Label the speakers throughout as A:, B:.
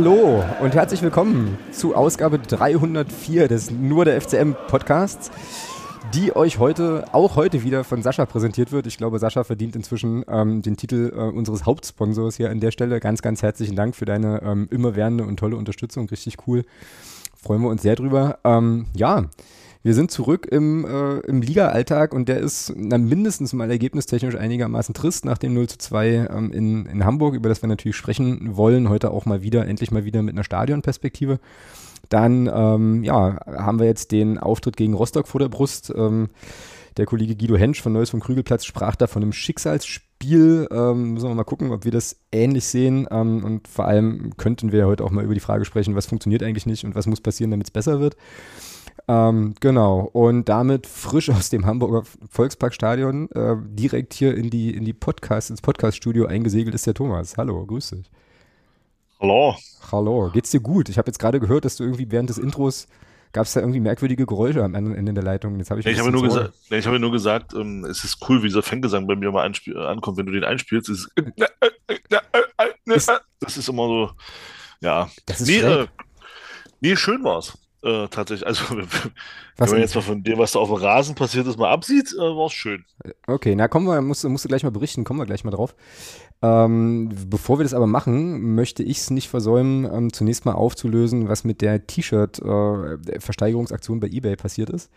A: Hallo und herzlich willkommen zu Ausgabe 304 des Nur der FCM Podcasts, die euch heute, auch heute wieder von Sascha präsentiert wird. Ich glaube, Sascha verdient inzwischen ähm, den Titel äh, unseres Hauptsponsors hier an der Stelle. Ganz, ganz herzlichen Dank für deine ähm, immerwährende und tolle Unterstützung. Richtig cool. Freuen wir uns sehr drüber. Ähm, ja, wir sind zurück im, äh, im Liga-Alltag und der ist na, mindestens mal ergebnistechnisch einigermaßen trist nach dem 0 zu 2 ähm, in, in Hamburg, über das wir natürlich sprechen wollen. Heute auch mal wieder, endlich mal wieder mit einer Stadionperspektive. Dann ähm, ja, haben wir jetzt den Auftritt gegen Rostock vor der Brust. Ähm, der Kollege Guido Hensch von Neues vom Krügelplatz sprach da von einem Schicksalsspiel. Ähm, müssen wir mal gucken, ob wir das ähnlich sehen. Ähm, und vor allem könnten wir heute auch mal über die Frage sprechen, was funktioniert eigentlich nicht und was muss passieren, damit es besser wird. Ähm, genau. Und damit frisch aus dem Hamburger Volksparkstadion äh, direkt hier in die, in die Podcast, ins Podcaststudio eingesegelt ist der Thomas. Hallo, grüß dich.
B: Hallo.
A: Hallo. Geht's dir gut? Ich habe jetzt gerade gehört, dass du irgendwie während des Intros gab es da irgendwie merkwürdige Geräusche am Ende der Leitung. Jetzt hab ich
B: nee, ich habe nur, gesagt, nee, ich hab nur gesagt, ähm, es ist cool, wie dieser Fangesang bei mir mal ankommt, wenn du den einspielst. Ist, das ist immer so, ja.
A: Das ist nee, äh,
B: nee, schön war's. Äh, tatsächlich, also was wenn man jetzt mal von dem, was da auf dem Rasen passiert ist, mal absieht, äh, war es schön.
A: Okay, na kommen wir, musst, musst du gleich mal berichten, kommen wir gleich mal drauf. Ähm, bevor wir das aber machen, möchte ich es nicht versäumen, ähm, zunächst mal aufzulösen, was mit der T-Shirt-Versteigerungsaktion äh, bei eBay passiert ist.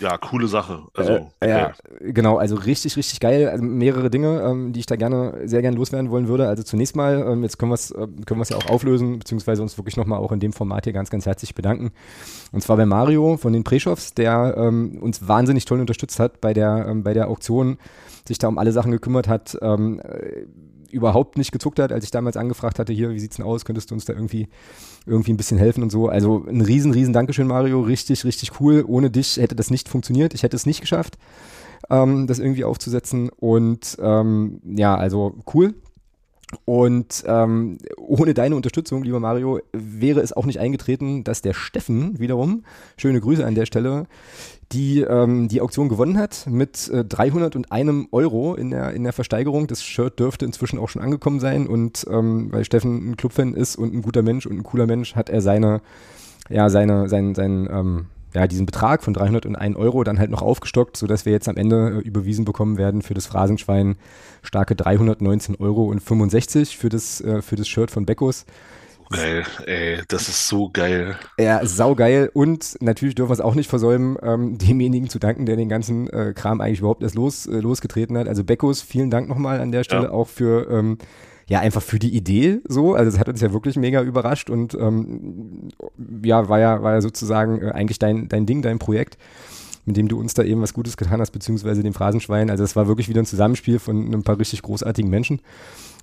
B: Ja, coole Sache. Also,
A: äh, ja, genau, also richtig, richtig geil. Also mehrere Dinge, ähm, die ich da gerne, sehr gerne loswerden wollen würde. Also zunächst mal, ähm, jetzt können wir es äh, können ja auch auflösen, beziehungsweise uns wirklich nochmal auch in dem Format hier ganz, ganz herzlich bedanken. Und zwar bei Mario von den Preschoffs, der ähm, uns wahnsinnig toll unterstützt hat bei der, ähm, bei der Auktion, sich da um alle Sachen gekümmert hat. Überhaupt nicht gezuckt hat, als ich damals angefragt hatte, hier, wie sieht's denn aus, könntest du uns da irgendwie, irgendwie ein bisschen helfen und so. Also ein riesen, riesen Dankeschön, Mario, richtig, richtig cool. Ohne dich hätte das nicht funktioniert. Ich hätte es nicht geschafft, ähm, das irgendwie aufzusetzen. Und ähm, ja, also cool. Und ähm, ohne deine Unterstützung, lieber Mario, wäre es auch nicht eingetreten, dass der Steffen wiederum, schöne Grüße an der Stelle, die ähm, die Auktion gewonnen hat mit äh, 301 Euro in der, in der Versteigerung. Das Shirt dürfte inzwischen auch schon angekommen sein und ähm, weil Steffen ein Clubfan ist und ein guter Mensch und ein cooler Mensch, hat er seine, ja, seine, sein, sein, ähm, ja, diesen Betrag von 301 Euro dann halt noch aufgestockt, sodass wir jetzt am Ende äh, überwiesen bekommen werden für das Phrasenschwein starke 319 Euro und 65 für das, äh, für das Shirt von Beckos.
B: Geil, ey, das ist so geil.
A: Ja, saugeil. Und natürlich dürfen wir es auch nicht versäumen, ähm, demjenigen zu danken, der den ganzen äh, Kram eigentlich überhaupt erst los, äh, losgetreten hat. Also Beckos, vielen Dank nochmal an der Stelle ja. auch für ähm, ja, einfach für die Idee so. Also es hat uns ja wirklich mega überrascht und ähm, ja, war ja, war ja sozusagen äh, eigentlich dein, dein Ding, dein Projekt, mit dem du uns da eben was Gutes getan hast, beziehungsweise dem Phrasenschwein. Also es war wirklich wieder ein Zusammenspiel von ein paar richtig großartigen Menschen.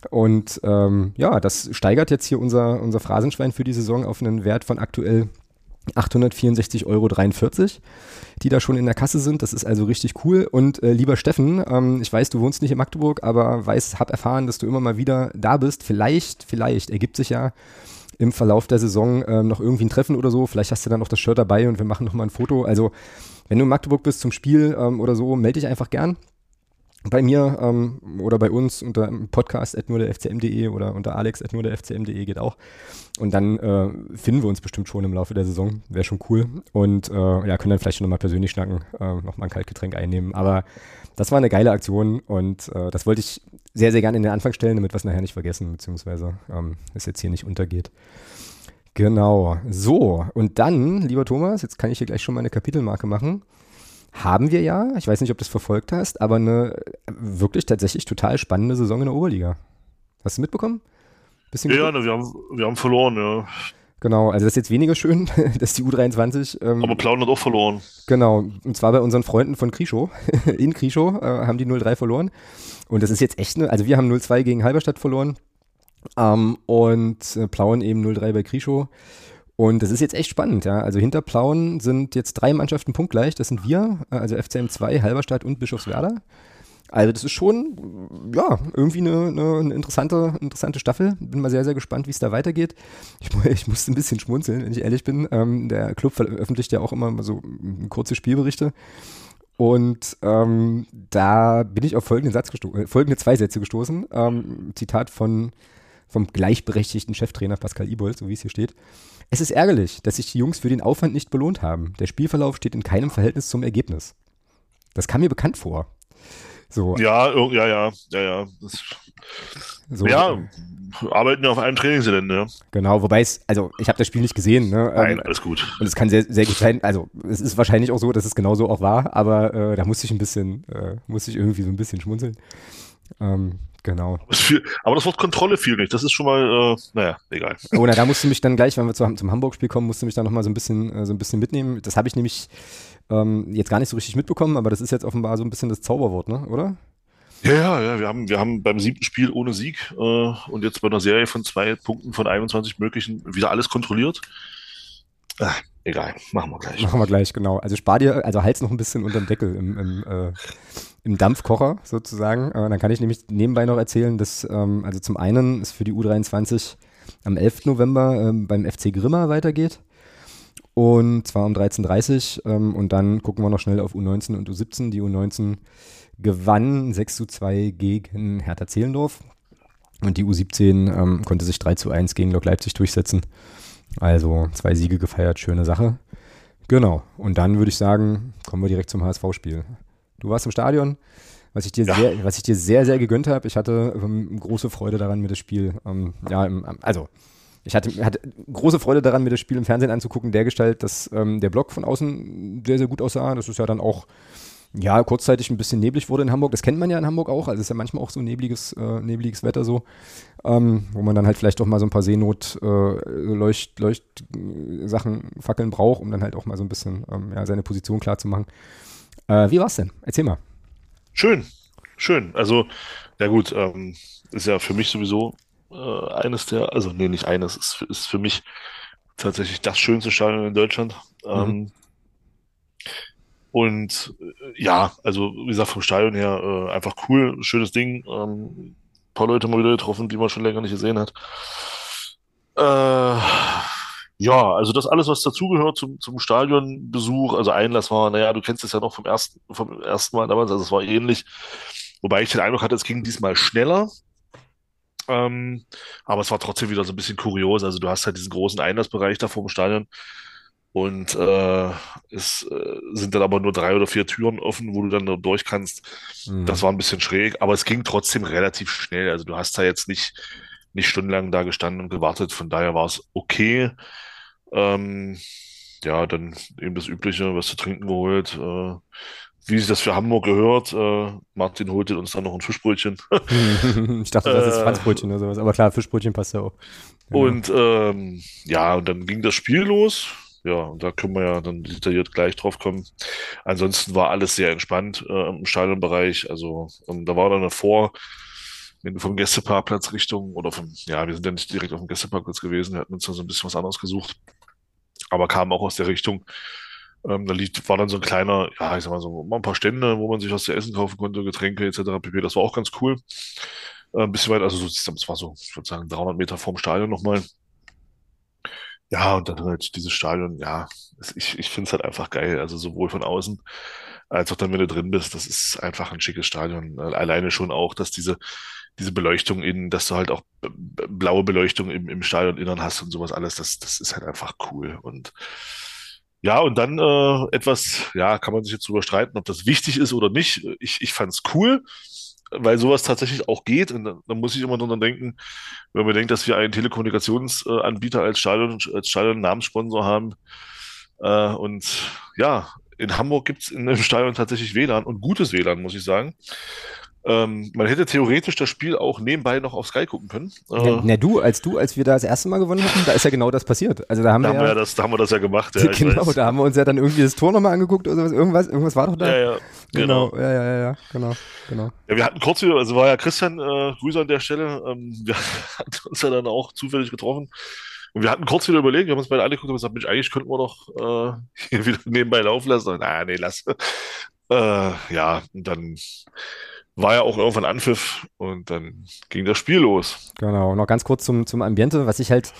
A: Und ähm, ja, das steigert jetzt hier unser, unser Phrasenschwein für die Saison auf einen Wert von aktuell 864,43 Euro, die da schon in der Kasse sind. Das ist also richtig cool. Und äh, lieber Steffen, ähm, ich weiß, du wohnst nicht in Magdeburg, aber weiß, hab erfahren, dass du immer mal wieder da bist. Vielleicht, vielleicht ergibt sich ja im Verlauf der Saison ähm, noch irgendwie ein Treffen oder so. Vielleicht hast du dann noch das Shirt dabei und wir machen noch mal ein Foto. Also, wenn du in Magdeburg bist zum Spiel ähm, oder so, melde dich einfach gern bei mir ähm, oder bei uns unter Podcast nur der FCM.de oder unter Alex nur der FCM.de geht auch. Und dann äh, finden wir uns bestimmt schon im Laufe der Saison. Wäre schon cool. Und äh, ja, können dann vielleicht nochmal persönlich schnacken, äh, nochmal ein Kaltgetränk einnehmen. Aber das war eine geile Aktion und äh, das wollte ich sehr, sehr gerne in den Anfang stellen, damit wir es nachher nicht vergessen, beziehungsweise ähm, es jetzt hier nicht untergeht. Genau. So, und dann, lieber Thomas, jetzt kann ich hier gleich schon mal eine Kapitelmarke machen haben wir ja, ich weiß nicht, ob du das verfolgt hast, aber eine wirklich tatsächlich total spannende Saison in der Oberliga. Hast du mitbekommen?
B: Bisschen ja, ne, wir, haben, wir haben verloren, ja.
A: Genau, also das ist jetzt weniger schön, dass die U23.
B: Ähm, aber Plauen hat auch verloren.
A: Genau, und zwar bei unseren Freunden von Krischow. In Krischow äh, haben die 0-3 verloren. Und das ist jetzt echt, ne, also wir haben 0-2 gegen Halberstadt verloren. Ähm, und äh, Plauen eben 0-3 bei Krischow. Und das ist jetzt echt spannend, ja. Also hinter Plauen sind jetzt drei Mannschaften punktgleich. Das sind wir, also FCM 2, Halberstadt und Bischofswerda. Also das ist schon, ja, irgendwie eine, eine, eine, interessante, interessante Staffel. Bin mal sehr, sehr gespannt, wie es da weitergeht. Ich, ich musste ein bisschen schmunzeln, wenn ich ehrlich bin. Ähm, der Club veröffentlicht ja auch immer so kurze Spielberichte. Und ähm, da bin ich auf folgenden Satz gestoßen, äh, folgende zwei Sätze gestoßen. Ähm, Zitat von vom gleichberechtigten Cheftrainer Pascal Ibold, so wie es hier steht. Es ist ärgerlich, dass sich die Jungs für den Aufwand nicht belohnt haben. Der Spielverlauf steht in keinem Verhältnis zum Ergebnis. Das kam mir bekannt vor.
B: So. Ja, ja, ja, ja, ja. Das, so, ja, arbeiten ja auf einem Trainingsgelände. Ja.
A: Genau, wobei es, also ich habe das Spiel nicht gesehen. Ne?
B: Nein, ähm, alles gut.
A: Und es kann sehr, sehr gut sein, also es ist wahrscheinlich auch so, dass es genauso auch war, aber äh, da musste ich ein bisschen, äh, musste ich irgendwie so ein bisschen schmunzeln. Ähm, genau.
B: aber das Wort Kontrolle fiel nicht, das ist schon mal, äh, naja, egal.
A: Oh, na, da musst du mich dann gleich, wenn wir zum, zum Hamburg-Spiel kommen, musst du mich dann nochmal so ein bisschen, äh, so ein bisschen mitnehmen. Das habe ich nämlich ähm, jetzt gar nicht so richtig mitbekommen, aber das ist jetzt offenbar so ein bisschen das Zauberwort, ne? oder?
B: Ja, ja, ja. Wir haben, wir haben beim siebten Spiel ohne Sieg äh, und jetzt bei einer Serie von zwei Punkten von 21 möglichen wieder alles kontrolliert. Äh, egal, machen wir gleich.
A: Machen wir gleich, genau. Also spar dir, also halt's noch ein bisschen unterm Deckel im, im, äh, im Dampfkocher sozusagen. Äh, dann kann ich nämlich nebenbei noch erzählen, dass, ähm, also zum einen ist für die U23 am 11. November ähm, beim FC Grimma weitergeht. Und zwar um 13.30 Uhr. Ähm, und dann gucken wir noch schnell auf U19 und U17. Die U19 gewann 6 zu 2 gegen Hertha Zehlendorf. Und die U17 ähm, konnte sich 3 zu 1 gegen Lok Leipzig durchsetzen. Also zwei Siege gefeiert, schöne Sache. Genau. Und dann würde ich sagen, kommen wir direkt zum HSV-Spiel. Du warst im Stadion, was ich dir, ja. sehr, was ich dir sehr, sehr gegönnt habe. Ich hatte ähm, große Freude daran, mir das Spiel, ähm, ja, im, also ich hatte, hatte, große Freude daran, mir das Spiel im Fernsehen anzugucken, der Gestalt, dass ähm, der Block von außen sehr, sehr gut aussah. Das ist ja dann auch ja, kurzzeitig ein bisschen neblig wurde in Hamburg. Das kennt man ja in Hamburg auch. Also es ist ja manchmal auch so nebliges, äh, nebliges Wetter so, ähm, wo man dann halt vielleicht auch mal so ein paar Seenot, äh, Leucht, Fackeln braucht, um dann halt auch mal so ein bisschen ähm, ja, seine Position klar zu machen. Äh, wie war's denn? Erzähl mal.
B: Schön, schön. Also, ja gut, ähm, ist ja für mich sowieso äh, eines der, also nee, nicht eines, ist, ist für mich tatsächlich das schönste Stadion in Deutschland. Mhm. Ähm, und äh, ja, also wie gesagt, vom Stadion her äh, einfach cool, schönes Ding. Ähm, paar Leute mal wieder getroffen, die man schon länger nicht gesehen hat. Äh, ja, also das alles, was dazugehört zum, zum Stadionbesuch, also Einlass war, naja, du kennst es ja noch vom ersten, vom ersten Mal damals, also es war ähnlich. Wobei ich den Eindruck hatte, es ging diesmal schneller. Ähm, aber es war trotzdem wieder so ein bisschen kurios. Also du hast halt diesen großen Einlassbereich da vor dem Stadion und äh, es äh, sind dann aber nur drei oder vier Türen offen, wo du dann durch kannst. Mhm. Das war ein bisschen schräg, aber es ging trotzdem relativ schnell. Also du hast da jetzt nicht, nicht stundenlang da gestanden und gewartet. Von daher war es okay. Ähm, ja, dann eben das Übliche, was zu trinken geholt. Äh, wie sich das für Hamburg gehört. Äh, Martin holte uns dann noch ein Fischbrötchen.
A: ich dachte, das ist äh, Franzbrötchen oder sowas, aber klar, Fischbrötchen passt ja auch.
B: Genau. Und ähm, ja, und dann ging das Spiel los ja, und da können wir ja dann detailliert gleich drauf kommen. Ansonsten war alles sehr entspannt äh, im Stadionbereich. Also und da war dann davor, vom Gästeparkplatz Richtung oder vom, ja, wir sind ja nicht direkt auf dem Gästeparkplatz gewesen, wir hatten uns da so ein bisschen was anderes gesucht, aber kamen auch aus der Richtung. Ähm, da liegt, war dann so ein kleiner, ja, ich sag mal so, mal ein paar Stände, wo man sich was zu essen kaufen konnte, Getränke etc. pp. Das war auch ganz cool. Äh, ein bisschen weit, also so, das war so, ich würde sagen, 300 Meter vorm Stadion nochmal. Ja, und dann halt dieses Stadion, ja, ich, ich finde es halt einfach geil. Also sowohl von außen als auch dann, wenn du drin bist, das ist einfach ein schickes Stadion. Alleine schon auch, dass diese, diese Beleuchtung innen, dass du halt auch blaue Beleuchtung im, im Stadion innern hast und sowas alles, das, das ist halt einfach cool. Und ja, und dann äh, etwas, ja, kann man sich jetzt drüber streiten, ob das wichtig ist oder nicht. Ich, ich fand es cool weil sowas tatsächlich auch geht. Und dann muss ich immer dran denken, wenn man denkt, dass wir einen Telekommunikationsanbieter als Stadion, als Stadion-Namenssponsor haben. Äh, und ja, in Hamburg gibt es in dem Stadion tatsächlich WLAN und gutes WLAN, muss ich sagen. Ähm, man hätte theoretisch das Spiel auch nebenbei noch auf Sky gucken können.
A: Äh, na, du, als du, als wir da das erste Mal gewonnen hatten, da ist ja genau das passiert. Also da haben,
B: da
A: wir,
B: haben
A: ja,
B: wir das, da haben wir das ja gemacht. Ja,
A: genau, da haben wir uns ja dann irgendwie das Tor nochmal angeguckt oder sowas. Irgendwas, irgendwas war doch da.
B: Ja, ja, genau.
A: genau. Ja, ja, ja, genau, genau.
B: Ja, wir hatten kurz wieder, also war ja Christian, äh, Grüße an der Stelle, ähm, wir hatten uns ja dann auch zufällig getroffen. Und wir hatten kurz wieder überlegt, wir haben uns beide angeguckt und gesagt, Mensch, eigentlich könnten wir doch äh, hier wieder nebenbei laufen lassen. naja, nee, lass. Äh, ja, und dann war ja auch irgendwann Anpfiff und dann ging das Spiel los.
A: Genau, noch ganz kurz zum, zum Ambiente, was ich halt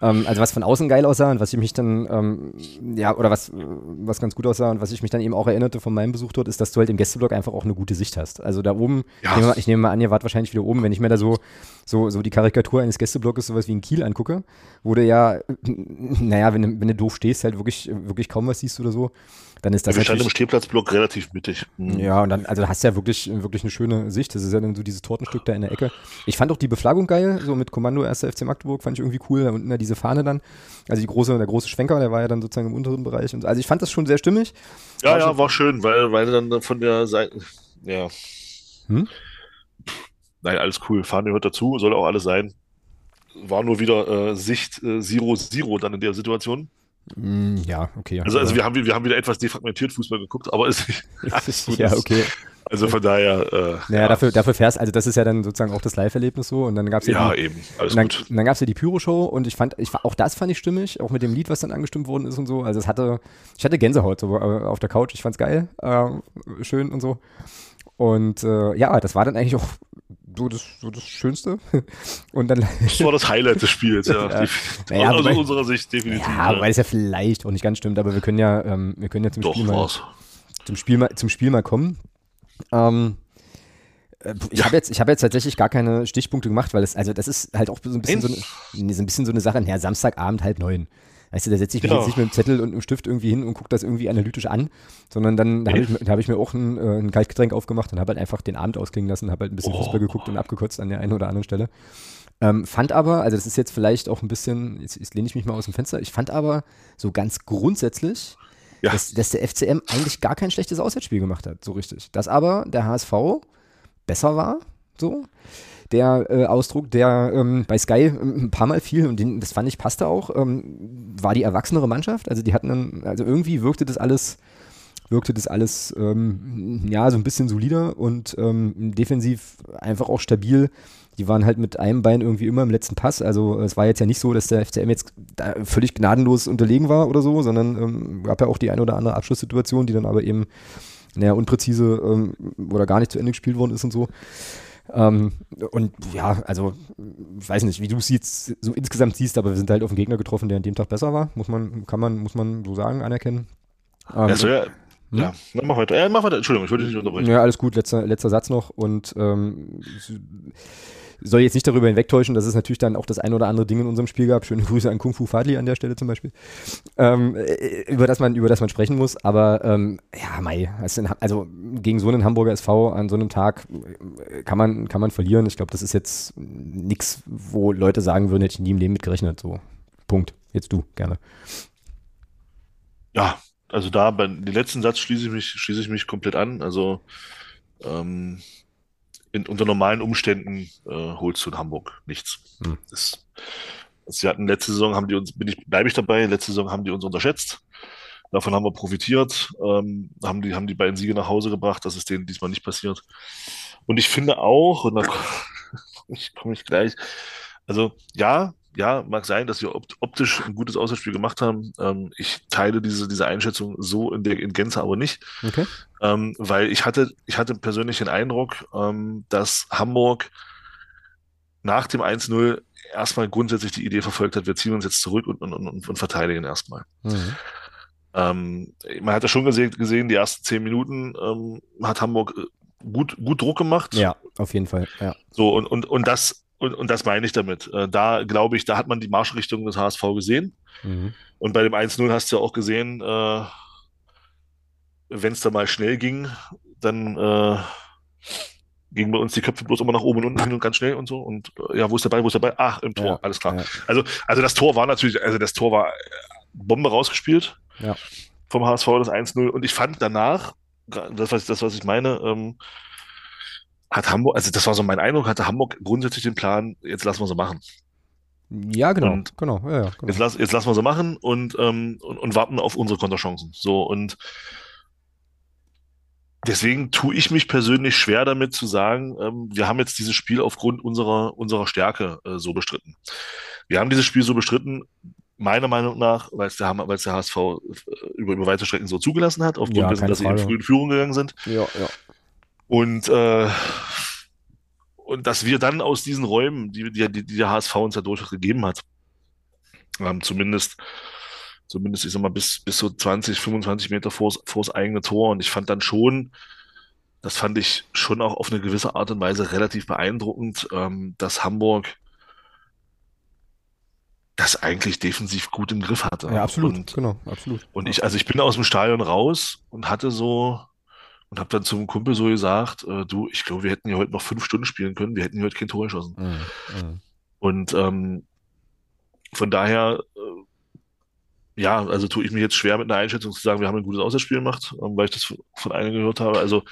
A: Ähm, also was von außen geil aussah und was ich mich dann, ähm, ja, oder was, was ganz gut aussah und was ich mich dann eben auch erinnerte von meinem Besuch dort, ist, dass du halt im Gästeblock einfach auch eine gute Sicht hast. Also da oben, ja. ich, nehme mal, ich, nehme mal, an, ihr wart wahrscheinlich wieder oben, wenn ich mir da so, so, so die Karikatur eines Gästeblocks sowas wie in Kiel angucke, wo du ja, naja, wenn, du, wenn du doof stehst, halt wirklich, wirklich kaum was siehst oder so dann ist das
B: Wir standen im Stehplatzblock relativ mittig.
A: Mhm. Ja, und dann, also da hast du ja wirklich, wirklich eine schöne Sicht. Das ist ja dann so dieses Tortenstück da in der Ecke. Ich fand auch die Beflaggung geil, so mit Kommando 1. FC Magdeburg, fand ich irgendwie cool. Da unten ja diese Fahne dann. Also die große, der große Schwenker, der war ja dann sozusagen im unteren Bereich. Und, also ich fand das schon sehr stimmig.
B: Ja, war ja, war schön, weil, weil dann von der Seite, ja. Hm? Nein, alles cool. Fahne hört dazu, soll auch alles sein. War nur wieder äh, Sicht äh, Zero Zero dann in der Situation.
A: Mm, ja, okay.
B: Also, also wir, haben, wir haben wieder etwas defragmentiert Fußball geguckt, aber es
A: ist ja, okay.
B: Also von daher. Äh,
A: naja, ja. dafür, dafür fährst, also das ist ja dann sozusagen auch das Live-Erlebnis so. Und dann gab es
B: ja,
A: ja
B: die, eben, alles
A: und dann,
B: gut.
A: Dann gab es ja die Pyro-Show und ich fand, ich, auch das fand ich stimmig, auch mit dem Lied, was dann angestimmt worden ist und so. Also es hatte, ich hatte Gänsehaut so äh, auf der Couch, ich fand's geil, äh, schön und so. Und äh, ja, das war dann eigentlich auch so das, so das Schönste. Und dann,
B: das war das Highlight des Spiels, ja. ja.
A: Naja,
B: aus unserer Sicht definitiv.
A: Ja, ja. weil es ja vielleicht auch nicht ganz stimmt, aber wir können ja, ähm, wir können ja zum,
B: Doch,
A: Spiel mal, zum, Spiel mal, zum Spiel mal kommen. Ähm, äh, ich ja. habe jetzt, hab jetzt tatsächlich gar keine Stichpunkte gemacht, weil es, also das ist halt auch so ein bisschen, so eine, so ein bisschen so eine Sache, ja, Samstagabend halb neun. Weißt du, da setze ich mich ja. jetzt nicht mit dem Zettel und einem Stift irgendwie hin und gucke das irgendwie analytisch an, sondern dann da habe ich, hab ich, mir auch ein, äh, ein Kaltgetränk aufgemacht und habe halt einfach den Abend ausklingen lassen, habe halt ein bisschen oh. Fußball geguckt und abgekotzt an der einen oder anderen Stelle. Ähm, fand aber, also das ist jetzt vielleicht auch ein bisschen, jetzt, jetzt lehne ich mich mal aus dem Fenster, ich fand aber so ganz grundsätzlich, ja. dass, dass der FCM eigentlich gar kein schlechtes Auswärtsspiel gemacht hat, so richtig. Dass aber der HSV besser war, so der äh, Ausdruck, der ähm, bei Sky ähm, ein paar Mal fiel und den, das fand ich passte auch, ähm, war die erwachsenere Mannschaft. Also die hatten dann, also irgendwie wirkte das alles, wirkte das alles ähm, ja so ein bisschen solider und ähm, defensiv einfach auch stabil. Die waren halt mit einem Bein irgendwie immer im letzten Pass. Also es war jetzt ja nicht so, dass der FCM jetzt völlig gnadenlos unterlegen war oder so, sondern ähm, gab ja auch die eine oder andere Abschlusssituation, die dann aber eben naja, unpräzise ähm, oder gar nicht zu Ende gespielt worden ist und so. Ähm, und ja, also ich weiß nicht, wie du es jetzt so insgesamt siehst, aber wir sind halt auf einen Gegner getroffen, der an dem Tag besser war. Muss man, kann man, muss man so sagen, anerkennen.
B: Ähm, also ja, hm? ja, mach weiter. Ja, mach weiter. Entschuldigung, ich wollte dich nicht unterbrechen.
A: Ja, alles gut, letzter, letzter Satz noch. Und ähm, soll jetzt nicht darüber hinwegtäuschen, dass es natürlich dann auch das ein oder andere Ding in unserem Spiel gab. Schöne Grüße an Kung Fu Fadli an der Stelle zum Beispiel, ähm, äh, über, das man, über das man sprechen muss. Aber ähm, ja, Mai, also gegen so einen Hamburger SV an so einem Tag äh, kann man, kann man verlieren. Ich glaube, das ist jetzt nichts, wo Leute sagen würden, hätte ich nie im Leben mitgerechnet. So, Punkt. Jetzt du, gerne.
B: Ja, also da, bei den letzten Satz schließe ich mich, schließe ich mich komplett an. Also ähm, in, unter normalen Umständen äh, holst du in Hamburg nichts. Hm. Das, sie hatten letzte Saison, haben die uns, bin ich, bleibe ich dabei, letzte Saison haben die uns unterschätzt. Davon haben wir profitiert, ähm, haben die, haben die beiden Siege nach Hause gebracht, das ist denen diesmal nicht passiert. Und ich finde auch, und da komme ich gleich, also ja, ja, mag sein, dass wir optisch ein gutes Auswärtsspiel gemacht haben. Ähm, ich teile diese, diese Einschätzung so in der in Gänze aber nicht. Okay. Ähm, weil ich hatte, ich hatte persönlich den Eindruck, ähm, dass Hamburg nach dem 1-0 erstmal grundsätzlich die Idee verfolgt hat, wir ziehen uns jetzt zurück und, und, und, und verteidigen erstmal. Mhm. Ähm, man hat ja schon gesehen, gesehen, die ersten zehn Minuten ähm, hat Hamburg äh, gut, gut Druck gemacht.
A: Ja, auf jeden Fall. Ja.
B: So, und, und, und das und, und das meine ich damit. Äh, da glaube ich, da hat man die Marschrichtung des HSV gesehen. Mhm. Und bei dem 1-0 hast du ja auch gesehen, äh, wenn es da mal schnell ging, dann äh, gingen bei uns die Köpfe bloß immer nach oben und unten hin und ganz schnell und so. Und äh, ja, wo ist der Ball, wo ist der Ball? Ach, im Tor, ja, alles klar. Ja. Also, also das Tor war natürlich, also das Tor war äh, Bombe rausgespielt
A: ja.
B: vom HSV, das 1-0. Und ich fand danach, das, was, das, was ich meine, ähm, hat Hamburg, also das war so mein Eindruck, hatte Hamburg grundsätzlich den Plan, jetzt lassen wir so machen.
A: Ja, genau, und genau, ja, ja, genau.
B: Jetzt, lass, jetzt lassen wir so machen und, ähm, und, und warten auf unsere Konterchancen. So, und deswegen tue ich mich persönlich schwer damit zu sagen, ähm, wir haben jetzt dieses Spiel aufgrund unserer, unserer Stärke äh, so bestritten. Wir haben dieses Spiel so bestritten, meiner Meinung nach, weil es der, weil's der HSV äh, über, über weite Strecken so zugelassen hat, aufgrund ja, dessen, dass Frage. sie in frühen Führung gegangen sind.
A: Ja, ja.
B: Und, äh, und dass wir dann aus diesen Räumen, die, die, die der HSV uns ja durchaus gegeben hat, Ähm, zumindest, zumindest, ich sag mal, bis, bis so 20, 25 Meter vors, vors eigene Tor. Und ich fand dann schon, das fand ich schon auch auf eine gewisse Art und Weise relativ beeindruckend, ähm, dass Hamburg das eigentlich defensiv gut im Griff hatte.
A: Ja, absolut,
B: und,
A: genau, absolut.
B: Und ich, also ich bin aus dem Stadion raus und hatte so und habe dann zum Kumpel so gesagt, äh, du, ich glaube, wir hätten ja heute noch fünf Stunden spielen können, wir hätten hier heute kein Tor geschossen. Mhm. Mhm. Und ähm, von daher, äh, ja, also tue ich mir jetzt schwer mit einer Einschätzung zu sagen, wir haben ein gutes Auswärtsspiel gemacht, ähm, weil ich das von einem gehört habe. Also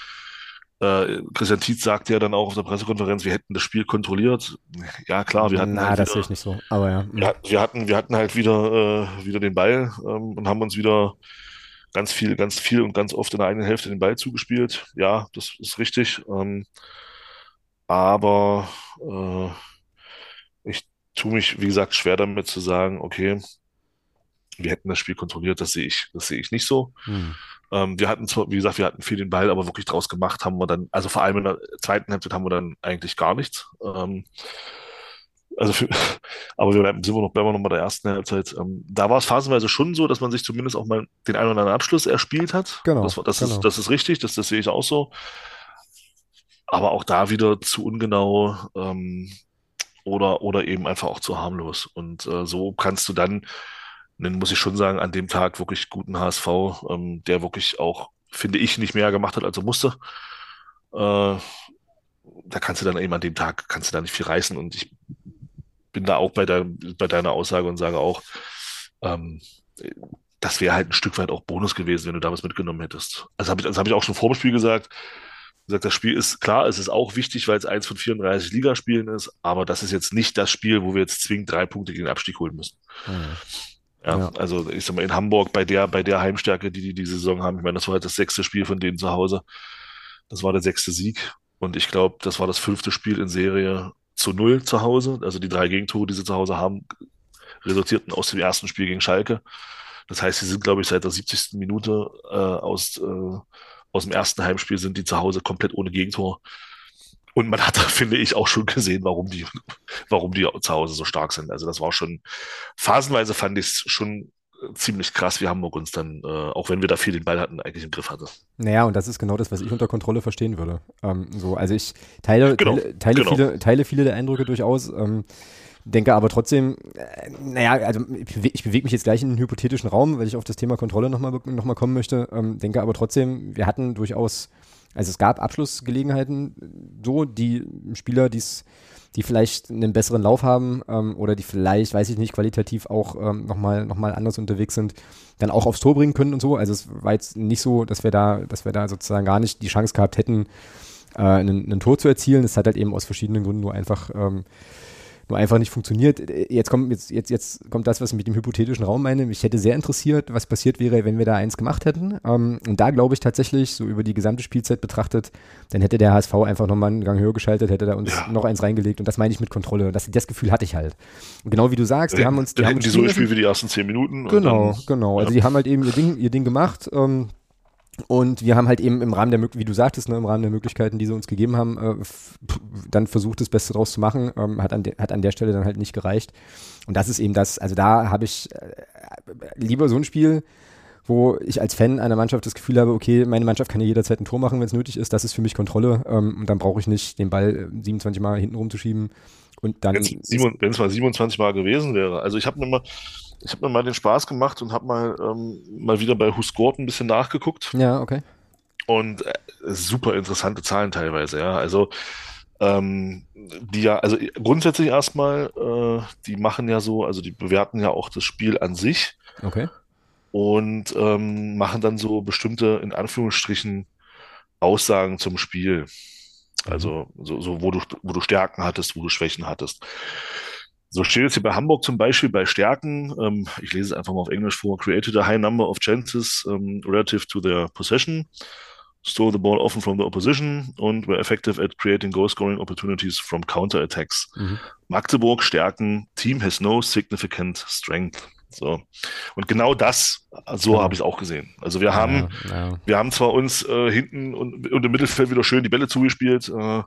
B: äh, Christian Tietz sagte ja dann auch auf der Pressekonferenz, wir hätten das Spiel kontrolliert. Ja, klar, wir hatten.
A: Na,
B: halt
A: das sehe ich nicht so. Aber ja.
B: Wir, wir, hatten, wir hatten halt wieder, äh, wieder den Ball ähm, und haben uns wieder ganz viel, ganz viel und ganz oft in der eigenen Hälfte den Ball zugespielt. Ja, das ist richtig. Ähm, aber äh, ich tue mich, wie gesagt, schwer damit zu sagen, okay, wir hätten das Spiel kontrolliert, das sehe ich, das sehe ich nicht so. Hm. Ähm, wir hatten zwar, wie gesagt, wir hatten viel den Ball, aber wirklich draus gemacht haben wir dann, also vor allem in der zweiten Halbzeit haben wir dann eigentlich gar nichts. Ähm, also für, aber wir bleiben, sind wir noch, bleiben wir noch bei der ersten Halbzeit. Ähm, da war es phasenweise schon so, dass man sich zumindest auch mal den einen oder anderen Abschluss erspielt hat.
A: Genau.
B: Das, das,
A: genau.
B: Ist, das ist richtig, das, das sehe ich auch so. Aber auch da wieder zu ungenau ähm, oder, oder eben einfach auch zu harmlos. Und äh, so kannst du dann dann muss ich schon sagen, an dem Tag wirklich guten HSV, ähm, der wirklich auch, finde ich, nicht mehr gemacht hat, als er musste. Äh, da kannst du dann eben an dem Tag, kannst du da nicht viel reißen. Und ich bin da auch bei, dein, bei deiner Aussage und sage auch, ähm, das wäre halt ein Stück weit auch Bonus gewesen, wenn du da was mitgenommen hättest. Also habe ich, das hab ich auch schon vor dem Spiel gesagt. gesagt, das Spiel ist klar, es ist auch wichtig, weil es eins von 34 Ligaspielen ist, aber das ist jetzt nicht das Spiel, wo wir jetzt zwingend drei Punkte gegen den Abstieg holen müssen. Mhm. Ja, ja, also ich sag mal, in Hamburg bei der, bei der Heimstärke, die die die Saison haben, ich meine, das war halt das sechste Spiel von denen zu Hause. Das war der sechste Sieg. Und ich glaube, das war das fünfte Spiel in Serie zu null zu Hause. Also die drei Gegentore, die sie zu Hause haben, resultierten aus dem ersten Spiel gegen Schalke. Das heißt, sie sind, glaube ich, seit der 70. Minute äh, aus, äh, aus dem ersten Heimspiel sind die zu Hause komplett ohne Gegentor. Und man hat, finde ich, auch schon gesehen, warum die, warum die zu Hause so stark sind. Also das war schon, phasenweise fand ich es schon ziemlich krass, wie Hamburg uns dann, äh, auch wenn wir da viel den Ball hatten, eigentlich im Griff hatte.
A: Naja, und das ist genau das, was ich unter Kontrolle verstehen würde. Ähm, so, also ich teile, genau, teile, teile, genau. viele, teile viele der Eindrücke durchaus. Ähm, denke aber trotzdem, äh, naja, also ich bewege mich jetzt gleich in einen hypothetischen Raum, weil ich auf das Thema Kontrolle nochmal noch mal kommen möchte. Ähm, denke aber trotzdem, wir hatten durchaus also es gab Abschlussgelegenheiten, so die Spieler, die's, die vielleicht einen besseren Lauf haben ähm, oder die vielleicht, weiß ich nicht, qualitativ auch ähm, nochmal noch mal anders unterwegs sind, dann auch aufs Tor bringen können und so. Also es war jetzt nicht so, dass wir da, dass wir da sozusagen gar nicht die Chance gehabt hätten, äh, ein, Tor zu erzielen. Es hat halt eben aus verschiedenen Gründen nur einfach ähm, nur einfach nicht funktioniert. Jetzt kommt, jetzt, jetzt, jetzt kommt das, was ich mit dem hypothetischen Raum meine. Mich hätte sehr interessiert, was passiert wäre, wenn wir da eins gemacht hätten. Ähm, und da glaube ich tatsächlich, so über die gesamte Spielzeit betrachtet, dann hätte der HSV einfach nochmal einen Gang höher geschaltet, hätte da uns ja. noch eins reingelegt. Und das meine ich mit Kontrolle. Das, das Gefühl hatte ich halt. Und genau wie du sagst, die haben uns.
B: Die
A: haben uns
B: die so gespielt wie die ersten zehn Minuten.
A: Genau, dann, genau. Also ja. die haben halt eben ihr Ding, ihr Ding gemacht. Ähm, und wir haben halt eben im Rahmen der, wie du sagtest, ne, im Rahmen der Möglichkeiten, die sie uns gegeben haben, äh, dann versucht, das Beste draus zu machen. Ähm, hat, an hat an der Stelle dann halt nicht gereicht. Und das ist eben das, also da habe ich äh, lieber so ein Spiel, wo ich als Fan einer Mannschaft das Gefühl habe, okay, meine Mannschaft kann ja jederzeit ein Tor machen, wenn es nötig ist. Das ist für mich Kontrolle. Ähm, und dann brauche ich nicht, den Ball 27 Mal hinten rumzuschieben. Und dann.
B: Wenn es mal 27 Mal gewesen wäre. Also ich habe mir mal ich habe mir mal den Spaß gemacht und habe mal, ähm, mal wieder bei Scored ein bisschen nachgeguckt.
A: Ja, okay.
B: Und äh, super interessante Zahlen teilweise, ja. Also, ähm, die ja, also grundsätzlich erstmal, äh, die machen ja so, also die bewerten ja auch das Spiel an sich.
A: Okay.
B: Und ähm, machen dann so bestimmte, in Anführungsstrichen, Aussagen zum Spiel. Also, so, so wo, du, wo du Stärken hattest, wo du Schwächen hattest. So steht es hier bei Hamburg zum Beispiel bei Stärken. Ähm, ich lese es einfach mal auf Englisch vor. Created a high number of chances um, relative to their possession. Stole the ball often from the opposition und were effective at creating goal-scoring opportunities from counter-attacks. Mhm. Magdeburg Stärken. Team has no significant strength. So. Und genau das, so ja. habe ich es auch gesehen. Also wir haben, ja, ja. wir haben zwar uns äh, hinten und, und, im Mittelfeld wieder schön die Bälle zugespielt, äh,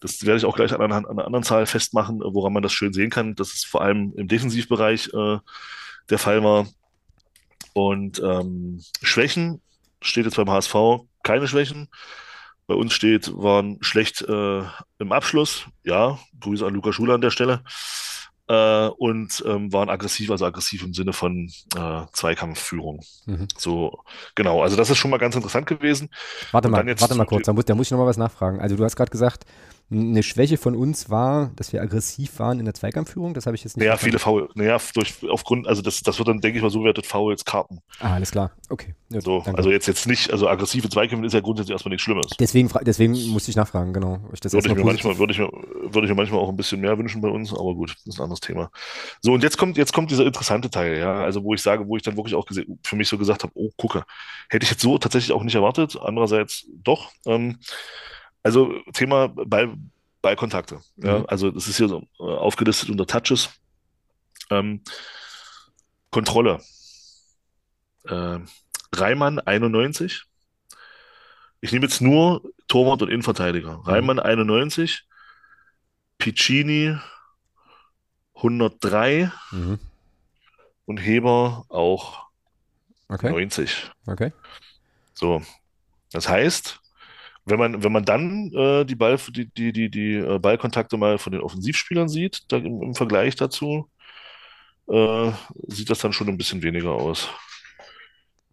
B: Das werde ich auch gleich an einer, an einer anderen Zahl festmachen, woran man das schön sehen kann, dass es vor allem im Defensivbereich äh, der Fall war. Und ähm, Schwächen steht jetzt beim HSV keine Schwächen. Bei uns steht, waren schlecht äh, im Abschluss. Ja, Grüße an Luca Schuler an der Stelle äh, und ähm, waren aggressiv, also aggressiv im Sinne von äh, Zweikampfführung. Mhm. So, genau, also das ist schon mal ganz interessant gewesen.
A: Warte mal, warte mal kurz, da muss, da muss ich noch mal was nachfragen. Also du hast gerade gesagt, eine Schwäche von uns war, dass wir aggressiv waren in der Zweikampfführung. Das habe ich jetzt nicht.
B: Ja, naja, viele Foul. Naja, durch, aufgrund, also das, das wird dann, denke ich mal, so wertet Fouls, Karten.
A: Ah, alles klar. Okay.
B: Ja, so, also jetzt, jetzt nicht, also aggressive Zweikämpfe ist ja grundsätzlich erstmal nichts Schlimmes.
A: Deswegen, deswegen musste ich nachfragen, genau.
B: Ich das würde, ich mir manchmal, würde, ich mir, würde ich mir manchmal auch ein bisschen mehr wünschen bei uns, aber gut, das ist ein anderes Thema. So, und jetzt kommt, jetzt kommt dieser interessante Teil, ja. Also, wo ich sage, wo ich dann wirklich auch für mich so gesagt habe, oh, gucke, hätte ich jetzt so tatsächlich auch nicht erwartet. Andererseits doch. Ähm, also, Thema Ball, Ballkontakte. Ja? Mhm. Also das ist hier so äh, aufgelistet unter Touches. Ähm, Kontrolle. Äh, Reimann 91. Ich nehme jetzt nur Torwart und Innenverteidiger. Mhm. Reimann 91. Piccini 103. Mhm. Und Heber auch okay. 90.
A: Okay.
B: So. Das heißt, wenn man, wenn man dann äh, die, Ball, die, die, die, die äh, Ballkontakte mal von den Offensivspielern sieht, da im, im Vergleich dazu, äh, sieht das dann schon ein bisschen weniger aus.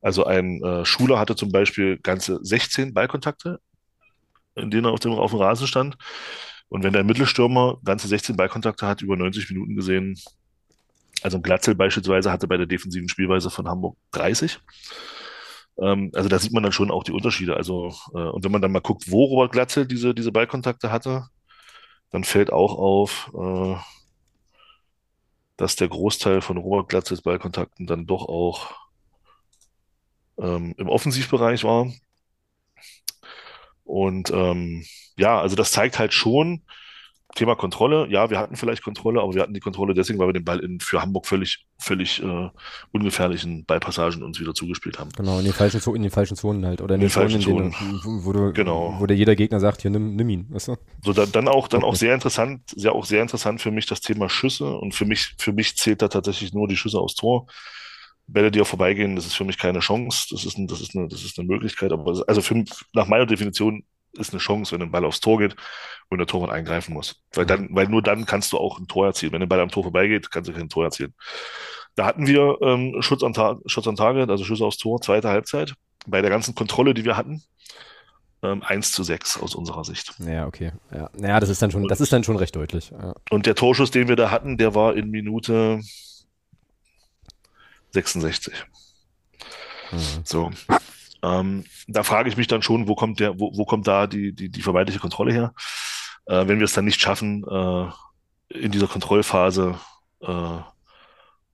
B: Also ein äh, Schuler hatte zum Beispiel ganze 16 Ballkontakte, in denen er auf dem, auf dem Rasen stand. Und wenn der Mittelstürmer ganze 16 Ballkontakte hat, über 90 Minuten gesehen, also Glatzel beispielsweise hatte bei der defensiven Spielweise von Hamburg 30. Ähm, also da sieht man dann schon auch die Unterschiede. Also, äh, und wenn man dann mal guckt, wo Robert Glatzel diese, diese Ballkontakte hatte, dann fällt auch auf, äh, dass der Großteil von Robert Glatzels Ballkontakten dann doch auch ähm, im Offensivbereich war. Und ähm, ja, also das zeigt halt schon, Thema Kontrolle, ja, wir hatten vielleicht Kontrolle, aber wir hatten die Kontrolle deswegen, weil wir den Ball in, für Hamburg völlig, völlig äh, ungefährlichen Ballpassagen uns wieder zugespielt haben.
A: Genau, in den falschen, in den falschen Zonen halt. Oder in, in den, falschen Zonen, Zonen. Denen, wo, du, genau. wo der jeder Gegner sagt, hier nimm, nimm ihn. Weißt du?
B: So, dann, dann auch, dann auch sehr interessant, sehr, auch sehr interessant für mich das Thema Schüsse. Und für mich, für mich zählt da tatsächlich nur die Schüsse aufs Tor. Bälle, die auch vorbeigehen, das ist für mich keine Chance. Das ist, ein, das ist, eine, das ist eine Möglichkeit. Aber also für, nach meiner Definition ist eine Chance, wenn ein Ball aufs Tor geht und der Torwart eingreifen muss. Weil, dann, weil nur dann kannst du auch ein Tor erzielen. Wenn der Ball am Tor vorbeigeht, kannst du kein Tor erzielen. Da hatten wir ähm, Schutz, an Schutz an Target, also Schüsse aufs Tor, zweite Halbzeit. Bei der ganzen Kontrolle, die wir hatten, ähm, 1 zu 6 aus unserer Sicht.
A: Ja, okay. Ja, naja, das ist dann schon, das ist dann schon recht deutlich. Ja.
B: Und der Torschuss, den wir da hatten, der war in Minute 66. Mhm. So. Ähm, da frage ich mich dann schon, wo kommt der, wo, wo kommt da die, die, die vermeintliche Kontrolle her? Äh, wenn wir es dann nicht schaffen, äh, in dieser Kontrollphase äh,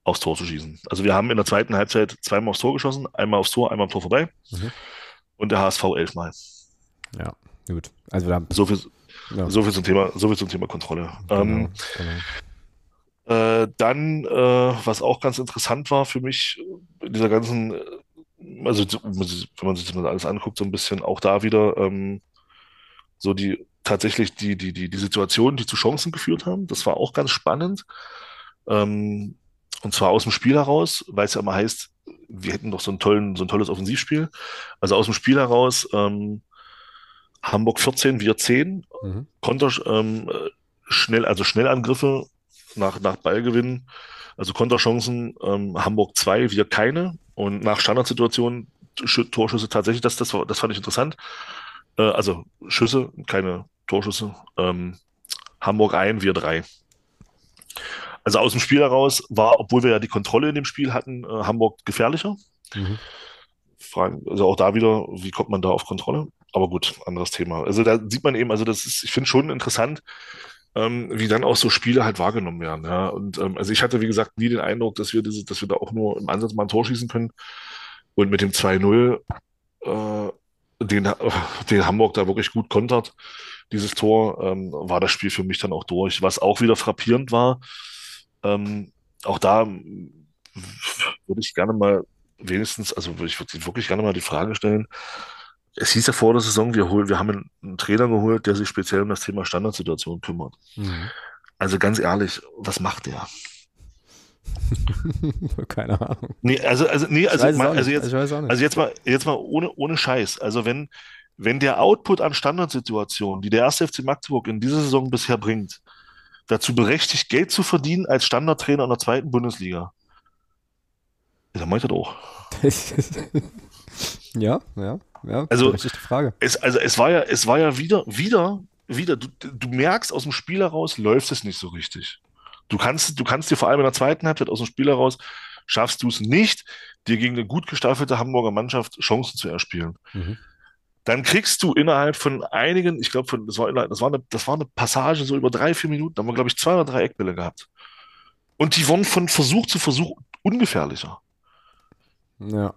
B: aufs Tor zu schießen. Also wir haben in der zweiten Halbzeit zweimal aufs Tor geschossen, einmal aufs Tor, einmal am Tor vorbei. Mhm. Und der HSV elfmal.
A: Ja, gut. Also da,
B: so viel, ja. so viel zum Thema, so viel zum Thema Kontrolle. Genau, ähm, genau. Äh, dann, äh, was auch ganz interessant war für mich in dieser ganzen also wenn man sich das alles anguckt, so ein bisschen auch da wieder ähm, so die tatsächlich die, die, die, die Situationen, die zu Chancen geführt haben. Das war auch ganz spannend. Ähm, und zwar aus dem Spiel heraus, weil es ja immer heißt, wir hätten doch so, einen tollen, so ein tolles Offensivspiel. Also aus dem Spiel heraus ähm, Hamburg 14, wir 10, mhm. Konter, ähm, schnell, also Schnellangriffe nach, nach Ballgewinn, also Konterchancen, ähm, Hamburg 2, wir keine. Und nach Standardsituationen Torschüsse tatsächlich, das, das, das fand ich interessant. Äh, also Schüsse, keine Torschüsse. Ähm, Hamburg ein, wir drei. Also aus dem Spiel heraus war, obwohl wir ja die Kontrolle in dem Spiel hatten, äh, Hamburg gefährlicher. Mhm. Fragen, also auch da wieder, wie kommt man da auf Kontrolle? Aber gut, anderes Thema. Also da sieht man eben, also das ist, ich finde schon interessant, ähm, wie dann auch so Spiele halt wahrgenommen werden. Ja. Und ähm, also ich hatte, wie gesagt, nie den Eindruck, dass wir diese, dass wir da auch nur im Ansatz mal ein Tor schießen können. Und mit dem 2-0, äh, den, den Hamburg da wirklich gut kontert, dieses Tor, ähm, war das Spiel für mich dann auch durch. Was auch wieder frappierend war, ähm, auch da würde ich gerne mal wenigstens, also würde ich wirklich gerne mal die Frage stellen, es hieß ja vor der Saison, wir, holen, wir haben einen, Trainer geholt, der sich speziell um das Thema Standardsituation kümmert. Mhm. Also ganz ehrlich, was macht der?
A: Keine Ahnung.
B: Nee, also, also, nee, also, mal, also jetzt, also jetzt mal, jetzt mal ohne, ohne Scheiß. Also wenn, wenn der Output an Standardsituationen, die der erste FC Magdeburg in dieser Saison bisher bringt, dazu berechtigt, Geld zu verdienen als Standardtrainer in der zweiten Bundesliga, dann meint er doch.
A: ja, ja, ja.
B: Also, Frage. Es, also es war ja, es war ja wieder, wieder, wieder, du, du merkst aus dem Spiel heraus, läuft es nicht so richtig. Du kannst, du kannst dir vor allem in der zweiten Halbzeit aus dem Spiel heraus, schaffst du es nicht, dir gegen eine gut gestaffelte Hamburger Mannschaft Chancen zu erspielen. Mhm. Dann kriegst du innerhalb von einigen, ich glaube, das, war, das, war eine, das war eine Passage so über drei, vier Minuten, da haben wir, glaube ich, zwei oder drei Eckbälle gehabt. Und die wurden von Versuch zu Versuch ungefährlicher.
A: Ja.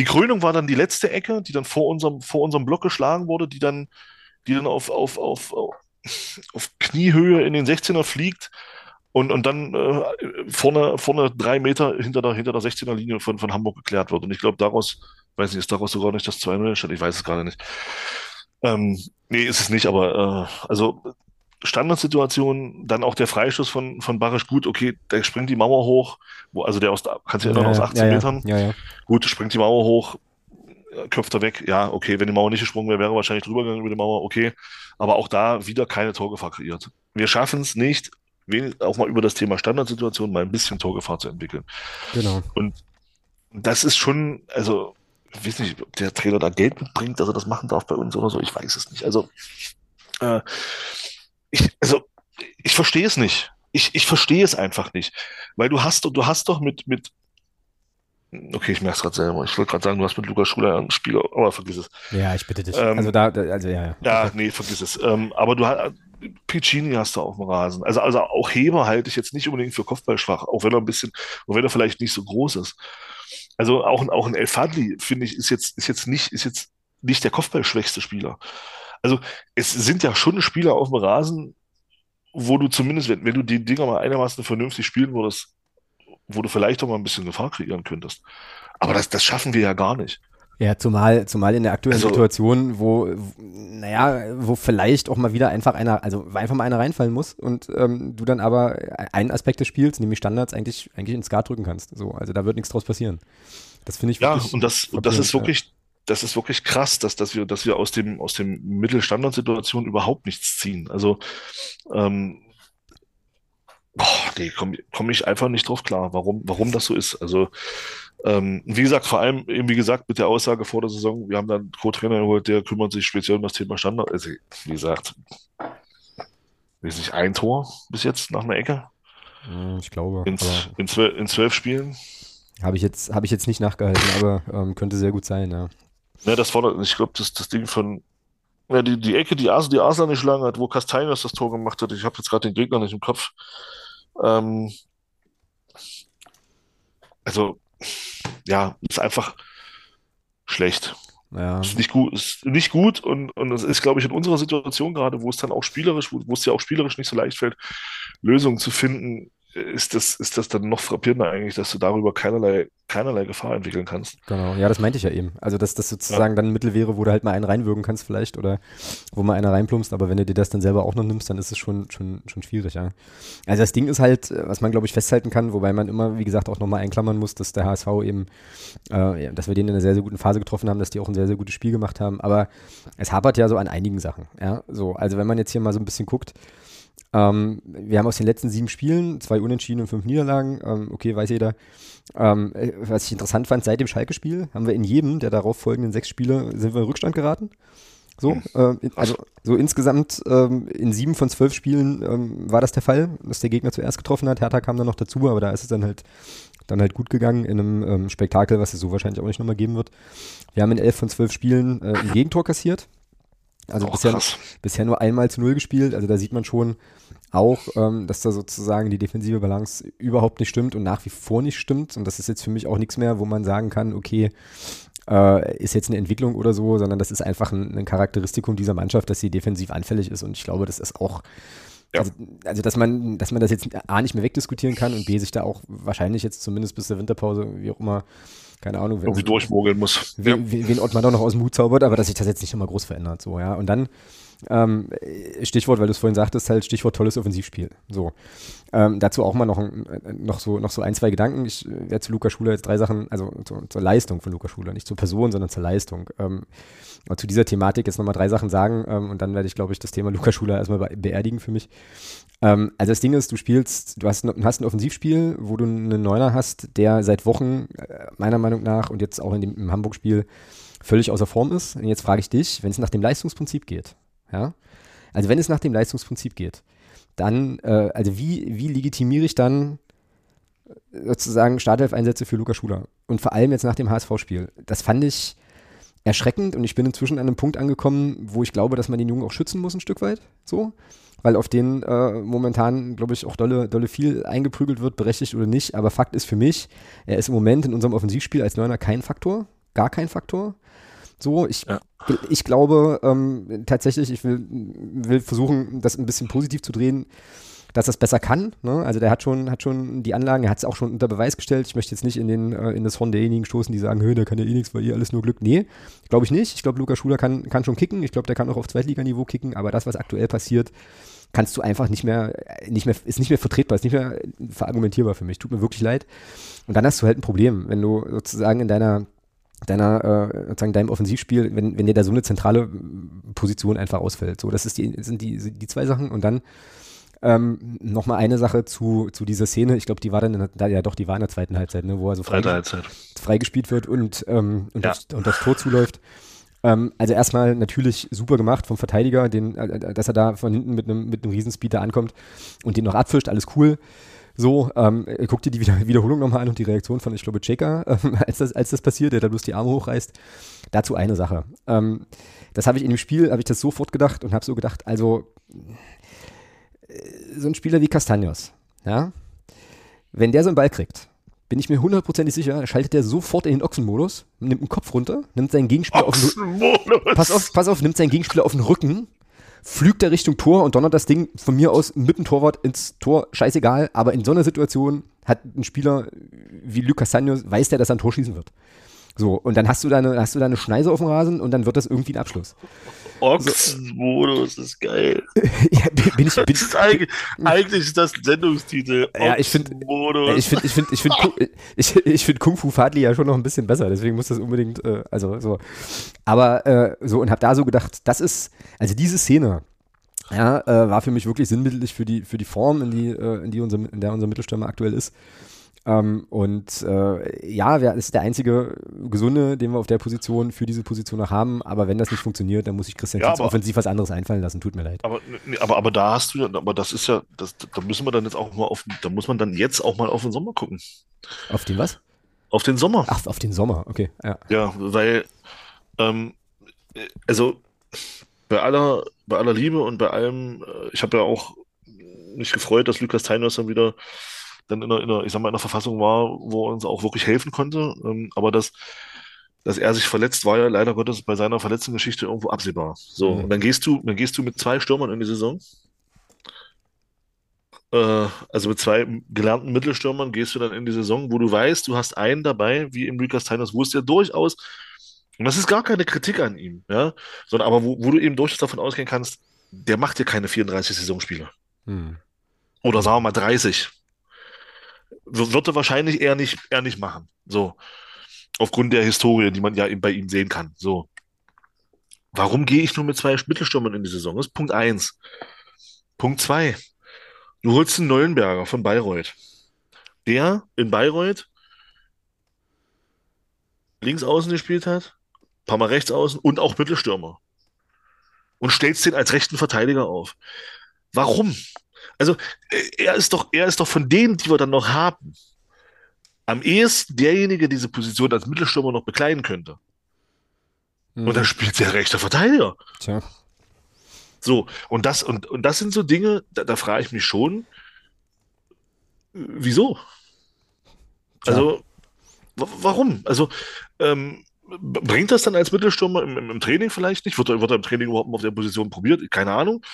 B: Die Krönung war dann die letzte Ecke, die dann vor unserem, vor unserem Block geschlagen wurde, die dann, die dann auf, auf, auf, auf Kniehöhe in den 16er fliegt und, und dann äh, vorne, vorne drei Meter hinter der, hinter der 16er Linie von, von Hamburg geklärt wird. Und ich glaube, daraus, weiß nicht, ist daraus sogar nicht das 2-0 entstanden? Ich weiß es gerade nicht. Ähm, nee, ist es nicht, aber äh, also Standardsituation, dann auch der Freistoß von, von Barisch, gut, okay, der springt die Mauer hoch, wo, also der aus, kannst du ja, ja aus 18
A: ja,
B: Metern,
A: ja,
B: gut, springt die Mauer hoch, köpft er weg, ja, okay, wenn die Mauer nicht gesprungen wäre, wäre er wahrscheinlich drüber gegangen über die Mauer, okay, aber auch da wieder keine Torgefahr kreiert. Wir schaffen es nicht, auch mal über das Thema Standardsituation mal ein bisschen Torgefahr zu entwickeln.
A: Genau.
B: Und das ist schon, also, ich weiß nicht, ob der Trainer da Geld mitbringt, dass er das machen darf bei uns oder so, ich weiß es nicht. Also, äh, ich, also, ich verstehe es nicht. Ich, ich verstehe es einfach nicht. Weil du hast, du hast doch mit, mit, okay, ich merke es gerade selber. Ich wollte gerade sagen, du hast mit Lukas Schuler einen Spieler, aber vergiss es.
A: Ja, ich bitte dich.
B: Ähm,
A: also da, also ja, ja.
B: Ja, nee, vergiss es. Ähm, aber du hast, Piccini hast du auf dem Rasen. Also, also auch Heber halte ich jetzt nicht unbedingt für Kopfballschwach, auch wenn er ein bisschen, auch wenn er vielleicht nicht so groß ist. Also auch, auch ein El Fadli, finde ich, ist jetzt, ist jetzt nicht, ist jetzt nicht der Kopfballschwächste Spieler. Also es sind ja schon Spieler auf dem Rasen, wo du zumindest, wenn, wenn du die Dinger mal einigermaßen vernünftig spielen würdest, wo du vielleicht auch mal ein bisschen Gefahr kreieren könntest. Aber das, das schaffen wir ja gar nicht.
A: Ja, zumal, zumal in der aktuellen also, Situation, wo, naja, wo vielleicht auch mal wieder einfach einer, also einfach mal einer reinfallen muss und ähm, du dann aber einen Aspekt des Spiels, nämlich Standards, eigentlich, eigentlich ins Skat drücken kannst. So, also da wird nichts draus passieren. Das finde ich
B: wirklich. Ja, und das, und das ist wirklich. Das ist wirklich krass, dass, dass wir, dass wir aus dem, aus dem Mittelstandardsituation überhaupt nichts ziehen. Also, ähm, boah, nee, komme komm ich einfach nicht drauf klar, warum, warum das so ist. Also, ähm, wie gesagt, vor allem, eben wie gesagt, mit der Aussage vor der Saison, wir haben dann einen Co-Trainer geholt, der kümmert sich speziell um das Thema Standard. Also, wie gesagt, weiß nicht, ein Tor bis jetzt nach einer Ecke.
A: Ich glaube.
B: In, in, zwölf, in zwölf Spielen.
A: Habe ich, jetzt, hab ich jetzt nicht nachgehalten, aber ähm, könnte sehr gut sein, ja.
B: Ja, das war, ich glaube, das, das Ding von, ja, die, die Ecke, die Asa, die Asa nicht lang hat, wo Castaños das Tor gemacht hat, ich habe jetzt gerade den Gegner nicht im Kopf. Ähm, also, ja, ist einfach schlecht.
A: Ja.
B: Ist nicht gut, ist nicht gut und, und es ist, glaube ich, in unserer Situation gerade, wo es dann auch spielerisch, wo, wo es ja auch spielerisch nicht so leicht fällt, Lösungen zu finden, ist das, ist das dann noch frappierender eigentlich, dass du darüber keinerlei, keinerlei Gefahr entwickeln kannst.
A: Genau, ja, das meinte ich ja eben. Also, dass das sozusagen ja. dann ein Mittel wäre, wo du halt mal einen reinwürgen kannst vielleicht oder wo mal einer reinplumpst, aber wenn du dir das dann selber auch noch nimmst, dann ist es schon, schon, schon schwierig, ja. Also das Ding ist halt, was man, glaube ich, festhalten kann, wobei man immer, wie gesagt, auch nochmal einklammern muss, dass der HSV eben, äh, dass wir den in einer sehr, sehr guten Phase getroffen haben, dass die auch ein sehr, sehr gutes Spiel gemacht haben, aber es hapert ja so an einigen Sachen, ja. So, also wenn man jetzt hier mal so ein bisschen guckt, ähm, wir haben aus den letzten sieben Spielen zwei Unentschieden und fünf Niederlagen. Ähm, okay, weiß jeder. Ähm, äh, was ich interessant fand, seit dem Schalke-Spiel haben wir in jedem der darauf folgenden sechs Spiele sind wir in Rückstand geraten. So, äh, also so insgesamt ähm, in sieben von zwölf Spielen ähm, war das der Fall, dass der Gegner zuerst getroffen hat. Hertha kam dann noch dazu, aber da ist es dann halt dann halt gut gegangen in einem ähm, Spektakel, was es so wahrscheinlich auch nicht nochmal geben wird. Wir haben in elf von zwölf Spielen äh, ein Gegentor kassiert. Also oh, bisher, bisher nur einmal zu null gespielt. Also da sieht man schon auch, ähm, dass da sozusagen die defensive Balance überhaupt nicht stimmt und nach wie vor nicht stimmt. Und das ist jetzt für mich auch nichts mehr, wo man sagen kann, okay, äh, ist jetzt eine Entwicklung oder so, sondern das ist einfach ein, ein Charakteristikum dieser Mannschaft, dass sie defensiv anfällig ist. Und ich glaube, das ist auch Ja. Also, also, dass man, dass man das jetzt A nicht mehr wegdiskutieren kann und B sich da auch wahrscheinlich jetzt zumindest bis zur Winterpause, wie auch immer, keine Ahnung,
B: irgendwie durchmogeln muss.
A: Wen, ja. wen Ottmar doch noch aus dem Hut zaubert, aber dass sich das jetzt nicht nochmal groß verändert. So, ja. Und dann ähm, Stichwort, weil du es vorhin sagtest, halt Stichwort tolles Offensivspiel. So. Ähm, dazu auch mal noch, ein, noch, so, noch so ein, zwei Gedanken. Ich werde zu Luca Schuler jetzt drei Sachen, also zu, zur Leistung von Luca Schuler, nicht zur Person, sondern zur Leistung. Ähm, zu dieser Thematik jetzt nochmal drei Sachen sagen ähm, und dann werde ich, glaube ich, das Thema Luca Schuler erstmal beerdigen für mich. Ähm, also das Ding ist, du spielst, du hast, hast ein Offensivspiel, wo du einen Neuner hast, der seit Wochen, äh, meiner Meinung nach, und jetzt auch in dem, im Hamburg-Spiel, völlig außer Form ist. Und jetzt frage ich dich, wenn es nach dem Leistungsprinzip geht, ja? Also wenn es nach dem Leistungsprinzip geht, dann, äh, also wie, wie legitimiere ich dann sozusagen Startelf-Einsätze für Luca Schuler? Und vor allem jetzt nach dem HSV-Spiel. Das fand ich erschreckend und ich bin inzwischen an einem Punkt angekommen, wo ich glaube, dass man den Jungen auch schützen muss ein Stück weit, so, weil auf den äh, momentan, glaube ich, auch dolle, dolle viel eingeprügelt wird, berechtigt oder nicht, aber Fakt ist für mich, er ist im Moment in unserem Offensivspiel als Neuner kein Faktor, gar kein Faktor. So, ich, ja. ich glaube ähm, tatsächlich, ich will, will versuchen, das ein bisschen positiv zu drehen, dass das besser kann. Ne? Also der hat schon, hat schon die Anlagen, er hat es auch schon unter Beweis gestellt. Ich möchte jetzt nicht in, den, äh, in das Horn derjenigen stoßen, die sagen, der kann ja eh nichts, weil ihr alles nur Glück. Nee, glaube ich nicht. Ich glaube, Luca Schuler kann, kann schon kicken. Ich glaube, der kann auch auf Zweitliganiveau kicken, aber das, was aktuell passiert, kannst du einfach nicht mehr, nicht mehr, ist nicht mehr vertretbar, ist nicht mehr verargumentierbar für mich. Tut mir wirklich leid. Und dann hast du halt ein Problem, wenn du sozusagen in deiner deiner, äh, sozusagen deinem Offensivspiel, wenn, wenn dir da so eine zentrale Position einfach ausfällt. So, das ist die, sind die, die zwei Sachen. Und dann ähm, nochmal eine Sache zu, zu dieser Szene. Ich glaube, die war dann, in der, ja doch, die war in der zweiten Halbzeit, ne, wo er so frei, freigespielt wird und, ähm, und, ja. das, und das Tor zuläuft. Ähm, also erstmal natürlich super gemacht vom Verteidiger, den, äh, dass er da von hinten mit einem mit einem Riesenspeed da ankommt und den noch abfischt, alles cool. So, ähm, guck dir die Wiederholung nochmal an und die Reaktion von, ich glaube, Checker, ähm, als, das, als das passiert, der da bloß die Arme hochreißt. Dazu eine Sache. Ähm, das habe ich in dem Spiel, habe ich das sofort gedacht und habe so gedacht, also so ein Spieler wie Castagnos, ja, wenn der so einen Ball kriegt, bin ich mir hundertprozentig sicher, schaltet er sofort in den Ochsenmodus, nimmt den Kopf runter, nimmt seinen Gegenspieler auf den Pass auf, pass auf, nimmt seinen Gegenspieler auf den Rücken flügt er Richtung Tor und donnert das Ding von mir aus mit dem Torwart ins Tor, scheißegal, aber in so einer Situation hat ein Spieler wie Lucas Sanyo, weiß der, dass er ein Tor schießen wird. So, und dann hast du deine, hast du deine Schneise auf dem Rasen und dann wird das irgendwie ein Abschluss.
B: Ochsenmodus so. ist geil.
A: ja, bin ich, bin,
B: ist eigentlich, eigentlich ist das ein Sendungstitel.
A: Ja, ich finde, ich finde, ich finde, ich finde, ich, ich finde Kung Fu Fadli ja schon noch ein bisschen besser, deswegen muss das unbedingt, äh, also so. Aber äh, so, und habe da so gedacht, das ist, also diese Szene, ja, äh, war für mich wirklich sinnbildlich für die, für die Form, in die, äh, in die unser, in der unser Mittelstürmer aktuell ist. Ähm, und äh, ja, wer ist der einzige Gesunde, den wir auf der Position für diese Position noch haben. Aber wenn das nicht funktioniert, dann muss ich Christian ja, aber, offensiv was anderes einfallen lassen. Tut mir leid.
B: Aber, aber, aber da hast du ja, aber das ist ja, das, da müssen wir dann jetzt auch mal auf, da muss man dann jetzt auch mal auf den Sommer gucken.
A: Auf den was?
B: Auf den Sommer.
A: Ach, auf den Sommer, okay.
B: Ja, ja weil, ähm, also bei aller, bei aller Liebe und bei allem, äh, ich habe ja auch mich gefreut, dass Lukas Teiners dann wieder dann in einer, in einer, ich sag mal, in einer Verfassung war, wo er uns auch wirklich helfen konnte. Ähm, aber das, dass er sich verletzt, war ja leider Gottes bei seiner verletzten Geschichte irgendwo absehbar. So, mhm. und dann gehst du, dann gehst du mit zwei Stürmern in die Saison. Äh, also mit zwei gelernten Mittelstürmern gehst du dann in die Saison, wo du weißt, du hast einen dabei, wie im Lucas Teiners, wo es ja durchaus, und das ist gar keine Kritik an ihm, ja, sondern aber wo, wo du eben durchaus davon ausgehen kannst, der macht dir keine 34 Saisonspiele. Mhm. Oder sagen wir mal 30 wird er wahrscheinlich eher nicht, eher nicht machen. So. Aufgrund der Historie, die man ja bei ihm sehen kann. So. Warum gehe ich nur mit zwei Mittelstürmern in die Saison? Das ist Punkt 1. Punkt 2. Du holst einen Neuenberger von Bayreuth. Der in Bayreuth links außen gespielt hat, ein paar Mal rechts außen und auch Mittelstürmer. Und stellst den als rechten Verteidiger auf. Warum? Also äh, er ist doch, er ist doch von denen, die wir dann noch haben, am ehesten derjenige, der diese Position als Mittelstürmer noch bekleiden könnte. Mhm. Und dann spielt der rechte Verteidiger. Tja. So, und das, und, und das sind so Dinge, da, da frage ich mich schon, wieso? Tja. Also, warum? Also, ähm, bringt das dann als Mittelstürmer im, im, im Training vielleicht nicht? Wird er, wird er im Training überhaupt mal auf der Position probiert? Keine Ahnung.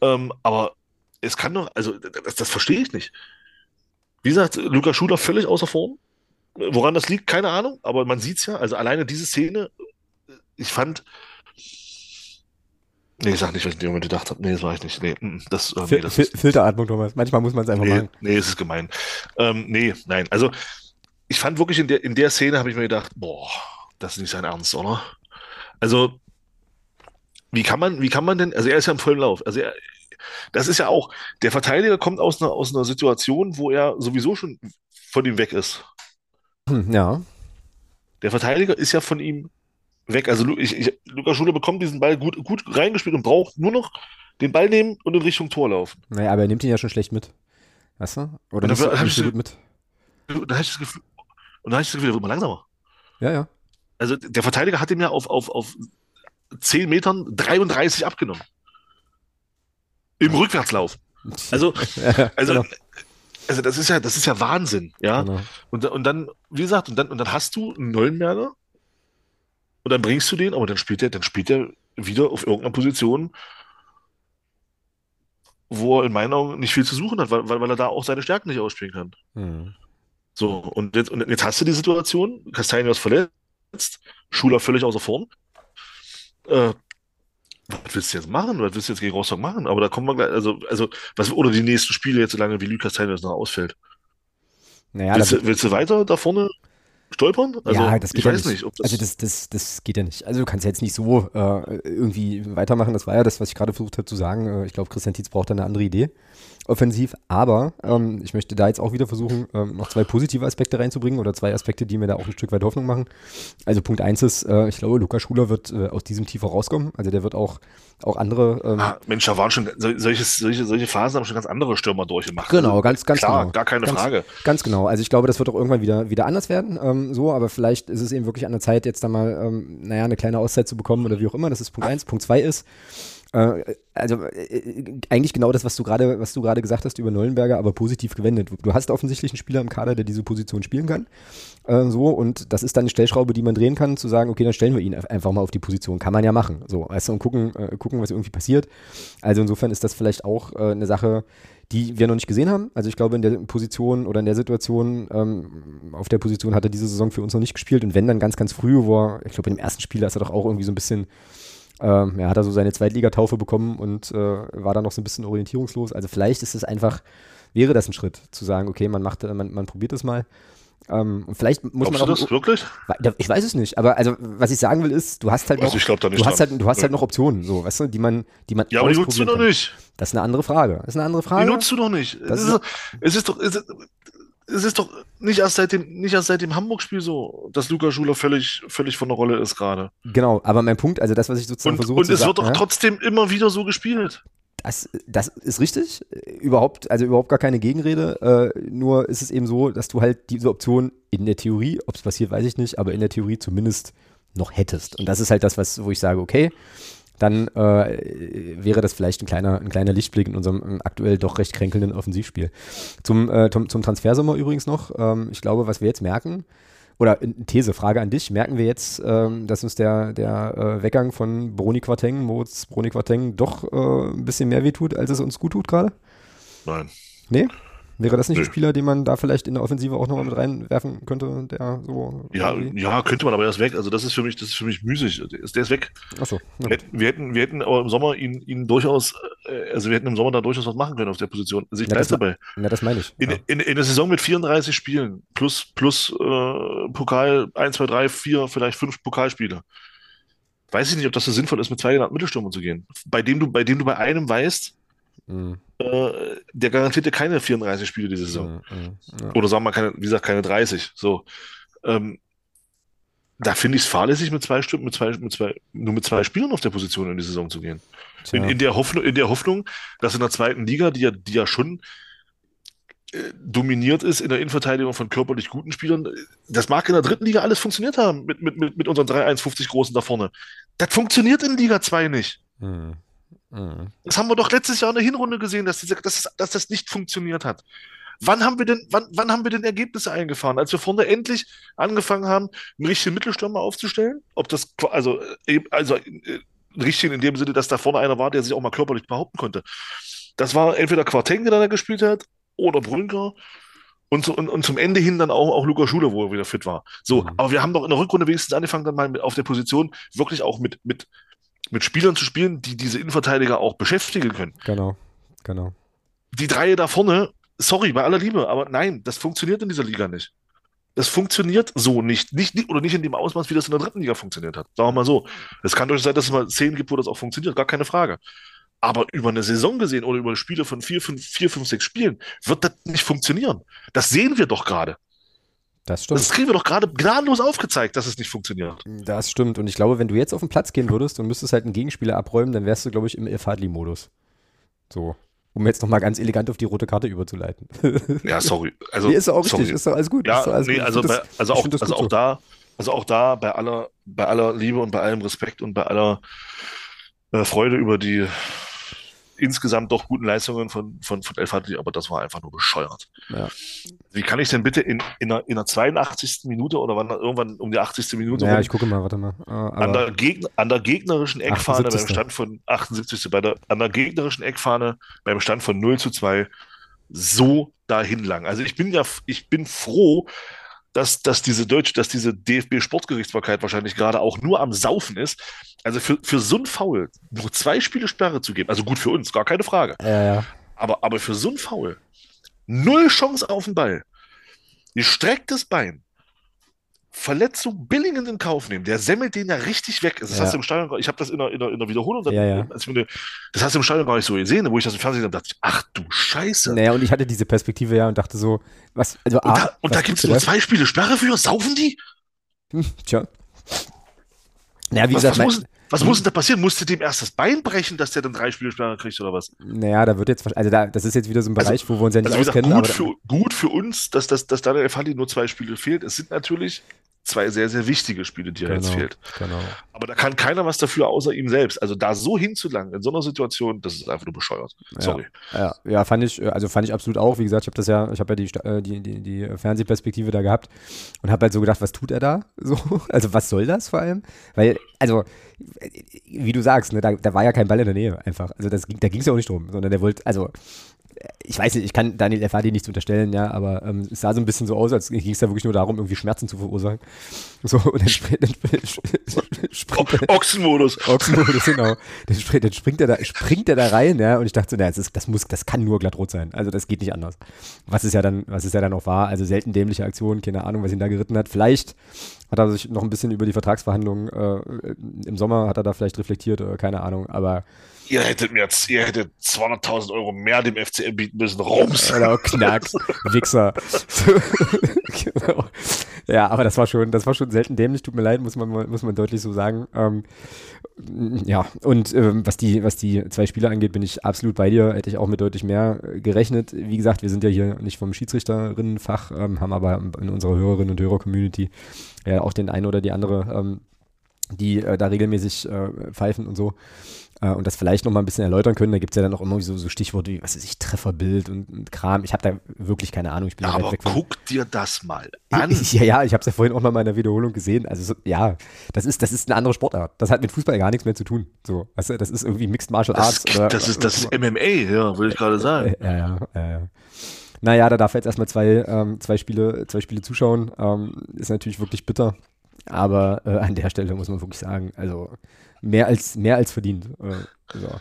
B: Ähm, aber es kann doch, also das, das verstehe ich nicht. Wie gesagt, Lukas Schuler völlig außer Form. Woran das liegt, keine Ahnung, aber man sieht es ja. Also alleine diese Szene, ich fand. Nee, ich sag nicht, was ich in dem Moment gedacht habe. Nee, das war ich nicht. Nee, mm, das, äh, nee, das
A: Fil Filteratmung, Thomas. Manchmal muss man es einfach
B: nee,
A: machen.
B: Nee, es ist gemein. Ähm, nee, nein. Also, ich fand wirklich in der, in der Szene, habe ich mir gedacht, boah, das ist nicht sein Ernst, oder? Also, wie kann man, wie kann man denn, also er ist ja im vollen Lauf. Also er, das ist ja auch, der Verteidiger kommt aus einer, aus einer Situation, wo er sowieso schon von ihm weg ist.
A: Hm, Ja.
B: Der Verteidiger ist ja von ihm weg. Also ich, ich, Lukas Schule bekommt diesen Ball gut, gut reingespielt und braucht nur noch den Ball nehmen und in Richtung Tor laufen.
A: Naja, aber er nimmt ihn ja schon schlecht mit. Weißt du? Oder
B: Und dann
A: nicht
B: ich
A: so
B: so-
A: gut mit.
B: Und dann habe ich das Gefühl, und dann habe ich das Gefühl, der wird immer langsamer.
A: Ja, ja.
B: Also der Verteidiger hat ihm ja auf, auf, auf 10 Metern 33 abgenommen. Im Rückwärtslauf. Also, also,
A: genau.
B: also das ist ja, das ist ja Wahnsinn, ja.
A: Genau.
B: Und, und dann, wie gesagt, und dann, und dann hast du einen Neuenberger und dann bringst du den, aber dann spielt er, dann spielt er wieder auf irgendeiner Position, wo er in meinen Augen nicht viel zu suchen hat, weil, weil, er da auch seine Stärken nicht ausspielen kann.
A: Hm.
B: So, und jetzt, und jetzt hast du die Situation, Castaño ist verletzt, Schuler völlig außer Form. Äh, was willst du jetzt machen? Was willst du jetzt gegen Rostock machen? Aber da kommen wir gleich, also, also, was, oder die nächsten Spiele jetzt, solange wie Lukas jetzt noch ausfällt.
A: Naja,
B: willst, du, willst du weiter da vorne stolpern? Also,
A: ja, das geht
B: ich
A: ja
B: weiß
A: nicht.
B: nicht, das,
A: also das, das, das geht ja nicht. Also du kannst ja jetzt nicht so äh, irgendwie weitermachen. Das war ja das, was ich gerade versucht habe zu sagen. Äh, ich glaube, Christian Tietz braucht da eine andere Idee offensiv. Aber ähm, ich möchte da jetzt auch wieder versuchen, ähm, noch zwei positive Aspekte reinzubringen oder zwei Aspekte, die mir da auch ein Stück weit Hoffnung machen. Also Punkt eins ist, äh, ich glaube, Lukas Schuler wird äh, aus diesem Tief rauskommen. Also der wird auch, auch andere ähm,
B: ah, Mensch, da waren schon, sol- solche, solche, solche Phasen haben schon ganz andere Stürmer durchgemacht.
A: Genau,
B: Also,
A: ganz, ganz
B: klar,
A: genau.
B: gar keine
A: ganz,
B: Frage.
A: Ganz genau. Also ich glaube, das wird auch irgendwann wieder, wieder anders werden. Ähm, so, aber vielleicht ist es eben wirklich an der Zeit, jetzt da mal, ähm, naja, eine kleine Auszeit zu bekommen oder wie auch immer. Das ist Punkt eins. Punkt zwei ist, also äh, eigentlich genau das, was du gerade, was du gerade gesagt hast über Nollenberger, aber positiv gewendet. Du hast offensichtlich einen Spieler im Kader, der diese Position spielen kann. Äh, so, und das ist dann eine Stellschraube, die man drehen kann, zu sagen, okay, dann stellen wir ihn einfach mal auf die Position. Kann man ja machen. So, weißt du, und gucken, äh, gucken, was irgendwie passiert. Also insofern ist das vielleicht auch äh, eine Sache, die wir noch nicht gesehen haben. Also ich glaube, in der Position oder in der Situation, ähm, auf der Position hat er diese Saison für uns noch nicht gespielt. Und wenn dann ganz, ganz früh, wo er, ich glaube, in dem ersten Spiel, ist er doch auch irgendwie so ein bisschen, ähm, ja, hat er so seine Zweitligataufe bekommen und äh, war dann noch so ein bisschen orientierungslos. Also vielleicht ist es einfach, wäre das ein Schritt, zu sagen, okay, man macht, man, man probiert es mal. Ähm, und vielleicht muss
B: Glaubst
A: man
B: du
A: auch.
B: das wirklich?
A: Ich weiß es nicht, aber also was ich sagen will ist, du hast halt
B: Also
A: noch,
B: da nicht
A: du hast halt, du hast
B: Ja.
A: halt noch Optionen, so, weißt du, die man, die man
B: Ja, aber die nutzt du doch
A: kann.
B: nicht.
A: Das ist eine andere Frage. Das ist eine andere
B: Die
A: Frage.
B: nutzt du doch nicht.
A: Das
B: Es
A: ist-
B: ist, es ist doch, es ist, es ist doch nicht erst seit dem, nicht erst seit dem Hamburg-Spiel so, dass Luca Schuler völlig, völlig von der Rolle ist gerade.
A: Genau, aber mein Punkt, also das, was ich sozusagen
B: Und,
A: versuche
B: und
A: zu
B: es
A: sagen,
B: wird doch
A: ja,
B: trotzdem immer wieder so gespielt.
A: das, das ist richtig, überhaupt, also überhaupt gar keine Gegenrede, äh, nur ist es eben so, dass du halt diese Option in der Theorie, ob es passiert, weiß ich nicht, aber in der Theorie zumindest noch hättest. Und das ist halt das, was, wo ich sage, okay, dann äh, wäre das vielleicht ein kleiner, ein kleiner Lichtblick in unserem ähm, aktuell doch recht kränkelnden Offensivspiel. Zum, äh, zum, zum Transfersommer übrigens noch, ähm, ich glaube, was wir jetzt merken, oder äh, These, Frage an dich, merken wir jetzt, ähm, dass uns der, der äh, Weggang von Broni Quateng, Moritz Broni Quateng, doch äh, ein bisschen mehr wehtut, als es uns gut tut gerade?
B: Nein.
A: Nee? Wäre das nicht ein
B: Nö.
A: Spieler, den man da vielleicht in der Offensive auch nochmal mit reinwerfen könnte, der so.
B: Ja,
A: irgendwie-
B: ja, könnte man, aber er ist weg. Also das ist für mich, das ist für mich müßig. Der ist, der ist weg.
A: Achso, na
B: Wir hätten, wir hätten, aber im Sommer ihn, ihn durchaus, äh, also wir hätten im Sommer da durchaus was machen können auf der Position. Also ich
A: Ja,
B: bleibe
A: das-
B: dabei.
A: Ja, das meine ich.
B: In,
A: ja.
B: in, in der Saison mit 34 Spielen plus, plus äh, Pokal 1, 2, 3, 4, vielleicht 5 Pokalspiele. Weiß ich nicht, ob das so sinnvoll ist, mit zwei genannten Mittelstürmern zu gehen. Bei dem du, bei dem du bei einem weißt,
A: Mhm.
B: äh, der garantiert dir keine 34 Spiele diese Saison.
A: Mhm. Ja.
B: Oder sagen wir mal, keine, wie gesagt, keine 30. So. Ähm, da finde ich es fahrlässig, mit zwei mit zwei, mit zwei, nur mit zwei Spielern auf der Position in die Saison zu gehen. In, in der Hoffnung, in der Hoffnung, dass in der zweiten Liga, die ja, die ja schon äh, dominiert ist in der Innenverteidigung von körperlich guten Spielern, das mag in der dritten Liga alles funktioniert haben mit, mit, mit, mit unseren 3-1-50 Großen da vorne. Das funktioniert in Liga 2 nicht.
A: Mhm. Mhm.
B: Das haben wir doch letztes Jahr in der Hinrunde gesehen, dass, diese, dass, es- dass das nicht funktioniert hat. Wann haben wir denn, wann, wann haben wir denn Ergebnisse eingefahren? Als wir vorne endlich angefangen haben, einen richtigen Mittelstürmer aufzustellen? Ob das, also, äh, also äh, richtig in dem Sinne, dass da vorne einer war, der sich auch mal körperlich behaupten konnte. das war entweder Quarteng, der da gespielt hat, oder Brünker. Und, so, und, und zum Ende hin dann auch, auch Luca Schule, wo er wieder fit war. So, mhm. aber wir haben doch in der Rückrunde wenigstens angefangen, dann mal mit, auf der Position wirklich auch mit, mit, mit Spielern zu spielen, die diese Innenverteidiger auch beschäftigen können.
A: Genau, genau.
B: Die Dreie da vorne, sorry, bei aller Liebe, aber nein, das funktioniert in dieser Liga nicht. Das funktioniert so nicht. nicht. Oder nicht in dem Ausmaß, wie das in der dritten Liga funktioniert hat. Sagen wir mal so. Es kann durchaus sein, dass es mal Szenen gibt, wo das auch funktioniert, gar keine Frage. Aber über eine Saison gesehen oder über Spiele von vier, fünf, vier, fünf, sechs Spielen wird das nicht funktionieren. Das sehen wir doch gerade.
A: Das stimmt.
B: Das kriegen wir doch gerade gnadenlos aufgezeigt, dass es nicht funktioniert.
A: Das stimmt. Und ich glaube, wenn du jetzt auf den Platz gehen würdest und müsstest halt einen Gegenspieler abräumen, dann wärst du, glaube ich, im Elfadli-Modus. So. Um jetzt nochmal ganz elegant auf die rote Karte überzuleiten.
B: Ja, sorry. Also,
A: nee, ist doch auch
B: sorry.
A: richtig, ist doch alles gut.
B: Ja,
A: alles
B: nee,
A: gut.
B: also, bei, also auch, also auch
A: so.
B: da, also auch da, bei aller, bei aller Liebe und bei allem Respekt und bei aller äh, Freude über die insgesamt doch guten Leistungen von, von, von El Fadli, aber das war einfach nur bescheuert.
A: Ja.
B: Wie kann ich denn bitte in, in, einer, in der 82. Minute oder wann, irgendwann um die 80. Minute
A: Ja,
B: rum
A: ich gucke mal, warte mal. Äh,
B: an, der Gegner, an der gegnerischen Eckfahne
A: 78..
B: beim Stand von 78. Bei der, an der gegnerischen Eckfahne beim Stand von 0 zu 2 so dahin lang. Also ich bin ja, ich bin froh, dass, dass diese Deutsche, dass diese DFB-Sportgerichtsbarkeit wahrscheinlich gerade auch nur am Saufen ist. Also für, für so ein Foul nur zwei Spiele Sperre zu geben, also gut für uns, gar keine Frage.
A: ja, ja.
B: Aber, aber für so ein Foul null Chance auf den Ball. Gestrecktes Bein. Verletzung Billingen in Kauf nehmen. Der semmelt den ja richtig weg. Das
A: Ja.
B: hast du im Stadion, ich habe das in der, in, der, in der Wiederholung, dann,
A: Ja, ja.
B: mir, das hast du im Stadion gar nicht so gesehen, wo ich das im Fernsehen dann dachte, ich, ach du Scheiße.
A: Naja, und ich hatte diese Perspektive ja und dachte so, was, also
B: Und
A: A,
B: da, und
A: was
B: da gibt es nur zwei Spiele Sperre für, saufen die?
A: Hm, tja. Naja, wie
B: Was,
A: gesagt,
B: was,
A: mein,
B: muss, was muss denn da passieren? Musste dem erst das Bein brechen, dass der dann drei Spiele Sperre kriegt oder was?
A: naja, da wird jetzt, also da, das ist jetzt wieder so ein
B: Also-
A: Bereich, wo wir uns ja nicht
B: Also gesagt,
A: auskennen,
B: gut
A: aber
B: für, gut für uns, dass, dass, dass Daniel Elfandi nur zwei Spiele fehlt. Es sind natürlich zwei sehr, sehr wichtige Spiele, die er jetzt
A: genau,
B: fehlt.
A: genau.
B: Aber da kann keiner was dafür, außer ihm selbst. Also da so hinzulangen, in so einer Situation, das ist einfach nur bescheuert. Sorry.
A: Ja, ja, fand ich, äh, also fand ich absolut auch. Wie gesagt, ich habe das ja, ich habe ja die, äh, die, die, die Fernsehperspektive da gehabt und habe halt so gedacht, was tut er da? So, also was soll das vor allem? Weil, also, äh, wie du sagst, ne, da, da war ja kein Ball in der Nähe einfach. Also das, da ging es ja auch nicht drum, sondern der wollte, also ich weiß nicht, ich kann Daniel Efadi nichts unterstellen, ja, aber ähm, es sah so ein bisschen so aus, als ging es da wirklich nur darum, irgendwie Schmerzen zu verursachen. So, und dann, spr dann spr springt er,
B: Ochsenmodus.
A: Ochsenmodus, genau. Dann, springt, dann springt er da, springt er da rein, ja, und ich dachte so, naja, das, ist, das muss, das kann nur glattrot sein. Also das geht nicht anders. Was es ja dann, was es ja dann auch war, also selten dämliche Aktion, keine Ahnung, was ihn da geritten hat. Vielleicht hat er sich noch ein bisschen über die Vertragsverhandlungen äh, im Sommer hat er da vielleicht reflektiert, oder keine Ahnung, aber
B: Ihr hättet mir jetzt, ihr hättet 200.000 Euro mehr dem FCM bieten müssen. Rums.
A: Auch Knacks, Wichser. Genau. Ja, aber das war schon, das war schon selten dämlich, tut mir leid, muss man, muss man deutlich so sagen. Ähm, ja, und ähm, was die, was die zwei Spiele angeht, bin ich absolut bei dir, hätte ich auch mit deutlich mehr äh, gerechnet. Wie gesagt, wir sind ja hier nicht vom Schiedsrichterinnenfach, ähm, haben aber in unserer Hörerinnen und Hörer-Community ja auch den einen oder die andere, ähm, die äh, da regelmäßig äh, pfeifen und so äh, und das vielleicht noch mal ein bisschen erläutern können. Da gibt es ja dann auch immer so, so Stichworte wie, was weiß ich, Trefferbild und, und Kram. Ich habe da wirklich keine Ahnung. Ich bin da
B: Aber
A: weg von.
B: guck dir das mal an.
A: Ja, ja, ich habe es ja vorhin auch mal in der Wiederholung gesehen. Also so, ja, das ist, das ist eine andere Sportart. Das hat mit Fußball gar nichts mehr zu tun. So, weißt du, das ist irgendwie Mixed Martial Arts.
B: Das,
A: oder,
B: das, ist, das ist MMA, ja, würde ich gerade sagen.
A: äh, ja, ja, ja, ja. Naja, da darf er jetzt erstmal zwei, ähm, zwei, Spiele, zwei Spiele zuschauen. Ähm, ist natürlich wirklich bitter. Aber äh, an der Stelle muss man wirklich sagen, also mehr als, mehr als verdient. Äh, so.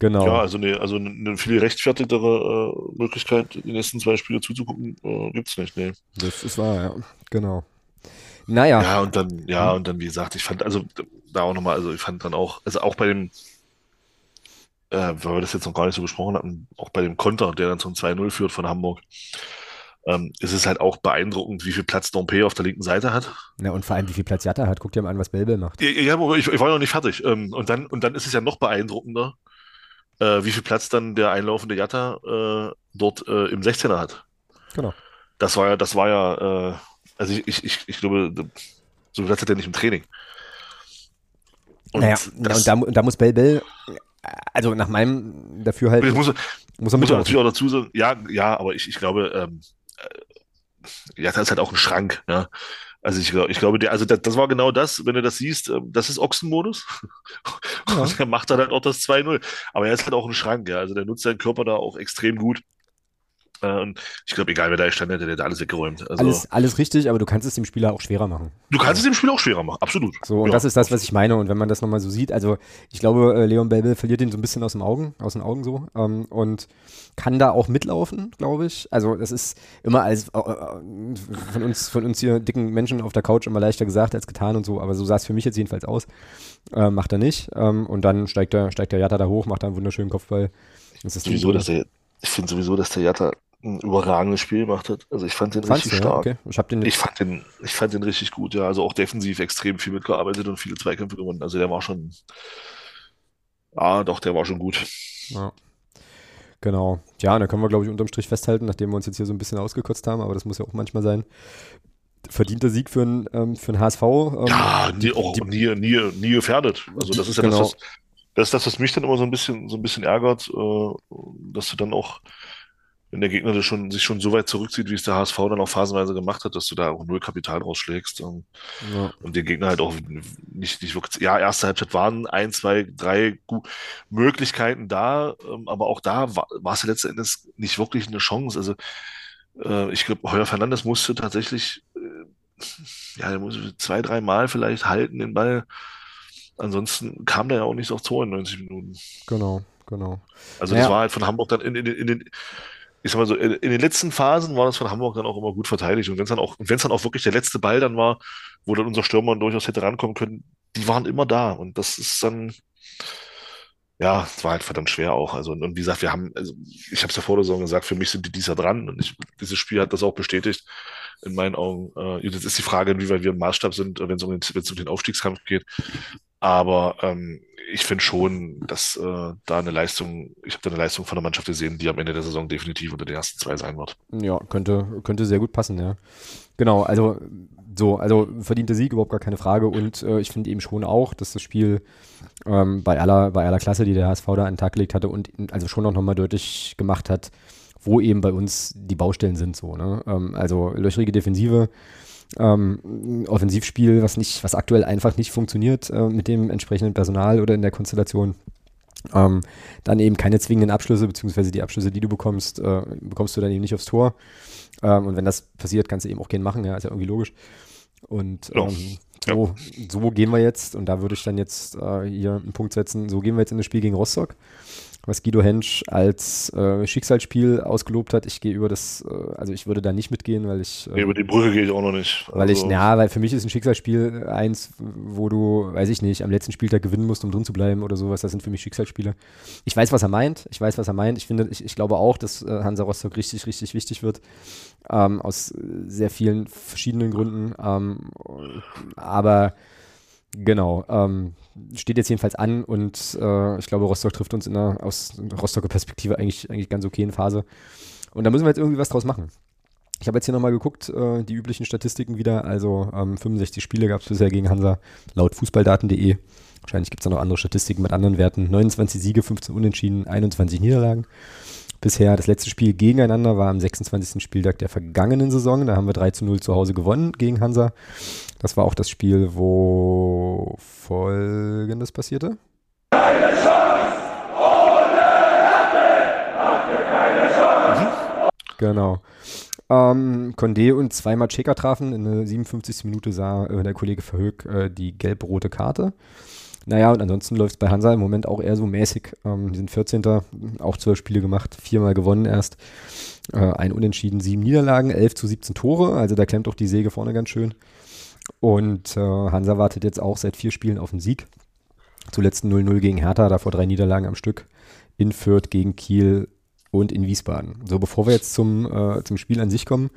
A: Genau.
B: Ja, also eine, also eine viel rechtfertigtere äh, Möglichkeit, die nächsten zwei Spiele zuzugucken, äh, gibt's nicht, nee.
A: Das ist wahr, ja. Genau. Naja.
B: Ja, und dann, ja, und dann, wie gesagt, ich fand, also da auch nochmal, also ich fand dann auch, also auch bei dem, äh, weil wir das jetzt noch gar nicht so besprochen hatten, auch bei dem Konter, der dann zum 2-0 führt von Hamburg, ähm, ist es halt auch beeindruckend, wie viel Platz Dompe auf der linken Seite hat.
A: Na, und vor allem, wie viel Platz Jatta hat. Guck dir mal an, was Belbel macht.
B: Ja, ja, aber ich, ich war noch nicht fertig. Ähm, und dann, und dann ist es ja noch beeindruckender, äh, wie viel Platz dann der einlaufende Jatta äh, dort äh, im 16er hat.
A: Genau.
B: Das war ja, das war ja, äh, also ich, ich, ich, ich glaube, so viel Platz hat er nicht im Training. Und
A: naja, ja,
B: das,
A: und da, und da muss Belbel, also nach meinem Dafürhalten,
B: das muss,
A: muss er
B: muss natürlich auch dazu sagen, ja, ja, aber ich, ich glaube, ähm, äh, Jatta ist halt auch ein Schrank, ja. Also ich, glaub, ich glaube, der, also das, das war genau das, wenn du das siehst, ähm, das ist Ochsenmodus. Ja. Und er macht dann halt auch das 2-0. Aber er ist halt auch ein Schrank, ja. Also der nutzt seinen Körper da auch extrem gut. Äh, und ich glaube, egal wer da stand, hätte der da alles weggeräumt.
A: Also, alles, alles richtig, aber du kannst es dem Spieler auch schwerer machen.
B: Du kannst ja. es dem Spieler auch schwerer machen, absolut.
A: So, und ja. das ist das, was ich meine. Und wenn man das nochmal so sieht, also ich glaube, äh, Leon Belbel verliert ihn so ein bisschen aus den Augen, aus den Augen so. Ähm, und kann da auch mitlaufen, glaube ich. Also das ist immer als äh, äh, von uns, von uns hier dicken Menschen auf der Couch immer leichter gesagt als getan und so, aber so sah es für mich jetzt jedenfalls aus. Äh, macht er nicht. Ähm, und dann steigt der, steigt der Jatta da hoch, macht da einen wunderschönen Kopfball.
B: Das ist sowieso, dass der, ich finde sowieso, dass der Jatta ein überragendes Spiel gemacht hat. Also ich fand den Fandst richtig du, stark. Okay. Ich, den ich, fand den, ich fand den richtig gut, ja. Also auch defensiv extrem viel mitgearbeitet und viele Zweikämpfe gewonnen. Also der war schon, ah, doch, der war schon gut.
A: Ja. Genau. Ja, da können wir, glaube ich, unterm Strich festhalten, nachdem wir uns jetzt hier so ein bisschen ausgekotzt haben, aber das muss ja auch manchmal sein. Verdienter Sieg für einen ähm, für HSV. Ähm,
B: ja, nie, auch die, nie, nie, nie gefährdet. Also das ist ja genau. das, was, das ist das, was mich dann immer so ein bisschen, so ein bisschen ärgert, äh, dass du dann auch wenn der Gegner schon, sich schon so weit zurückzieht, wie es der HSV dann auch phasenweise gemacht hat, dass du da auch null Kapital rausschlägst. Und, ja. und den Gegner halt auch nicht, nicht wirklich, ja, erste Halbzeit waren ein, zwei, drei Möglichkeiten da, ähm, aber auch da war, war es ja letzten Endes nicht wirklich eine Chance. Also äh, ich glaube, Heuer Fernandes musste tatsächlich, äh, ja, er musste zwei, drei Mal vielleicht halten den Ball. Ansonsten kam der ja auch nicht so auf 92 Minuten.
A: Genau, genau.
B: Also das war halt von Hamburg dann in, in, in den ich sag mal so, in, in, den letzten Phasen war das von Hamburg dann auch immer gut verteidigt. Und wenn es dann auch, wenn es dann auch wirklich der letzte Ball dann war, wo dann unser Stürmer durchaus hätte rankommen können, die waren immer da. Und das ist dann, ja, es war halt verdammt schwer auch. Also, und, und wie gesagt, wir haben, also ich habe es ja vor der Saison gesagt, für mich sind die dieser dran. Und ich, dieses Spiel hat das auch bestätigt, in meinen Augen. Äh, jetzt ist die Frage, inwieweit wir im Maßstab sind, wenn es um, den, um den Aufstiegskampf geht. Aber ähm, ich finde schon, dass äh, da eine Leistung, ich habe da eine Leistung von der Mannschaft gesehen, die am Ende der Saison definitiv unter den ersten zwei sein wird.
A: Ja, könnte, könnte sehr gut passen, ja. Genau, also so, also verdiente Sieg, überhaupt gar keine Frage. Und äh, ich finde eben schon auch, dass das Spiel ähm, bei, aller, bei aller Klasse, die der HSV da an den Tag gelegt hatte und also schon auch nochmal deutlich gemacht hat, wo eben bei uns die Baustellen sind. So, ne? Ähm, also löchrige Defensive, ähm, Offensivspiel, was nicht, was aktuell einfach nicht funktioniert äh, mit dem entsprechenden Personal oder in der Konstellation. Ähm, dann eben keine zwingenden Abschlüsse, beziehungsweise die Abschlüsse, die du bekommst, äh, bekommst du dann eben nicht aufs Tor. Ähm, und wenn das passiert, kannst du eben auch gehen machen, ja, ist ja irgendwie logisch. Und ähm, so, so gehen wir jetzt, und da würde ich dann jetzt äh, hier einen Punkt setzen, so gehen wir jetzt in das Spiel gegen Rostock was Guido Hensch als äh, Schicksalsspiel ausgelobt hat. Ich gehe über das, äh, also ich würde da nicht mitgehen, weil ich.
B: Äh, über die Brücke gehe ich auch noch nicht.
A: Also weil ich, also ja, weil für mich ist ein Schicksalsspiel eins, wo du, weiß ich nicht, am letzten Spieltag gewinnen musst, um drin zu bleiben oder sowas. Das sind für mich Schicksalsspiele. Ich weiß, was er meint. Ich weiß, was er meint. Ich finde, ich, ich glaube auch, dass äh, Hansa Rostock richtig, richtig wichtig wird. Ähm, aus sehr vielen verschiedenen Gründen. Ähm, aber genau, ähm, steht jetzt jedenfalls an und äh, ich glaube, Rostock trifft uns in einer aus Rostocker Perspektive eigentlich, eigentlich ganz okayen Phase. Und da müssen wir jetzt irgendwie was draus machen. Ich habe jetzt hier nochmal geguckt, äh, die üblichen Statistiken wieder. Also ähm, 65 Spiele gab es bisher gegen Hansa laut fußballdaten.de. Wahrscheinlich gibt es da noch andere Statistiken mit anderen Werten. 29 Siege, 15 Unentschieden, 21 Niederlagen bisher. Das letzte Spiel gegeneinander war am 26. Spieltag der vergangenen Saison. Da haben wir 3 zu 0 zu Hause gewonnen gegen Hansa. Das war auch das Spiel, wo Folgendes passierte. Keine Chance! Ohne Härte habt ihr keine Chance! Genau. Ähm, Condé und zweimal Checker trafen. In der 57. Minute sah äh, der Kollege Verhoek äh, die gelb-rote Karte. Naja, und ansonsten läuft es bei Hansa im Moment auch eher so mäßig. Ähm, die sind 14. auch zwölf Spiele gemacht, viermal gewonnen erst. Äh, ein Unentschieden, sieben Niederlagen, 11 zu 17 Tore. Also da klemmt auch die Säge vorne ganz schön. Und äh, Hansa wartet jetzt auch seit vier Spielen auf den Sieg. Zuletzt 0-0 gegen Hertha, davor drei Niederlagen am Stück. In Fürth gegen Kiel und in Wiesbaden. So, bevor wir jetzt zum, äh, zum Spiel an sich kommen,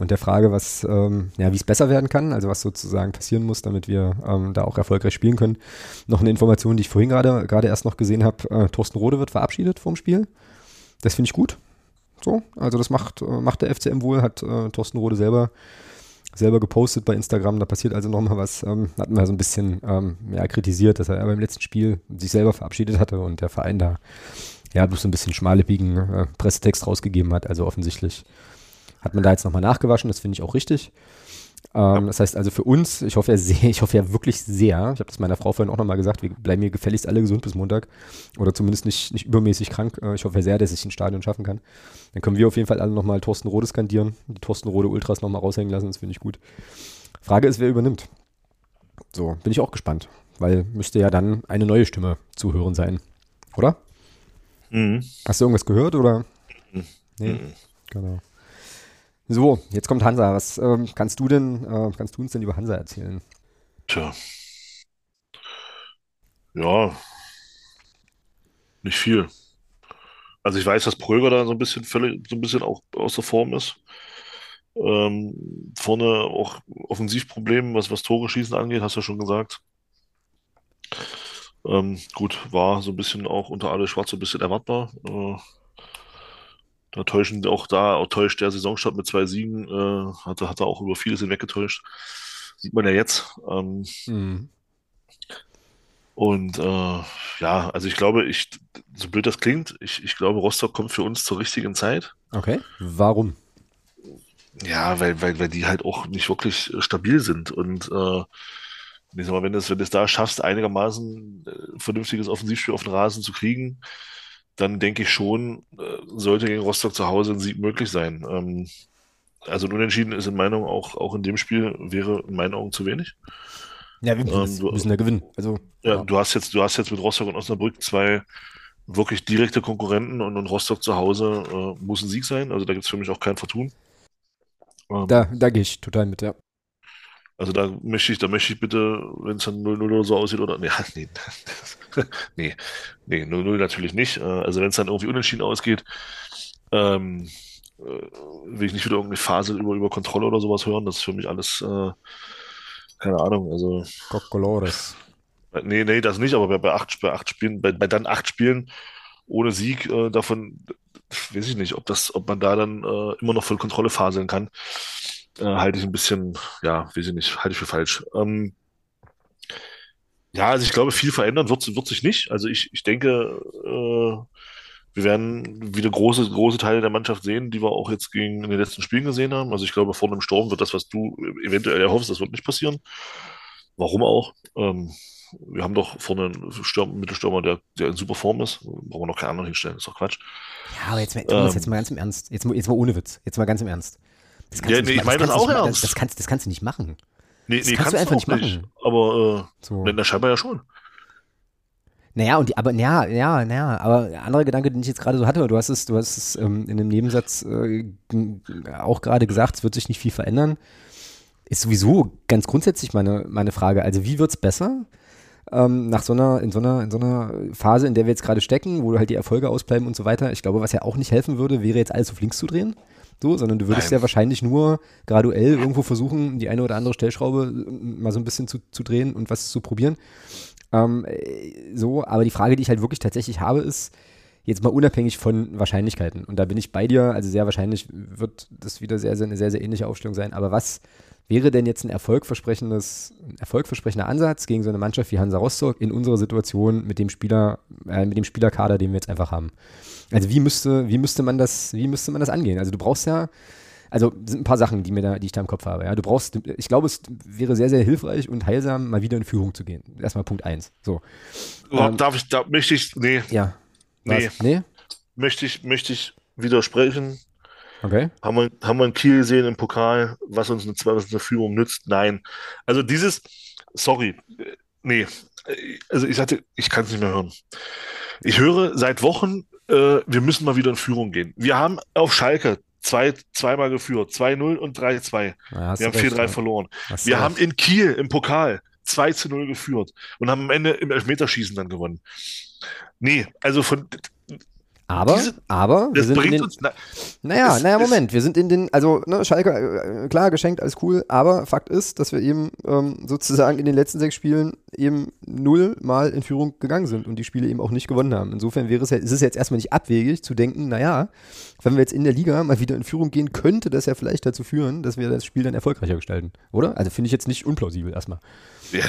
A: und der Frage, was, ähm, ja, wie es besser werden kann, also was sozusagen passieren muss, damit wir ähm, da auch erfolgreich spielen können. Noch eine Information, die ich vorhin gerade erst noch gesehen habe: äh, Thorsten Rode wird verabschiedet vom Spiel. Das finde ich gut. So, also das macht, äh, macht der FCM wohl, hat äh, Thorsten Rode selber selber gepostet bei Instagram. Da passiert also nochmal was. Ähm, hatten wir so ein bisschen ähm, ja, kritisiert, dass er beim letzten Spiel sich selber verabschiedet hatte und der Verein da ja bloß so ein bisschen schmalleppigen äh, Pressetext rausgegeben hat. Also offensichtlich hat man da jetzt nochmal nachgewaschen, das finde ich auch richtig. Ähm, das heißt also für uns, ich hoffe ja sehr, ich hoffe ja wirklich sehr, ich habe das meiner Frau vorhin auch nochmal gesagt, wir bleiben hier gefälligst alle gesund bis Montag oder zumindest nicht, nicht übermäßig krank. Äh, ich hoffe ja sehr, dass ich ein Stadion schaffen kann. Dann können wir auf jeden Fall alle nochmal Thorsten Rode skandieren, die Thorsten Rode Ultras nochmal raushängen lassen, das finde ich gut. Frage ist, wer übernimmt. So, bin ich auch gespannt, weil müsste ja dann eine neue Stimme zu hören sein, oder? Mhm. Hast du irgendwas gehört oder? Mhm. Nee, mhm. genau. So, jetzt kommt Hansa. Was ähm, kannst du denn, äh, kannst du uns denn über Hansa erzählen?
B: Tja. Ja, nicht viel. Also ich weiß, dass Pröger da so ein bisschen völlig, so ein bisschen auch aus der Form ist. Ähm, vorne auch Offensivprobleme, was, was Tore schießen angeht, hast du ja schon gesagt. Ähm, gut, war so ein bisschen auch unter alle Schwarz so ein bisschen erwartbar. Äh, da täuschen auch da, auch täuscht der Saisonstart mit zwei Siegen, äh, hat, hat er auch über vieles hinweggetäuscht. Sieht man ja jetzt. Ähm, mhm. Und äh, ja, also ich glaube, ich, so blöd das klingt, ich, ich glaube, Rostock kommt für uns zur richtigen Zeit.
A: Okay. Warum?
B: Ja, weil, weil, weil die halt auch nicht wirklich stabil sind. Und äh, ich sag mal, wenn du es wenn da schaffst, einigermaßen äh, vernünftiges Offensivspiel auf den Rasen zu kriegen, dann denke ich schon, äh, sollte gegen Rostock zu Hause ein Sieg möglich sein. Ähm, also ein Unentschieden ist in meiner Meinung auch, auch in dem Spiel wäre in meinen Augen zu wenig.
A: Ja, wir müssen, ähm, du, müssen ja gewinnen. Also,
B: ja, ja, Du, hast jetzt, du hast jetzt mit Rostock und Osnabrück zwei wirklich direkte Konkurrenten und, und Rostock zu Hause äh, muss ein Sieg sein. Also da gibt es für mich auch kein Vertun.
A: Ähm, da da gehe ich total mit, ja.
B: Also da möchte ich, da möchte ich bitte, wenn es dann 0-0 oder so aussieht, oder nee, nee, nee, nee 0-0 natürlich nicht. Äh, also wenn es dann irgendwie unentschieden ausgeht, ähm, äh, will ich nicht wieder irgendeine Phase über, über Kontrolle oder sowas hören. Das ist für mich alles, äh, keine Ahnung, also.
A: Cocolores.
B: Nee, nee, das nicht, aber bei, bei, acht, bei acht Spielen, bei, bei dann acht Spielen ohne Sieg, äh, davon weiß ich nicht, ob das, ob man da dann äh, immer noch voll Kontrolle faseln kann äh, halte ich ein bisschen, ja, weiß ich nicht, halte ich für falsch. Ähm, ja, also ich glaube, viel verändern wird, wird sich nicht. Also ich, ich denke, äh, wir werden wieder große, große Teile der Mannschaft sehen, die wir auch jetzt gegen in den letzten Spielen gesehen haben. Also ich glaube, vor einem Sturm wird das, was du eventuell erhoffst, das wird nicht passieren. Warum auch? Ähm, wir haben doch vorne einen Stürm, Mittelstürmer, der, der in super Form ist. Brauchen wir noch keinen anderen hinstellen, ist doch Quatsch.
A: Ja, aber jetzt, Thomas, ähm, jetzt mal ganz im Ernst. Jetzt, jetzt mal ohne Witz. Jetzt mal ganz im Ernst.
B: Das kannst ja, nee, ich meine das, auch
A: ernst. Das, das, kannst, das kannst du nicht machen.
B: Nee, das nee, kannst, kannst du einfach nicht machen. Aber äh, so. na, scheinbar ja schon.
A: Naja, und die, aber ja, ja, naja, aber ein anderer Gedanke, den ich jetzt gerade so hatte, du hast es, du hast es ähm, in dem Nebensatz äh, auch gerade gesagt, es wird sich nicht viel verändern, ist sowieso ganz grundsätzlich meine, meine Frage. Also wie wird es besser? Ähm, nach so einer, in so einer, in so einer Phase, in der wir jetzt gerade stecken, wo halt die Erfolge ausbleiben und so weiter. Ich glaube, was ja auch nicht helfen würde, wäre jetzt alles auf links zu drehen so, sondern du würdest Nein. ja wahrscheinlich nur graduell irgendwo versuchen, die eine oder andere Stellschraube äh, mal so ein bisschen zu, zu drehen und was zu probieren. Ähm, äh, so, aber die Frage, die ich halt wirklich tatsächlich habe, ist, jetzt mal unabhängig von Wahrscheinlichkeiten. Und da bin ich bei dir, also sehr wahrscheinlich wird das wieder sehr, sehr, eine sehr, sehr ähnliche Aufstellung sein. Aber was wäre denn jetzt ein erfolgversprechendes, ein erfolgversprechender Ansatz gegen so eine Mannschaft wie Hansa Rostock in unserer Situation mit dem Spieler, äh, mit dem Spielerkader, den wir jetzt einfach haben? Also wie müsste, wie müsste man das, wie müsste man das angehen? Also du brauchst ja, also sind ein paar Sachen, die mir da, die ich da im Kopf habe. Ja, du brauchst, ich glaube, es wäre sehr, sehr hilfreich und heilsam, mal wieder in Führung zu gehen. Erstmal Punkt eins. So.
B: Ähm, Darf ich, da möchte ich, nee.
A: Ja.
B: Nee. nee. Möchte ich, möchte ich widersprechen.
A: Okay.
B: Haben wir, haben wir in Kiel gesehen im Pokal, was uns eine, was uns eine Führung nützt? Nein. Also dieses, sorry, nee. Also ich sagte, ich kann es nicht mehr hören. Ich höre seit Wochen äh, wir müssen mal wieder in Führung gehen. Wir haben auf Schalke zwei, zweimal geführt, 2-0 und 3-2. Ja, wir haben 4-3 verloren. Wir haben in Kiel im Pokal 2 0 geführt und haben am Ende im Elfmeterschießen dann gewonnen. Nee, also von
A: aber, Diese, aber, wir sind in den, uns, na, naja, es, naja, Moment, wir sind in den, also, ne, Schalke, äh, klar, geschenkt, alles cool, aber Fakt ist, dass wir eben ähm, sozusagen in den letzten sechs Spielen eben null Mal in Führung gegangen sind und die Spiele eben auch nicht gewonnen haben. Insofern wäre es ist es jetzt erstmal nicht abwegig zu denken, naja, wenn wir jetzt in der Liga mal wieder in Führung gehen, könnte das ja vielleicht dazu führen, dass wir das Spiel dann erfolgreicher gestalten, oder? Also finde ich jetzt nicht unplausibel erstmal.
B: Ja,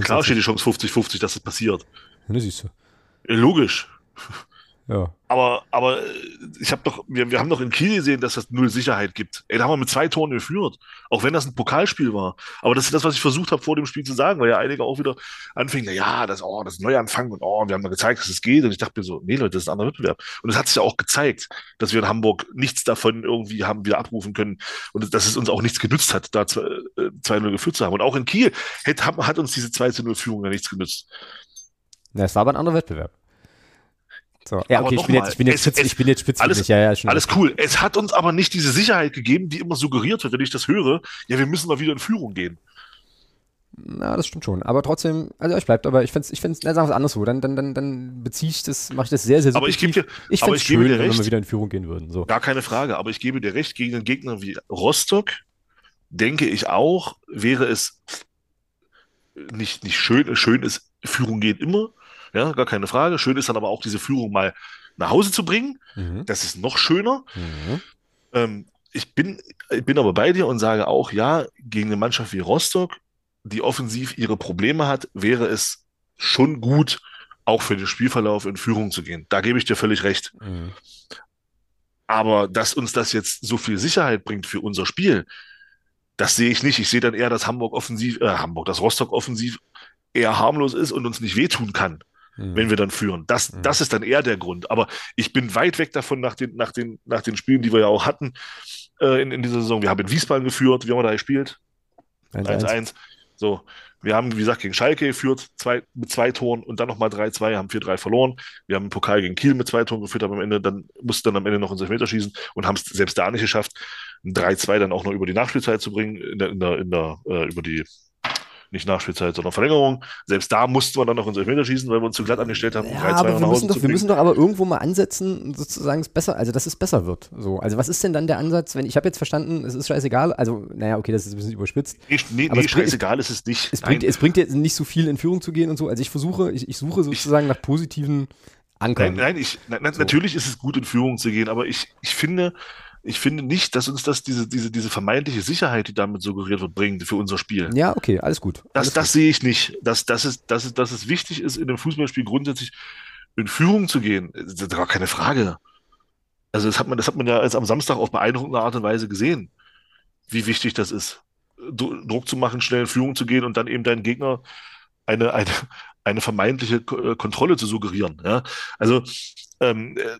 B: klar steht die Chance 50-50, dass das passiert.
A: Ja, das siehst du.
B: Logisch. Ja. Aber, aber äh, ich habe doch, wir, wir haben doch in Kiel gesehen, dass das null Sicherheit gibt. Ey, da haben wir mit zwei Toren geführt. Auch wenn das ein Pokalspiel war. Aber das ist das, was ich versucht habe, vor dem Spiel zu sagen, weil ja einige auch wieder anfingen, na ja, das, oh, das ist ein Neuanfang und oh, wir haben mal gezeigt, dass es geht. Und ich dachte mir so, nee, Leute, das ist ein anderer Wettbewerb. Und es hat sich ja auch gezeigt, dass wir in Hamburg nichts davon irgendwie haben wieder abrufen können und dass es uns auch nichts genützt hat, da 2-0 äh, geführt zu haben. Und auch in Kiel hat, hat uns diese 2-0-Führung ja nichts genützt.
A: Na, es war aber ein anderer Wettbewerb. So. Ja, okay, ich bin, jetzt, ich, bin jetzt, es, ich bin jetzt spitzfindig.
B: Alles, ja, ja, alles cool. Es hat uns aber nicht diese Sicherheit gegeben, die immer suggeriert wird, wenn ich das höre. Ja, wir müssen mal wieder in Führung gehen.
A: Na, das stimmt schon. Aber trotzdem, also ich bleibt, aber ich finde es, ich finde sagen wir es anders so. Dann, dann, dann, dann beziehe ich das, mache ich das sehr, sehr
B: Aber ich gebe dir,
A: ich
B: aber
A: ich schön, gebe dir recht, wenn wir wieder in Führung gehen würden. So.
B: Gar keine Frage. Aber ich gebe dir recht, gegen einen Gegner wie Rostock, denke ich auch, wäre es nicht, nicht schön, schön ist, Führung geht immer, ja, gar keine Frage. Schön ist dann aber auch diese Führung mal nach Hause zu bringen. Mhm. Das ist noch schöner. Mhm. Ähm, ich, bin, ich bin aber bei dir und sage auch, ja, gegen eine Mannschaft wie Rostock, die offensiv ihre Probleme hat, wäre es schon gut, auch für den Spielverlauf in Führung zu gehen. Da gebe ich dir völlig recht. Mhm. Aber dass uns das jetzt so viel Sicherheit bringt für unser Spiel, das sehe ich nicht. Ich sehe dann eher, dass Hamburg offensiv, äh, Hamburg, dass Rostock offensiv eher harmlos ist und uns nicht wehtun kann mhm. wenn wir dann führen. Das, mhm. das ist dann eher der Grund. Aber ich bin weit weg davon nach den, nach den, nach den Spielen, die wir ja auch hatten äh, in, in dieser Saison. Wir haben in Wiesbaden geführt. Wie haben wir da gespielt? 1-1. So, wir haben, wie gesagt, gegen Schalke geführt, zwei, mit zwei Toren und dann nochmal 3-2, haben 4-3 verloren. Wir haben im Pokal gegen Kiel mit zwei Toren geführt, aber am Ende dann mussten dann am Ende noch ins Elfmeter schießen und haben es selbst da nicht geschafft, ein 3-2 dann auch noch über die Nachspielzeit zu bringen, in der, in der, in der, äh, über die nicht Nachspielzeit, sondern Verlängerung. Selbst da mussten wir dann noch ins Elfmeter schießen, weil wir uns zu glatt angestellt haben.
A: Ja, aber wir müssen, doch, wir müssen doch aber irgendwo mal ansetzen, sozusagen es besser, also dass es besser wird. So, also was ist denn dann der Ansatz, wenn ich habe jetzt verstanden, es ist scheißegal, also naja, okay, das ist ein bisschen überspitzt.
B: Nee, nee, nee scheißegal bringt, ist es nicht.
A: Es bringt, es bringt jetzt nicht so viel in Führung zu gehen und so. Also ich versuche, ich, ich suche sozusagen ich, nach positiven Ankern.
B: Nein, nein, ich, nein, so. natürlich ist es gut in Führung zu gehen, aber ich, ich finde, ich finde nicht, dass uns das diese, diese, diese vermeintliche Sicherheit, die damit suggeriert wird, bringt für unser Spiel.
A: Ja, okay, alles gut.
B: Das,
A: alles
B: das gut. sehe ich nicht. Dass, dass, es, dass, es, dass es wichtig ist, in einem Fußballspiel grundsätzlich in Führung zu gehen, das ist gar keine Frage. Also das hat man, das hat man ja jetzt am Samstag auf beeindruckende Art und Weise gesehen, wie wichtig das ist, Druck zu machen, schnell in Führung zu gehen und dann eben deinen Gegner eine, eine, eine vermeintliche äh, Kontrolle zu suggerieren. Ja? Also ähm, äh,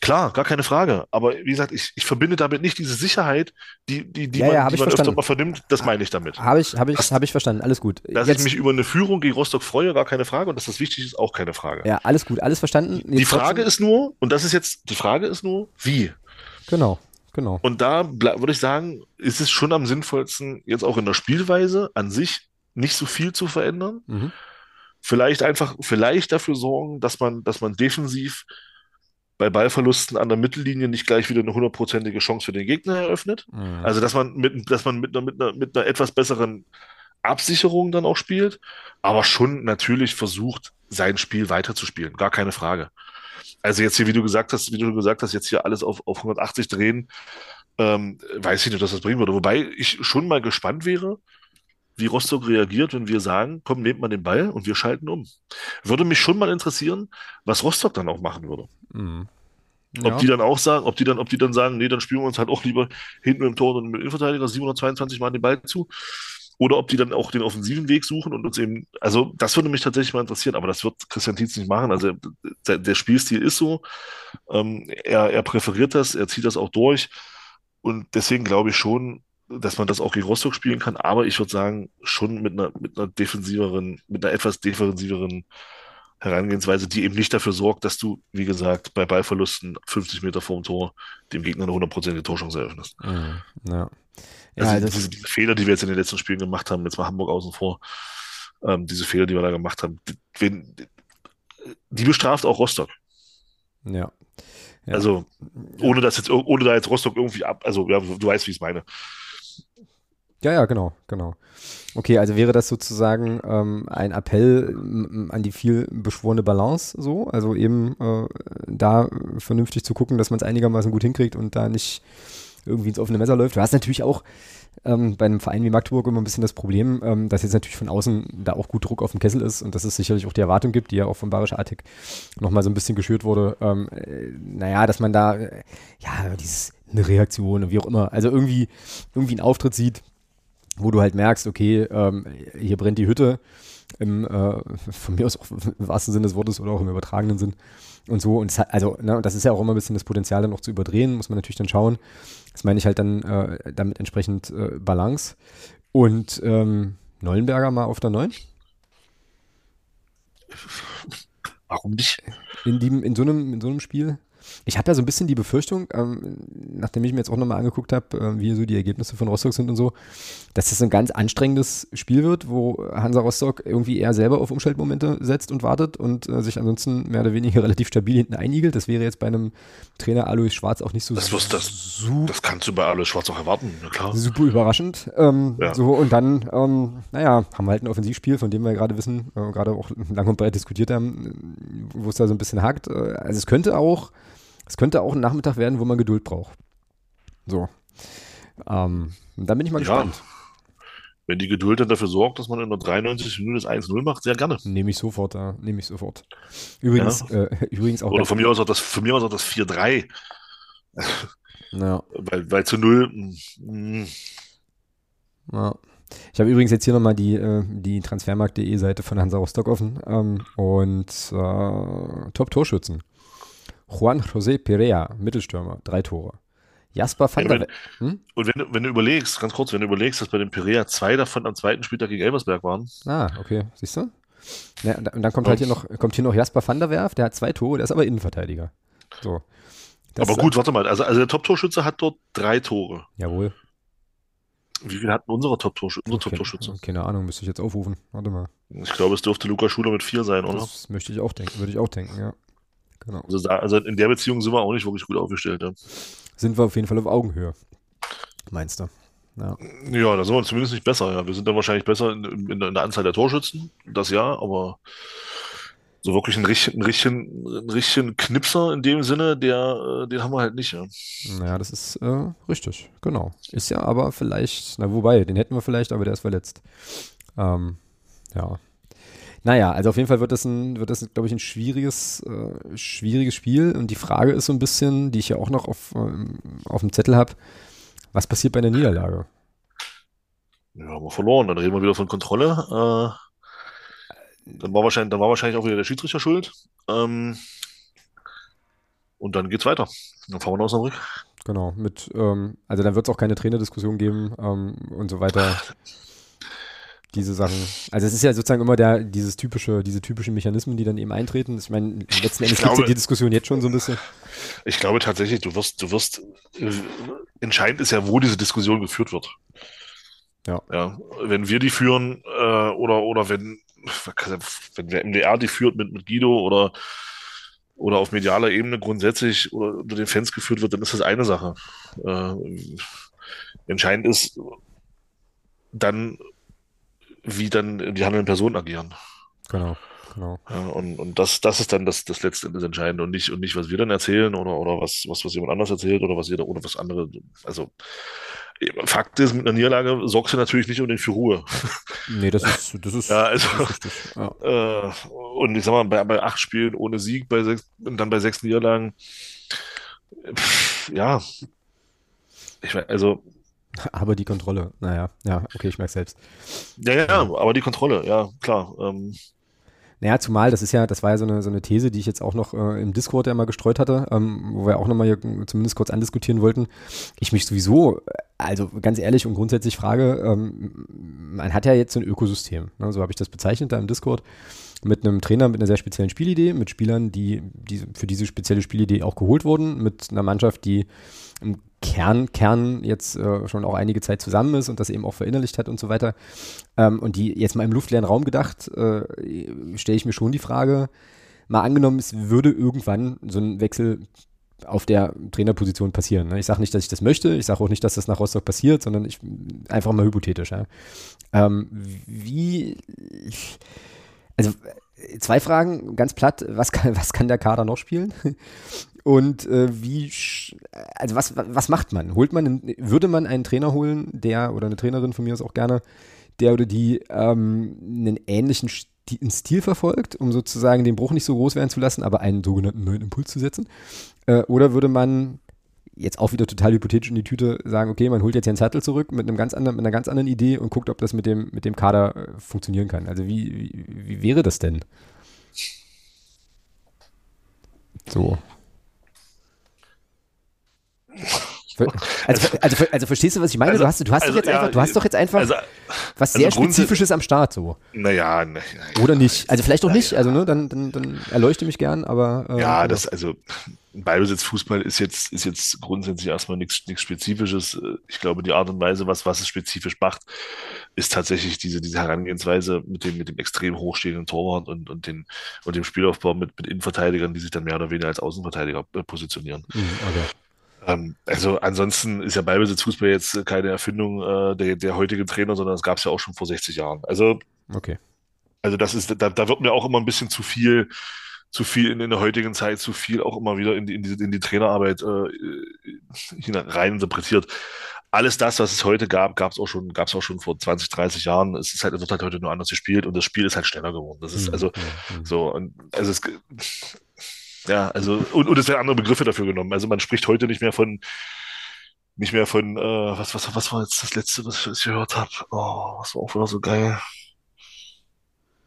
B: Klar, gar keine Frage. Aber wie gesagt, ich, ich verbinde damit nicht diese Sicherheit, die, die, die
A: ja,
B: man,
A: ja,
B: die man öfter mal vernimmt. Das meine ich damit.
A: Habe ich, hab ich, hab ich verstanden. Alles gut.
B: Dass Jetzt, ich mich über eine Führung gegen Rostock freue, gar keine Frage. Und dass das wichtig ist, auch keine Frage.
A: Ja, alles gut. Alles verstanden.
B: Jetzt die Frage ist nur, und das ist jetzt, die Frage ist nur, wie?
A: Genau. Genau.
B: Und da würde ich sagen, ist es schon am sinnvollsten, jetzt auch in der Spielweise an sich nicht so viel zu verändern. Mhm. Vielleicht einfach, vielleicht dafür sorgen, dass man, dass man defensiv bei Ballverlusten an der Mittellinie nicht gleich wieder eine hundertprozentige Chance für den Gegner eröffnet. Mhm. Also, dass man mit, dass man mit einer, mit einer, mit einer etwas besseren Absicherung dann auch spielt, aber schon natürlich versucht, sein Spiel weiterzuspielen. Gar keine Frage. Also jetzt hier, wie du gesagt hast, wie du gesagt hast, jetzt hier alles auf, auf 180 drehen, ähm, weiß ich nicht, dass das bringen würde. Wobei ich schon mal gespannt wäre, wie Rostock reagiert, wenn wir sagen, komm, nehmt mal den Ball und wir schalten um. Würde mich schon mal interessieren, was Rostock dann auch machen würde. Mhm. Ja. Ob die dann auch sagen, ob die dann, ob die dann sagen, nee, dann spielen wir uns halt auch lieber hinten im Tor und mit dem Innenverteidiger 722 Mal den Ball zu. Oder ob die dann auch den offensiven Weg suchen und uns eben, also das würde mich tatsächlich mal interessieren, aber das wird Christian Tietz nicht machen. Also der, der Spielstil ist so, ähm, er, er präferiert das, er zieht das auch durch. Und deswegen glaube ich schon, dass man das auch gegen Rostock spielen kann, aber ich würde sagen, schon mit einer, mit einer defensiveren, mit einer etwas defensiveren Herangehensweise, die eben nicht dafür sorgt, dass du, wie gesagt, bei Ballverlusten 50 Meter vorm Tor dem Gegner eine hundertprozentige Torchance eröffnest. Mhm, ja. Also ja, diese, diese, Fehler, die wir jetzt in den letzten Spielen gemacht haben, jetzt mal Hamburg außen vor, ähm, diese Fehler, die wir da gemacht haben, die, die bestraft auch Rostock.
A: Ja.
B: ja. Also, ohne dass jetzt, ohne da jetzt Rostock irgendwie ab, also ja, du weißt, wie ich es meine.
A: Ja, ja, genau, genau. Okay, also wäre das sozusagen ähm, ein Appell an die viel beschworene Balance so, also eben äh, da vernünftig zu gucken, dass man es einigermaßen gut hinkriegt und da nicht irgendwie ins offene Messer läuft. Du hast natürlich auch ähm, bei einem Verein wie Magdeburg immer ein bisschen das Problem, ähm, dass jetzt natürlich von außen da auch gut Druck auf dem Kessel ist und dass es sicherlich auch die Erwartung gibt, die ja auch von Barisch Artig nochmal so ein bisschen geschürt wurde. Ähm, äh, naja, dass man da, äh, ja, dieses, eine Reaktion und wie auch immer, also irgendwie, irgendwie einen Auftritt sieht, wo du halt merkst, okay, ähm, hier brennt die Hütte, im, äh, von mir aus auch im wahrsten Sinne des Wortes oder auch im übertragenen Sinn und so. Und das, also, ne, das ist ja auch immer ein bisschen das Potenzial dann noch zu überdrehen, muss man natürlich dann schauen. Das meine ich halt dann äh, damit entsprechend äh, Balance. Und ähm, Nollenberger mal auf der 9?
B: Warum nicht?
A: In, die, in, so einem, in so einem Spiel? Ich habe ja so ein bisschen die Befürchtung, ähm, nachdem ich mir jetzt auch nochmal angeguckt habe, äh, wie so die Ergebnisse von Rostock sind und so, dass das ein ganz anstrengendes Spiel wird, wo Hansa Rostock irgendwie eher selber auf Umschaltmomente setzt und wartet und äh, sich ansonsten mehr oder weniger relativ stabil hinten einigelt. Das wäre jetzt bei einem Trainer Alois Schwarz auch nicht so
B: das, wirst, das, super, das kannst du bei Alois Schwarz auch erwarten, na klar.
A: Super überraschend. Ähm, ja. So, und dann, ähm, naja, haben wir halt ein Offensivspiel, von dem wir gerade wissen, äh, gerade auch lang und breit diskutiert haben, wo es da so ein bisschen hakt. Äh, also es könnte auch es könnte auch ein Nachmittag werden, wo man Geduld braucht. So. Ähm, da bin ich mal ja. gespannt.
B: Wenn die Geduld dann dafür sorgt, dass man in der 93 Minute das 1-0 macht, sehr gerne.
A: Nehme ich sofort, ja. Nehme ich sofort. Übrigens, ja. äh, übrigens auch.
B: Oder von mir aus auch das, von mir aus auch das 4-3. Ja. weil, weil zu 0. Mh.
A: Mm. Ja. Ich habe übrigens jetzt hier nochmal die, äh, die Transfermarkt.de Seite von Hansa Rostock offen ähm, und äh, Top-Torschützen. Juan José Perea, Mittelstürmer, drei Tore. Jasper van
B: der hm? Und wenn du, wenn du überlegst, ganz kurz, wenn du überlegst, dass bei dem Perea zwei davon am zweiten Spieltag gegen Elversberg waren.
A: Ah, okay, siehst du? Ja, und dann kommt halt hier noch, kommt hier noch Jasper van der Werf, der hat zwei Tore, der ist aber Innenverteidiger. So.
B: Das aber gut, warte mal, also, also der Top-Torschütze hat dort drei Tore.
A: Jawohl.
B: Wie viel hatten unsere Top-Torschütze? Top
A: keine, keine Ahnung, müsste ich jetzt aufrufen. Warte mal.
B: Ich glaube, es dürfte Luca Schuler mit vier sein, oder?
A: Das möchte ich auch denken, würde ich auch denken, ja.
B: Genau. Also, also, in der Beziehung sind wir auch nicht wirklich gut aufgestellt. Ja.
A: Sind wir auf jeden Fall auf Augenhöhe, meinst du?
B: Ja. ja, da sind wir zumindest nicht besser. Ja. Wir sind dann wahrscheinlich besser in, in, in der Anzahl der Torschützen, das ja, aber so wirklich einen richtigen, richtigen, einen richtigen Knipser in dem Sinne, der, äh, den haben wir halt nicht. Ja,
A: naja, das ist äh, richtig, genau. Ist ja aber vielleicht, na wobei, den hätten wir vielleicht, aber der ist verletzt. Ähm, ja, naja, also auf jeden Fall wird das ein, wird das, glaube ich, ein schwieriges, äh, schwieriges Spiel. Und die Frage ist so ein bisschen, die ich ja auch noch auf, ähm, auf dem Zettel habe, was passiert bei der Niederlage?
B: Ja, haben wir verloren. Dann reden wir wieder von Kontrolle. Äh, dann, war wahrscheinlich, dann war wahrscheinlich auch wieder der Schiedsrichter schuld. Ähm, und dann geht's weiter. Dann fahren wir nach Osnabrück.
A: Genau, mit, ähm, also dann wird es auch keine Trainerdiskussion geben ähm, und so weiter diese Sachen. Also es ist ja sozusagen immer der, dieses typische, diese typischen Mechanismen, die dann eben eintreten. Ich meine, letzten Endes gibt es die Diskussion jetzt schon so ein bisschen.
B: Ich glaube tatsächlich, du wirst, du wirst, äh, entscheidend ist ja, wo diese Diskussion geführt wird. Ja. ja wenn wir die führen, äh, oder, oder wenn, wenn der MDR die führt mit, mit Guido oder, oder auf medialer Ebene grundsätzlich oder unter den Fans geführt wird, dann ist das eine Sache. Äh, entscheidend ist dann, wie dann die handelnden Personen agieren.
A: Genau, genau.
B: Ja, und, und das, das ist dann das, das letzte das Entscheidende und nicht, und nicht, was wir dann erzählen oder, oder was, was, was jemand anders erzählt oder was jeder oder was andere. Also Fakt ist, mit einer Niederlage sorgst du natürlich nicht unbedingt für Ruhe.
A: Nee, das ist, das ist,
B: ja, also, richtig. Ja. Äh, und ich sag mal, bei, bei acht Spielen ohne Sieg, bei sechs, und dann bei sechs Niederlagen, pff, ja, ich meine, also
A: Aber die Kontrolle, naja, ja, okay, ich merke selbst.
B: Ja, ja, ja, aber die Kontrolle, ja, klar. Ähm.
A: Naja, zumal, das ist ja, das war ja so eine, so eine These, die ich jetzt auch noch äh, im Discord ja mal gestreut hatte, ähm, wo wir auch nochmal hier zumindest kurz andiskutieren wollten. Ich mich sowieso, also ganz ehrlich und grundsätzlich frage, ähm, man hat ja jetzt so ein Ökosystem, ne, so habe ich das bezeichnet da im Discord, mit einem Trainer mit einer sehr speziellen Spielidee, mit Spielern, die, die für diese spezielle Spielidee auch geholt wurden, mit einer Mannschaft, die im Kern, Kern jetzt äh, schon auch einige Zeit zusammen ist und das eben auch verinnerlicht hat und so weiter. Ähm, und die jetzt mal im luftleeren Raum gedacht, äh, stelle ich mir schon die Frage, mal angenommen, es würde irgendwann so ein Wechsel auf der Trainerposition passieren. Ne? Ich sage nicht, dass ich das möchte, ich sage auch nicht, dass das nach Rostock passiert, sondern ich einfach mal hypothetisch. Ja? Ähm, wie, also zwei Fragen, ganz platt, was kann, was kann der Kader noch spielen? Und äh, wie, also was, was macht man? Holt man, würde man einen Trainer holen, der oder eine Trainerin von mir ist auch gerne, der oder die ähm, einen ähnlichen Stil verfolgt, um sozusagen den Bruch nicht so groß werden zu lassen, aber einen sogenannten neuen Impuls zu setzen? Äh, oder würde man jetzt auch wieder total hypothetisch in die Tüte sagen, okay, man holt jetzt Jens Hattel zurück mit einem ganz anderen, mit einer ganz anderen Idee und guckt, ob das mit dem, mit dem Kader äh, funktionieren kann. Also wie, wie, wie wäre das denn? So. Also, also, also, verstehst du, was ich meine? Also, du hast, du hast, also, doch, jetzt ja, einfach, du hast doch jetzt einfach also, was sehr also Spezifisches am Start. So.
B: Naja, ne,
A: na, Oder nicht. Also vielleicht auch nicht. Also ne, dann, dann, dann erleuchte mich gern, aber.
B: Äh, ja, das, also Ballbesitzfußball ist jetzt, ist jetzt grundsätzlich erstmal nichts, nichts Spezifisches. Ich glaube, die Art und Weise, was, was es spezifisch macht, ist tatsächlich diese, diese Herangehensweise mit dem, mit dem extrem hochstehenden Torwart und, und, den, und dem Spielaufbau mit, mit Innenverteidigern, die sich dann mehr oder weniger als Außenverteidiger äh, positionieren. Mhm, okay. Ähm, also ansonsten ist ja Ballbesitzfußball jetzt keine Erfindung äh, der, der heutigen Trainer, sondern das gab es ja auch schon vor 60 Jahren. Also,
A: okay.
B: also das ist, da, da wird mir auch immer ein bisschen zu viel, zu viel in, in der heutigen Zeit, zu viel auch immer wieder in die, in die, in die Trainerarbeit äh, rein interpretiert. Alles das, was es heute gab, gab es auch schon, gab es auch schon vor 20, 30 Jahren. Es ist halt, es wird halt heute nur anders gespielt und das Spiel ist halt schneller geworden. Das ist mhm. also mhm. so, und also es, ja, also, und, und es werden andere Begriffe dafür genommen. Also man spricht heute nicht mehr von, nicht mehr von, äh, was, was, was war jetzt das letzte, was ich gehört habe? Oh, was war auch wieder so geil.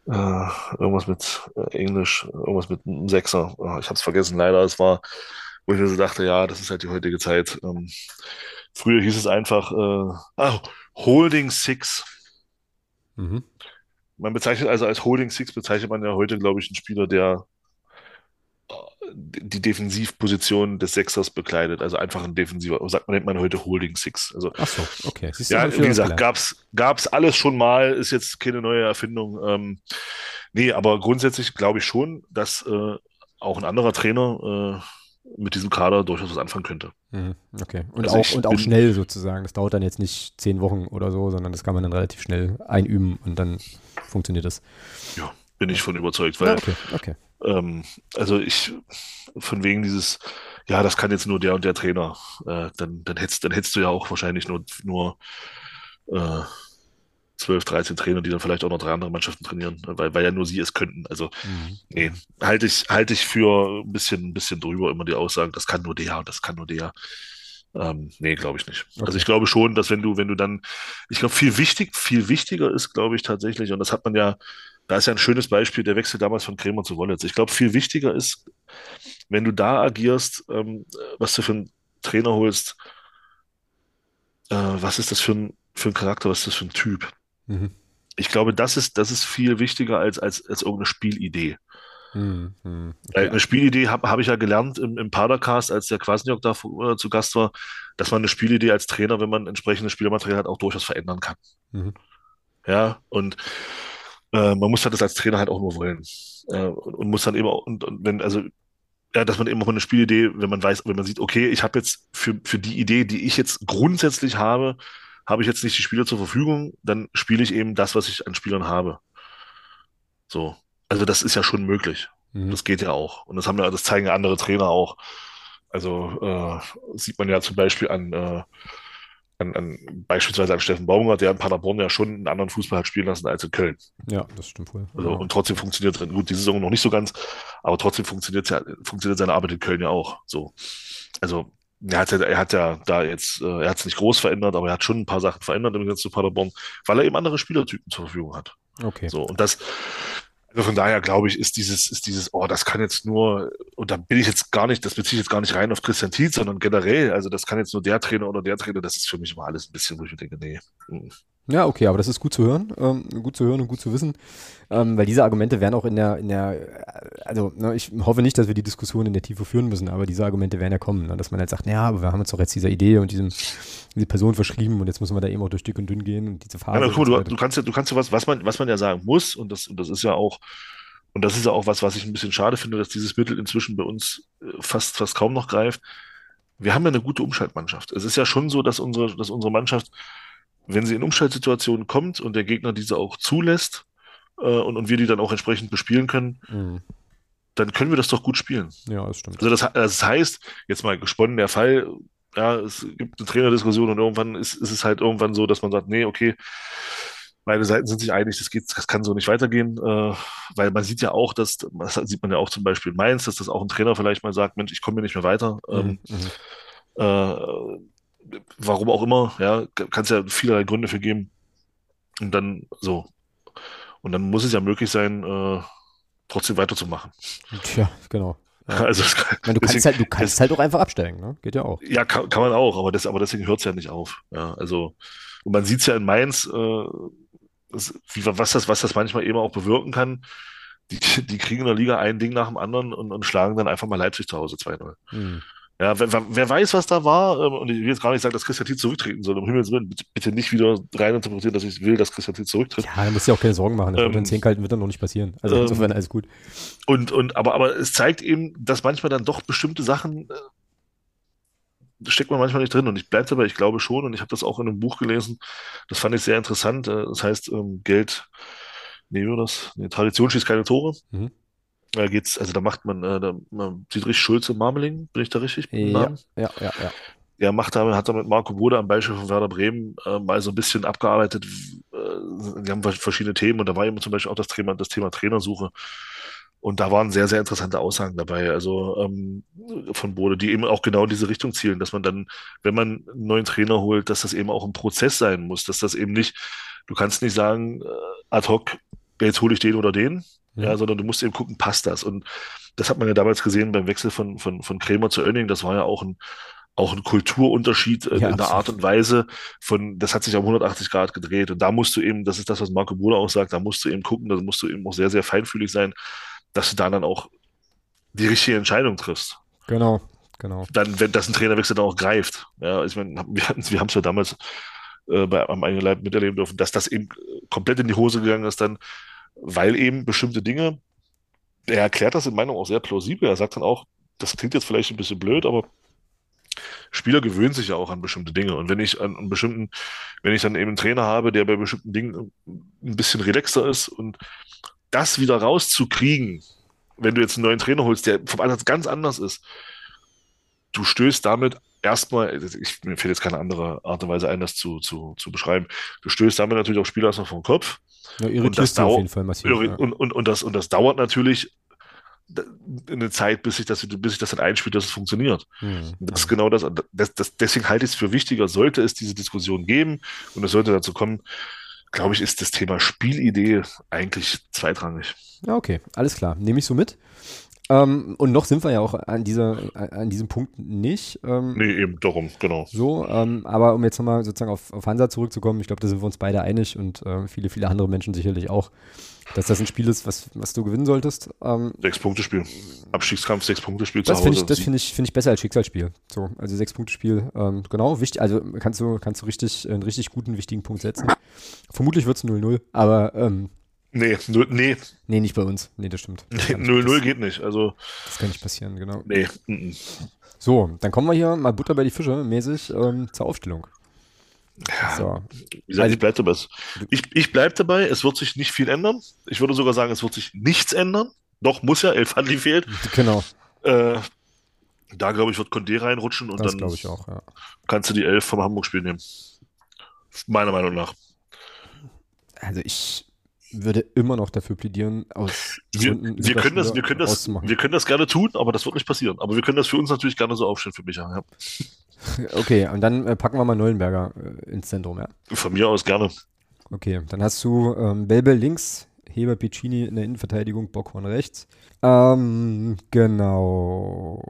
B: Äh, irgendwas mit äh, Englisch, irgendwas mit einem Sechser. Oh, ich habe es vergessen, leider. Es war, wo ich mir so dachte, ja, das ist halt die heutige Zeit. Ähm, früher hieß es einfach, äh, ah, Holding Six. Mhm. Man bezeichnet also als Holding Six bezeichnet man ja heute, glaube ich, einen Spieler, der die Defensivposition des Sechsers bekleidet, also einfach ein defensiver, sagt man, nennt man heute Holding Six. Also,
A: Ach so, okay.
B: Siehst ja, wie gesagt, gab's, gab's alles schon mal, ist jetzt keine neue Erfindung. Ähm, nee, aber grundsätzlich glaube ich schon, dass äh, auch ein anderer Trainer äh, mit diesem Kader durchaus was anfangen könnte.
A: Mhm, okay. Und also auch, und auch schnell sozusagen. Das dauert dann jetzt nicht zehn Wochen oder so, sondern das kann man dann relativ schnell einüben und dann funktioniert das.
B: Ja, bin ich von überzeugt, weil
A: ja, okay, okay.
B: Ähm, also ich, von wegen dieses, ja, das kann jetzt nur der und der Trainer, äh, dann, dann hättest, dann hättest du ja auch wahrscheinlich nur, nur äh, 12, 13 Trainer, die dann vielleicht auch noch drei andere Mannschaften trainieren, weil, weil ja nur sie es könnten. Also, mhm. nee, halte ich, halte ich für ein bisschen, ein bisschen drüber immer die Aussagen, das kann nur der und das kann nur der. Ähm, nee, glaube ich nicht. Okay. Also ich glaube schon, dass wenn du, wenn du dann, ich glaube, viel wichtig, viel wichtiger ist, glaube ich, tatsächlich, und das hat man ja da ist ja ein schönes Beispiel der Wechsel damals von Krämer zu Wollitz. Ich glaube, viel wichtiger ist, wenn du da agierst, ähm, was du für einen Trainer holst, äh, was ist das für ein, für ein Charakter, was ist das für ein Typ? Mhm. Ich glaube, das ist, das ist viel wichtiger als, als, als irgendeine Spielidee. Mhm. Okay. Eine Spielidee habe hab ich ja gelernt im, im Padercast, als der Quasniok da äh, zu Gast war, dass man eine Spielidee als Trainer, wenn man entsprechendes Spielermaterial hat, auch durchaus verändern kann. Mhm. Ja, und äh, man muss halt das als Trainer halt auch nur wollen. Äh, und, und, muss dann eben auch, und, und wenn, also, ja, dass man eben auch eine Spielidee, wenn man weiß, wenn man sieht, okay, ich habe jetzt für, für die Idee, die ich jetzt grundsätzlich habe, habe ich jetzt nicht die Spieler zur Verfügung, dann spiele ich eben das, was ich an Spielern habe. So. Also das ist ja schon möglich. Mhm. Das geht ja auch. Und das haben ja, das zeigen ja andere Trainer auch. Also äh, sieht man ja zum Beispiel an äh, an, an, beispielsweise an Steffen Baumgart, der in Paderborn ja schon einen anderen Fußball hat spielen lassen als in Köln.
A: Ja, das stimmt wohl.
B: Also, ja. Und trotzdem funktioniert es, gut, die Saison noch nicht so ganz, aber trotzdem funktioniert, ja, funktioniert seine Arbeit in Köln ja auch. So. Also er hat, ja, er hat ja da jetzt, äh, er hat es nicht groß verändert, aber er hat schon ein paar Sachen verändert im Gegensatz zu Paderborn, weil er eben andere Spielertypen zur Verfügung hat.
A: Okay.
B: So, und das, also von daher glaube ich, ist dieses, ist dieses, oh, das kann jetzt nur, und da bin ich jetzt gar nicht, das beziehe ich jetzt gar nicht rein auf Christian Tietz, sondern generell, also das kann jetzt nur der Trainer oder der Trainer, das ist für mich immer alles ein bisschen, wo ich mir denke, nee.
A: Ja, okay, aber das ist gut zu hören, ähm, gut zu hören und gut zu wissen, ähm, weil diese Argumente werden auch in der, in der, also ne, ich hoffe nicht, dass wir die Diskussion in der Tiefe führen müssen, aber diese Argumente werden ja kommen, ne, dass man halt sagt, naja, aber wir haben uns doch jetzt dieser Idee und diesem, diese Person verschrieben und jetzt müssen wir da eben auch durch dick und dünn gehen und diese Phase. Ja,
B: cool, du, du, kannst ja, du kannst ja was, was man, was man ja sagen muss und das, und das ist ja auch, und das ist ja auch was, was ich ein bisschen schade finde, dass dieses Mittel inzwischen bei uns äh, fast, fast kaum noch greift. Wir haben ja eine gute Umschaltmannschaft. Es ist ja schon so, dass unsere, dass unsere Mannschaft, wenn sie in Umschaltsituationen kommt und der Gegner diese auch zulässt äh, und, und wir die dann auch entsprechend bespielen können, mhm. dann können wir das doch gut spielen.
A: Ja, das stimmt.
B: Also das, das heißt, jetzt mal gesponnen der Fall, ja, es gibt eine Trainerdiskussion und irgendwann ist, ist es halt irgendwann so, dass man sagt, nee, okay, beide Seiten sind sich einig, das geht, das kann so nicht weitergehen, äh, weil man sieht ja auch, dass, das sieht man ja auch zum Beispiel in Mainz, dass das auch ein Trainer vielleicht mal sagt, Mensch, ich komme hier nicht mehr weiter. Ähm,
A: Mhm, mhm.
B: äh, warum auch immer, ja, kann es ja vielerlei Gründe für geben. Und dann so. Und dann muss es ja möglich sein, äh, trotzdem weiterzumachen.
A: Tja, genau. Ja.
B: Also es,
A: Ich meine, du kannst
B: deswegen-
A: halt, du kannst halt auch einfach absteigen, ne? Geht ja auch.
B: Ja, kann, kann man auch, aber, das, aber deswegen hört es ja nicht auf. Ja, also, und man sieht es ja in Mainz, äh, das, wie, was, das, was das manchmal eben auch bewirken kann. Die, die kriegen in der Liga ein Ding nach dem anderen und, und schlagen dann einfach mal Leipzig zu Hause 2-0.
A: Hm.
B: Ja, wer, wer, weiß, was da war, ähm, und ich will jetzt gar nicht sagen, dass Christian Tietz zurücktreten soll, um Himmels Willen, bitte, bitte nicht wieder reininterpretieren, dass ich will, dass Christian Tietz zurücktritt.
A: Ja, da du dir auch keine Sorgen machen. Das wird
B: Ähm,
A: in 10 kalten wird dann noch nicht passieren. Also
B: ähm,
A: insofern alles gut.
B: Und, und, aber, aber es zeigt eben, dass manchmal dann doch bestimmte Sachen, äh, steckt man manchmal nicht drin. Und ich bleibe dabei, ich glaube schon, und ich habe das auch in einem Buch gelesen, das fand ich sehr interessant. äh, Das heißt, ähm, Geld, nee, wie war das? Nee, Tradition schießt keine Tore.
A: Mhm.
B: Da geht's, also da macht man, äh, da, man Dietrich Schulze Marmeling, bin ich da richtig
A: Ja, ja, ja, ja.
B: Der macht da, hat da mit Marco Bode am Beispiel von Werder Bremen äh, mal so ein bisschen abgearbeitet. Äh, die haben verschiedene Themen und da war eben zum Beispiel auch das Thema, das Thema Trainersuche. Und da waren sehr, sehr interessante Aussagen dabei, also ähm, von Bode, die eben auch genau in diese Richtung zielen, dass man dann, wenn man einen neuen Trainer holt, dass das eben auch ein Prozess sein muss, dass das eben nicht, du kannst nicht sagen, äh, ad hoc, jetzt hole ich den oder den,
A: Mhm.
B: ja, sondern du musst eben gucken, passt das? Und das hat man ja damals gesehen beim Wechsel von, von, von Krämer zu Oenning, das war ja auch ein, auch ein Kulturunterschied äh,
A: Ja,
B: in der
A: absolut.
B: Art und Weise von, das hat sich um 180 Grad gedreht. Und da musst du eben, das ist das, was Marco Bruder auch sagt, da musst du eben gucken, da musst du eben auch sehr, sehr feinfühlig sein, dass du da dann auch die richtige Entscheidung triffst.
A: Genau, genau.
B: Dann, wenn das ein Trainerwechsel dann auch greift. Ja, ich meine, wir wir haben es ja damals äh, bei, am eigenen Leib miterleben dürfen, dass das eben komplett in die Hose gegangen ist dann, weil eben bestimmte Dinge, er erklärt das in Meinung auch sehr plausibel. Er sagt dann auch, das klingt jetzt vielleicht ein bisschen blöd, aber Spieler gewöhnen sich ja auch an bestimmte Dinge. Und wenn ich an, an bestimmten, wenn ich dann eben einen Trainer habe, der bei bestimmten Dingen ein bisschen relaxer ist und das wieder rauszukriegen, wenn du jetzt einen neuen Trainer holst, der vom Ansatz ganz anders ist, du stößt damit erstmal, ich, mir fällt jetzt keine andere Art und Weise ein, das zu, zu, zu beschreiben, du stößt damit natürlich auch Spieler erstmal vom Kopf.
A: Ja,
B: Und das
A: du auf jeden Fall massiv.
B: Und,
A: Ja.
B: und, und, das, und das dauert natürlich eine Zeit, bis sich das, bis sich das dann einspielt, dass es funktioniert.
A: Hm.
B: Das ist genau das, das, das. Deswegen halte ich es für wichtiger, sollte es diese Diskussion geben und es sollte dazu kommen, glaube ich, ist das Thema Spielidee eigentlich zweitrangig.
A: Okay, alles klar. Nehme ich so mit. Ähm, und noch sind wir ja auch an, dieser, an diesem Punkt nicht. Ähm,
B: Nee, eben darum, genau.
A: So, ähm, aber um jetzt nochmal sozusagen auf, auf Hansa zurückzukommen, ich glaube, da sind wir uns beide einig und äh, viele, viele andere Menschen sicherlich auch, dass das ein Spiel ist, was, was du gewinnen solltest. Ähm,
B: Sechs-Punkte-Spiel. Abstiegskampf, Sechs-Punkte-Spiel zu
A: das finde
B: Hause.
A: ich, das finde ich, finde ich besser als Schicksalsspiel. So, also sechs Punkte Spiel, ähm, genau, wichtig, also kannst du, kannst du richtig, einen richtig guten, wichtigen Punkt setzen. Vermutlich wird es 0-0, aber ähm,
B: Nee, null- nee,
A: nee, nicht bei uns. Nee, das stimmt. Das
B: nee,
A: kann nicht
B: 0-0
A: passieren.
B: geht nicht. Also,
A: Das kann nicht passieren, genau.
B: nee. mm, mm.
A: So, dann kommen wir hier mal Butter bei die Fische mäßig ähm, zur Aufstellung.
B: Ja,
A: So,
B: Wie gesagt,
A: Also-
B: ich bleibe dabei. Ich, ich bleibe dabei, es wird sich nicht viel ändern. Ich würde sogar sagen, es wird sich nichts ändern. Doch, muss ja, Elf Handli fehlt.
A: genau,
B: Äh, da, glaube ich, wird Condé reinrutschen und
A: das
B: dann
A: glaube ich auch, ja.
B: kannst du die Elf vom Hamburg-Spiel nehmen. Meiner Meinung nach.
A: Also ich würde immer noch dafür plädieren, aus
B: Wir,
A: Gründen
B: wir, können das, wir, können das,
A: auszumachen.
B: wir können das gerne tun, aber das wird nicht passieren. Aber wir können das für uns natürlich gerne so aufstellen, für mich. Ja.
A: Okay, und dann äh, packen wir mal Neuenberger äh, ins Zentrum, ja.
B: Von mir aus gerne.
A: Okay, dann hast du ähm, Belbel links, Heber Piccini in der Innenverteidigung, Bockhorn rechts. Ähm, genau.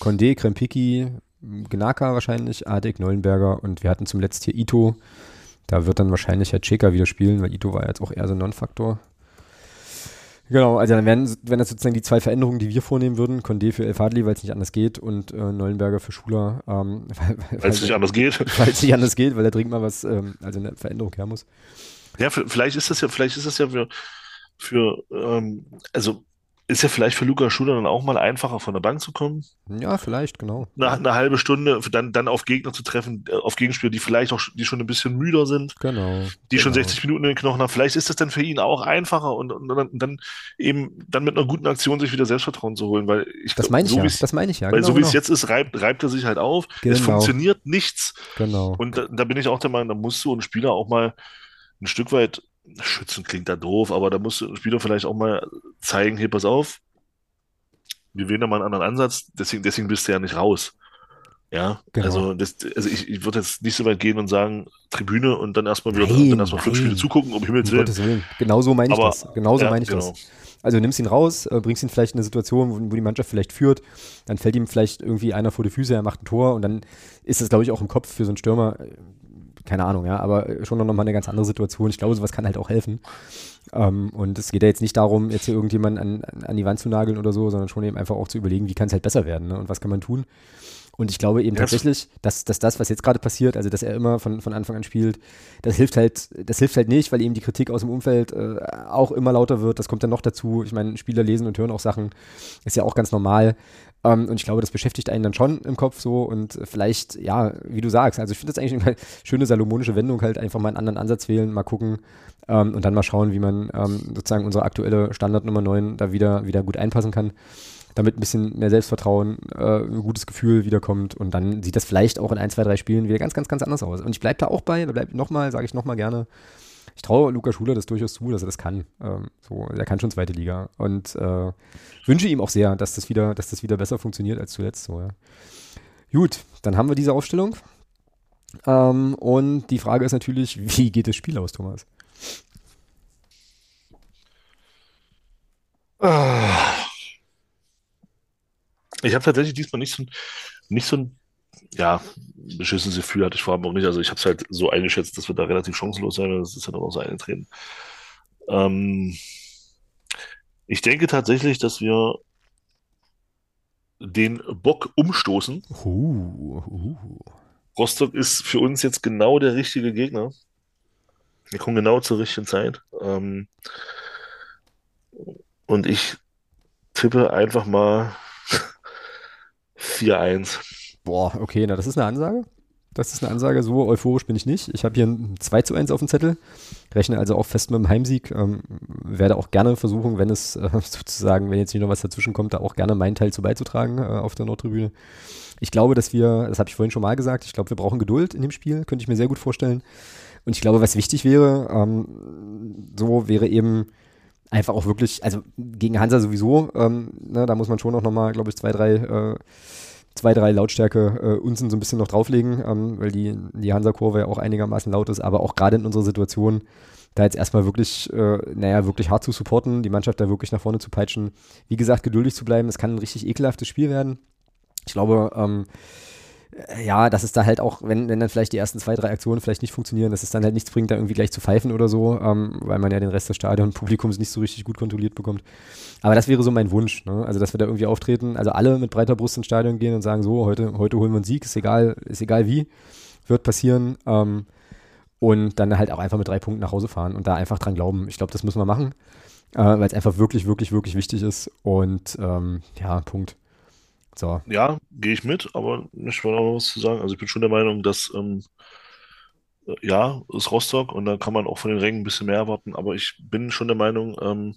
A: Condé, Krempiki, Gnaka wahrscheinlich, Adek, Neuenberger und wir hatten zum letzten hier Ito. Da wird dann wahrscheinlich Herr Cheka wieder spielen, weil Ito war jetzt auch eher so ein Non-Faktor. Genau, also dann wären, wären das sozusagen die zwei Veränderungen, die wir vornehmen würden. Condé für El Fadli, weil es nicht anders geht und äh, Neuenberger für Schuler, ähm, weil
B: es nicht anders geht.
A: weil es nicht anders geht, weil er dringend mal was, ähm, also eine Veränderung her muss.
B: Ja, vielleicht ist das ja, vielleicht ist das ja für, für ähm, also ist ja vielleicht für Luca Schuler dann auch mal einfacher von der Bank zu kommen.
A: Ja, vielleicht, genau.
B: Eine, eine halbe Stunde, dann, dann auf Gegner zu treffen, äh, auf Gegenspieler, die vielleicht auch die schon ein bisschen müder sind,
A: Genau.
B: die schon
A: genau.
B: 60 Minuten in den Knochen haben. Vielleicht ist das dann für ihn auch einfacher und, und, dann, dann eben dann mit einer guten Aktion sich wieder Selbstvertrauen zu holen, weil ich
A: Das meine ich
B: so
A: ja. Das meine ich ja.
B: weil
A: genau,
B: so wie es
A: genau.
B: jetzt ist, reibt, reibt er sich halt auf. Es
A: Genau.
B: funktioniert nichts.
A: Genau.
B: Und da, da bin ich auch der Meinung, da muss so ein Spieler auch mal ein Stück weit, schützen klingt da doof, aber da muss ein Spieler vielleicht auch mal zeigen, hey, pass auf, wir wählen da mal einen anderen Ansatz, deswegen, deswegen bist du ja nicht raus. Ja,
A: Genau.
B: also, das, also ich, ich würde jetzt nicht so weit gehen und sagen, Tribüne und dann erstmal wieder
A: Nein,
B: dann erstmal fünf
A: nein.
B: Spiele zugucken, um Himmels Willen.
A: Willen. Genau so meine ich
B: Aber-
A: das. Genau so
B: Ja,
A: meine ich
B: genau.
A: das. Also nimmst ihn raus, äh, bringst ihn vielleicht in eine Situation, wo, wo die Mannschaft vielleicht führt, dann fällt ihm vielleicht irgendwie einer vor die Füße, er macht ein Tor und dann ist das, glaube ich, auch im Kopf für so einen Stürmer, äh, keine Ahnung, ja, aber äh, schon noch mal eine ganz andere Situation. Ich glaube, sowas kann halt auch helfen. Ähm, und es geht ja jetzt nicht darum, jetzt hier irgendjemanden an, an, die Wand zu nageln oder so, sondern schon eben einfach auch zu überlegen, wie kann es halt besser werden ne? und was kann man tun. Und ich glaube eben
B: das-
A: tatsächlich, dass, dass das, was jetzt gerade passiert, also dass er immer von, von Anfang an spielt, das hilft halt, das hilft halt nicht, weil eben die Kritik aus dem Umfeld äh, auch immer lauter wird. Das kommt dann noch dazu. Ich meine, Spieler lesen und hören auch Sachen, ist ja auch ganz normal. Ähm, und ich glaube, das beschäftigt einen dann schon im Kopf so und vielleicht, ja, wie du sagst, also ich finde das eigentlich eine schöne salomonische Wendung, halt einfach mal einen anderen Ansatz wählen, mal gucken ähm, und dann mal schauen, wie man ähm, sozusagen unsere aktuelle Standard Nummer 9 da wieder, wieder gut einpassen kann damit ein bisschen mehr Selbstvertrauen, äh, ein gutes Gefühl wiederkommt und dann sieht das vielleicht auch in ein, zwei, drei Spielen wieder ganz, ganz, ganz anders aus. Und ich bleibe da auch bei, da bleibe nochmal, sage ich nochmal gerne, ich traue Luca Schuler das durchaus zu, dass er das kann. Ähm, so, er kann schon zweite Liga und äh, wünsche ihm auch sehr, dass das wieder, dass das wieder besser funktioniert als zuletzt. So, ja. Gut, dann haben wir diese Aufstellung. Ähm, und die Frage ist natürlich, wie geht das Spiel aus, Thomas?
B: Ah. Ich habe tatsächlich diesmal nicht so nicht so ein, ja, beschissenes Gefühl hatte ich vor allem auch nicht. Also ich habe es halt so eingeschätzt, dass wir da relativ chancenlos sein, das ist ja dann auch so eingetreten. Ähm, ich denke tatsächlich, dass wir den Bock umstoßen.
A: Uh, uh.
B: Rostock ist für uns jetzt genau der richtige Gegner. Wir kommen genau zur richtigen Zeit. Ähm, und ich tippe einfach mal 4-1.
A: Boah, okay, na, das ist eine Ansage. Das ist eine Ansage, so euphorisch bin ich nicht. Ich habe hier ein 2 zu 1 auf dem Zettel, rechne also auch fest mit dem Heimsieg. Ähm, werde auch gerne versuchen, wenn es äh, sozusagen, wenn jetzt nicht noch was dazwischen kommt, da auch gerne meinen Teil zu beizutragen äh, auf der Nordtribüne. Ich glaube, dass wir, das habe ich vorhin schon mal gesagt, ich glaube, wir brauchen Geduld in dem Spiel, könnte ich mir sehr gut vorstellen. Und ich glaube, was wichtig wäre, ähm, so wäre eben einfach auch wirklich, also gegen Hansa sowieso, ähm, ne, da muss man schon auch nochmal, glaube ich, zwei, drei äh, zwei, drei Lautstärke äh, Unsen so ein bisschen noch drauflegen, ähm, weil die, die Hansa-Kurve ja auch einigermaßen laut ist, aber auch gerade in unserer Situation, da jetzt erstmal wirklich, äh, naja, wirklich hart zu supporten, die Mannschaft da wirklich nach vorne zu peitschen. Wie gesagt, geduldig zu bleiben, es kann ein richtig ekelhaftes Spiel werden. Ich glaube, ähm, äh, ja, dass es da halt auch, wenn, wenn dann vielleicht die ersten zwei, drei Aktionen vielleicht nicht funktionieren, dass es dann halt nichts bringt, da irgendwie gleich zu pfeifen oder so, ähm, weil man ja den Rest des Stadion und Publikums nicht so richtig gut kontrolliert bekommt. Aber das wäre so mein Wunsch, ne? Also, dass wir da irgendwie auftreten, also alle mit breiter Brust ins Stadion gehen und sagen, so, heute, heute holen wir einen Sieg, ist egal, ist egal wie, wird passieren. Ähm, und dann halt auch einfach mit drei Punkten nach Hause fahren und da einfach dran glauben. Ich glaube, das müssen wir machen, äh, weil es einfach wirklich, wirklich, wirklich wichtig ist. Und ähm, ja, Punkt. So.
B: Ja, gehe ich mit, aber ich will auch noch was zu sagen. Also ich bin schon der Meinung, dass ähm, äh, ja, ist Rostock und da kann man auch von den Rängen ein bisschen mehr erwarten, aber ich bin schon der Meinung, ähm,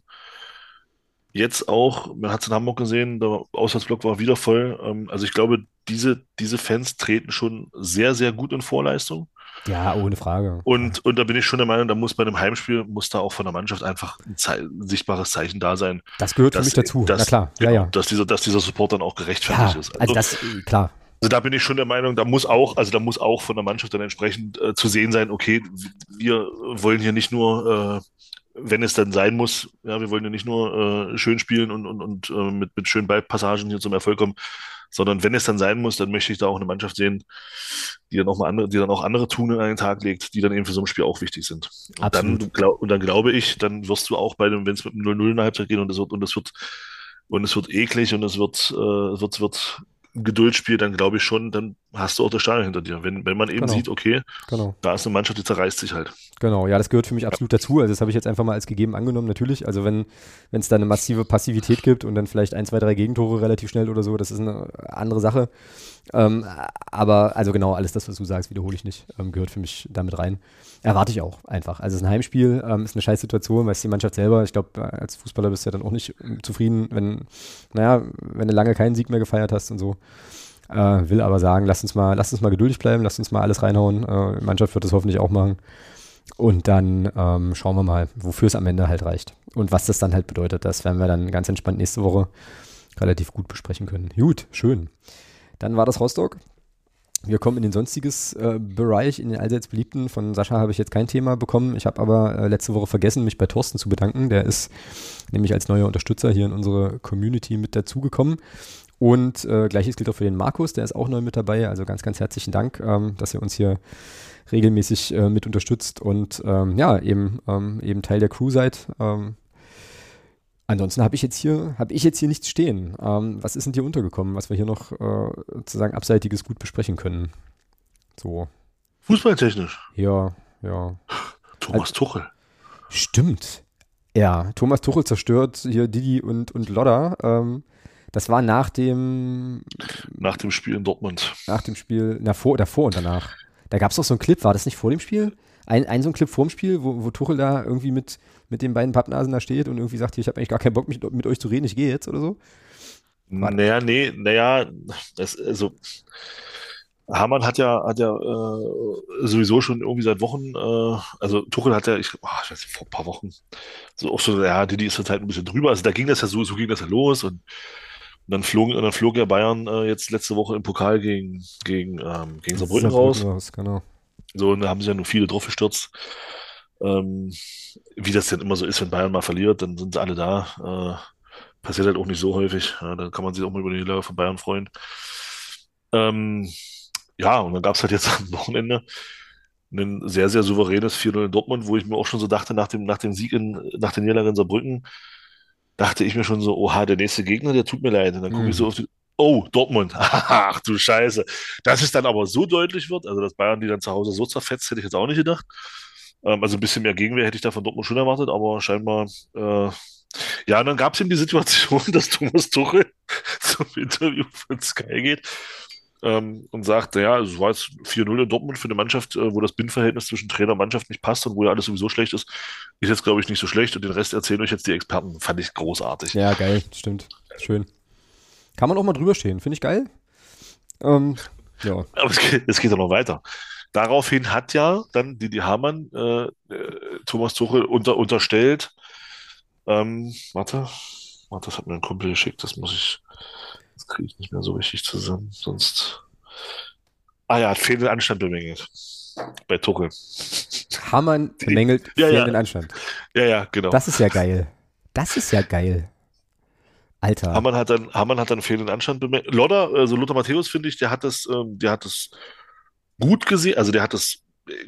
B: jetzt auch, man hat es in Hamburg gesehen, der Auswärtsblock war wieder voll. Ähm, also ich glaube, diese, diese Fans treten schon sehr, sehr gut in Vorleistung.
A: Ja, ohne Frage.
B: Und, und da bin ich schon der Meinung, da muss bei einem Heimspiel, muss da auch von der Mannschaft einfach ein, Zei ein sichtbares Zeichen da sein.
A: Das gehört für
B: dass-
A: mich dazu.
B: dass-
A: Na klar,
B: genau,
A: ja, ja.
B: Dass dieser, dass dieser Support dann auch gerechtfertigt
A: Ja,
B: ist.
A: also das, äh, klar.
B: Also da bin ich schon der Meinung, da muss auch, also da muss auch von der Mannschaft dann entsprechend äh, zu sehen sein, okay, wir wollen hier nicht nur, äh, wenn es dann sein muss, ja, wir wollen ja nicht nur äh, schön spielen und, und, und äh, mit, mit schönen Ballpassagen hier zum Erfolg kommen, sondern wenn es dann sein muss, dann möchte ich da auch eine Mannschaft sehen, die dann auch mal andere, die dann auch andere Tugenden an den Tag legt, die dann eben für so ein Spiel auch wichtig sind. Und dann, glaub, und dann glaube ich, dann wirst du auch bei dem, wenn es mit einem 0-0 in der Halbzeit geht und es wird, und es wird, und es wird eklig und es wird, äh, wird, wird Geduldsspiel, dann glaube ich schon, dann hast du auch das Stadion hinter dir. Wenn, wenn man eben
A: Genau.
B: sieht, okay,
A: Genau.
B: da ist eine Mannschaft, die zerreißt sich halt.
A: Genau, ja, das gehört für mich absolut dazu. Also das habe ich jetzt einfach mal als gegeben angenommen, natürlich. Also wenn wenn es da eine massive Passivität gibt und dann vielleicht ein, zwei, drei Gegentore relativ schnell oder so, das ist eine andere Sache. Ähm, aber also genau, alles das, was du sagst, wiederhole ich nicht, ähm, gehört für mich damit rein. Erwarte ich auch einfach. Also es ist ein Heimspiel, ähm, ist eine scheiß Situation, weiß die Mannschaft selber. Ich glaube, als Fußballer bist du ja dann auch nicht ähm, zufrieden, wenn, naja, wenn du lange keinen Sieg mehr gefeiert hast und so. Äh, will aber sagen, lass uns mal, lass uns mal geduldig bleiben, lass uns mal alles reinhauen. Äh, die Mannschaft wird das hoffentlich auch machen. Und dann ähm, schauen wir mal, wofür es am Ende halt reicht. Und was das dann halt bedeutet, das werden wir dann ganz entspannt nächste Woche relativ gut besprechen können. Gut, schön. Dann war das Rostock. Wir kommen in den sonstiges äh, Bereich, in den allseits beliebten. Von Sascha habe ich jetzt kein Thema bekommen. Ich habe aber äh, letzte Woche vergessen, mich bei Thorsten zu bedanken. Der ist nämlich als neuer Unterstützer hier in unsere Community mit dazugekommen. Und äh, gleiches gilt auch für den Markus, der ist auch neu mit dabei. Also ganz, ganz herzlichen Dank, ähm, dass ihr uns hier regelmäßig äh, mit unterstützt und ähm, ja, eben, ähm, eben Teil der Crew seid. Ähm, ansonsten habe ich jetzt hier, habe ich jetzt hier nichts stehen. Ähm, was ist denn dir untergekommen, was wir hier noch äh, sozusagen abseitiges gut besprechen können? So,
B: Fußballtechnisch.
A: ja, ja.
B: Thomas Tuchel.
A: Stimmt. Ja, Thomas Tuchel zerstört hier Didi und, und Lodder. Ähm, das war nach dem,
B: Nach dem Spiel in Dortmund.
A: nach dem Spiel, na, vor, davor und danach. Da gab es doch so einen Clip, war das nicht vor dem Spiel? Ein, ein so ein Clip vor dem Spiel, wo, wo Tuchel da irgendwie mit, mit den beiden Pappnasen da steht und irgendwie sagt, hier, ich habe eigentlich gar keinen Bock, mit, mit euch zu reden, ich gehe jetzt oder so. Warte.
B: Naja, nee, naja, das, also, Hamann hat ja, hat ja äh, sowieso schon irgendwie seit Wochen, äh, also Tuchel hat ja, ich, oh, ich weiß nicht, vor ein paar Wochen, so auch so, ja, Didi ist halt ein bisschen drüber, also da ging das ja so, so ging das ja los und, und dann flog, dann flog ja Bayern äh, jetzt letzte Woche im Pokal gegen, gegen, ähm, gegen Saarbrücken raus.
A: raus. Genau.
B: So, und da haben sie ja nur viele drauf gestürzt. Ähm, wie das denn immer so ist, wenn Bayern mal verliert, dann sind sie alle da. Äh, passiert halt auch nicht so häufig. Ja, dann kann man sich auch mal über die Niederlage von Bayern freuen. Ähm, ja, und dann gab es halt jetzt am Wochenende ein sehr, sehr souveränes 4-0 in Dortmund, wo ich mir auch schon so dachte, nach dem, nach dem Sieg in, nach der Niederlage in Saarbrücken, dachte ich mir schon so, oha, der nächste Gegner, der tut mir leid. Und dann gucke ich
A: Mhm.
B: so auf die, oh, Dortmund, ach du Scheiße. Dass es dann aber so deutlich wird, also dass Bayern die dann zu Hause so zerfetzt, hätte ich jetzt auch nicht gedacht. Ähm, also ein bisschen mehr Gegenwehr hätte ich da von Dortmund schon erwartet, aber scheinbar, äh, ja, und dann gab es eben die Situation, dass Thomas Tuchel zum Interview von Sky geht ähm, und sagt, ja, es war jetzt 4-0 in Dortmund für eine Mannschaft, äh, wo das Bindverhältnis zwischen Trainer und Mannschaft nicht passt und wo ja alles sowieso schlecht ist. Ist jetzt, glaube ich, nicht so schlecht und den Rest erzählen euch jetzt die Experten. Fand ich großartig.
A: Ja, geil, stimmt. Schön. Kann man auch mal drüber stehen, finde ich geil. Ähm, ja.
B: Aber es geht, es geht ja noch weiter. Daraufhin hat ja dann Didi Hamann äh, äh, Thomas Tuchel unter, unterstellt, ähm, warte, warte, das hat mir ein Kumpel geschickt, das muss ich, das kriege ich nicht mehr so richtig zusammen, sonst. Ah ja, hat fehlenden Anstand bemängelt. Bei Tuchel.
A: Hamann bemängelt
B: Ja, ja.
A: fehlenden Anstand.
B: Ja, ja, genau.
A: Das ist ja geil. Das ist ja geil. Alter.
B: Hamann hat dann, Hamann hat dann fehlenden Anstand bemängelt. Lodder, also Lothar Matthäus, finde ich, der hat das, ähm, der hat das gut gesehen, also der hat das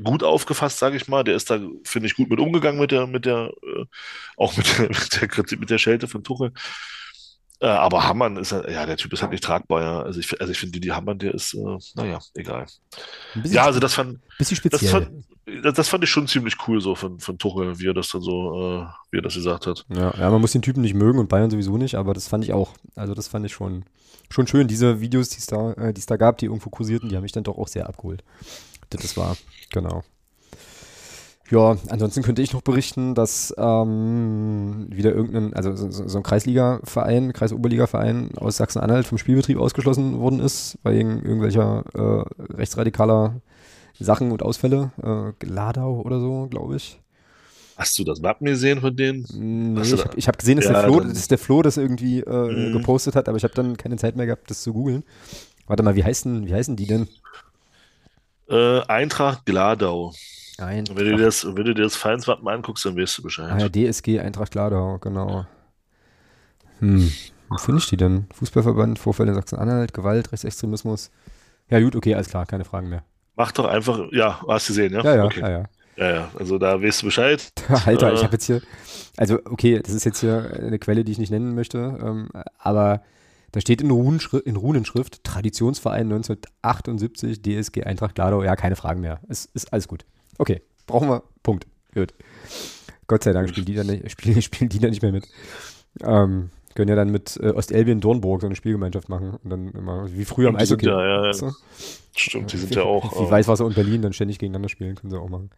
B: gut aufgefasst, sage ich mal. Der ist da, finde ich, gut mit umgegangen mit der, mit der, äh, auch mit der, mit der Kritik, mit der Schelte von Tuchel. Äh, aber Hamann ist, ja, der Typ ist halt nicht tragbar, ja. Also ich, also ich finde, die Hamann, der ist, äh, naja, egal. Ja, also das fand,
A: bisschen
B: das
A: speziell.
B: fand, das, fand ich schon ziemlich cool so von, von Tuchel, wie er das dann so, äh, wie er das gesagt hat.
A: Ja, ja, man muss den Typen nicht mögen und Bayern sowieso nicht, aber das fand ich auch. Also das fand ich schon, schon schön. Diese Videos, die es da, äh, die es da gab, die irgendwo kursierten, die haben mich dann doch auch sehr abgeholt. Das wahr, genau. Ja, ansonsten könnte ich noch berichten, dass ähm, wieder irgendein, also so, so ein Kreisliga-Verein, Kreisoberliga-Verein aus Sachsen-Anhalt vom Spielbetrieb ausgeschlossen worden ist, wegen irgendwelcher äh, rechtsradikaler Sachen und Ausfälle. Äh, Gladau oder so, glaube ich.
B: Hast du das Wappen gesehen von denen?
A: Nee, ich habe hab gesehen, dass,
B: Ja,
A: der Flo, dass der Flo das irgendwie äh,
B: Mhm.
A: gepostet hat, aber ich habe dann keine Zeit mehr gehabt, das zu googeln. Warte mal, wie heißen, wie heißen die denn?
B: Äh, Eintracht Gladau.
A: Ein,
B: Und wenn du dir das, wenn du dir das Vereinswappen anguckst, dann weißt du Bescheid.
A: ah, ja, DSG Eintracht Gladau, genau. Hm, wo finde ich die denn? Fußballverband, Vorfälle in Sachsen-Anhalt, Gewalt, Rechtsextremismus. Ja gut, okay, alles klar, keine Fragen mehr.
B: Mach doch einfach, ja, hast du gesehen, ja?
A: Ja, ja,
B: Okay.
A: ja, ja.
B: Ja, ja, also da weißt du Bescheid.
A: Alter, ich
B: Äh.
A: habe jetzt hier, also okay, das ist jetzt hier eine Quelle, die ich nicht nennen möchte, ähm, aber Da steht in, Runenschri in Runenschrift Traditionsverein 1978, DSG Eintracht Gladau. Ja, keine Fragen mehr. Ist, ist alles gut. Okay, brauchen wir. Punkt. Gut. Gott sei Dank spielen die dann nicht, spielen, spielen die dann nicht mehr mit. Ähm, können ja dann mit äh, Ostelbien Dornburg so eine Spielgemeinschaft machen. Und dann immer, wie früher am Eishockey.
B: Ja, ja, ja. So. Stimmt, die sind ja auch.
A: Wie Weißwasser und Berlin dann ständig gegeneinander spielen, können sie auch machen.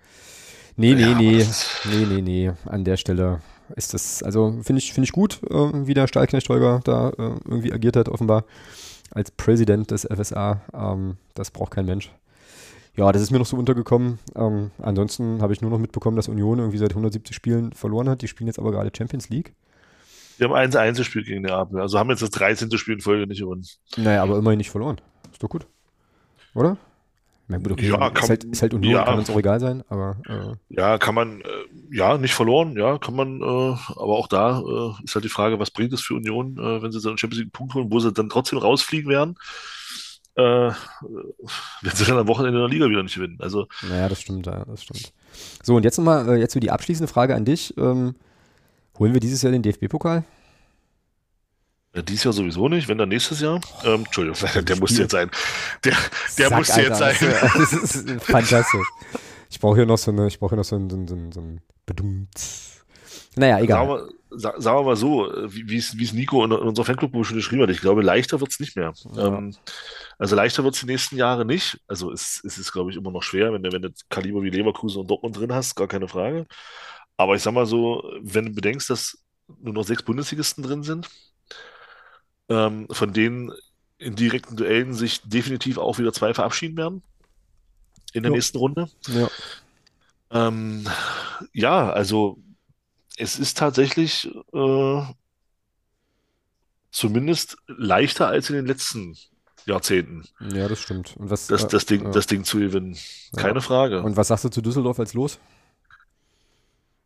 A: Nee, nee, ja, nee. Nee, nee, nee. An der Stelle ist das, also finde ich, finde ich gut, äh, wie der Stahlknecht Holger da äh, irgendwie agiert hat, offenbar als Präsident des FSA. Ähm, das braucht kein Mensch. Ja, das ist mir noch so untergekommen. Ähm, ansonsten habe ich nur noch mitbekommen, dass Union irgendwie seit 170 Spielen verloren hat. Die spielen jetzt aber gerade Champions League.
B: Wir haben eins Einzelspiel gegen den Abend. Also haben jetzt das 13. Spiel in Folge nicht gewonnen.
A: Naja, aber immerhin nicht verloren. Ist doch gut. Oder? Na gut, okay,
B: ja, kann,
A: ist, halt, ist halt Union, ja, kann uns auch egal sein, aber. Äh.
B: Ja, kann man, äh, ja, nicht verloren, ja, kann man, äh, aber auch da äh, ist halt die Frage, was bringt es für Union, äh, wenn sie dann Champions League Punkt holen, wo sie dann trotzdem rausfliegen werden, äh, wenn sie dann am Wochenende in der Liga wieder nicht gewinnen. Also,
A: naja, das stimmt, ja, das stimmt. So, und jetzt nochmal, jetzt so die abschließende Frage an dich. Ähm, holen wir dieses Jahr den DFB-Pokal?
B: Ja, dies Jahr sowieso nicht, wenn dann nächstes Jahr. Ähm, Entschuldigung, der musste jetzt sein. Der, der
A: Sack,
B: musste jetzt sein.
A: Das ist, fantastisch. Ich brauche hier noch so eine, ich brauche hier noch so ein, so ein, so ein, so ein Bedummt. Naja, egal.
B: Sagen wir, sagen wir mal so, wie es Nico in, in unserer Fanclub schon geschrieben hat, ich glaube, leichter wird es nicht mehr. Ja. Ähm, also leichter wird es die nächsten Jahre nicht. Also es, es ist, glaube ich, immer noch schwer, wenn du, wenn du Kaliber wie Leverkusen und Dortmund drin hast, gar keine Frage. Aber ich sag mal so, wenn du bedenkst, dass nur noch sechs Bundesligisten drin sind, ähm, von denen in direkten Duellen sich definitiv auch wieder zwei verabschieden werden in der jo. nächsten Runde.
A: Ja.
B: Ähm, ja, also es ist tatsächlich äh, zumindest leichter als in den letzten Jahrzehnten.
A: Ja, das stimmt.
B: Und was, das, das, Ding, äh, das Ding zu gewinnen. Keine ja. Frage.
A: Und was sagst du zu Düsseldorf als los?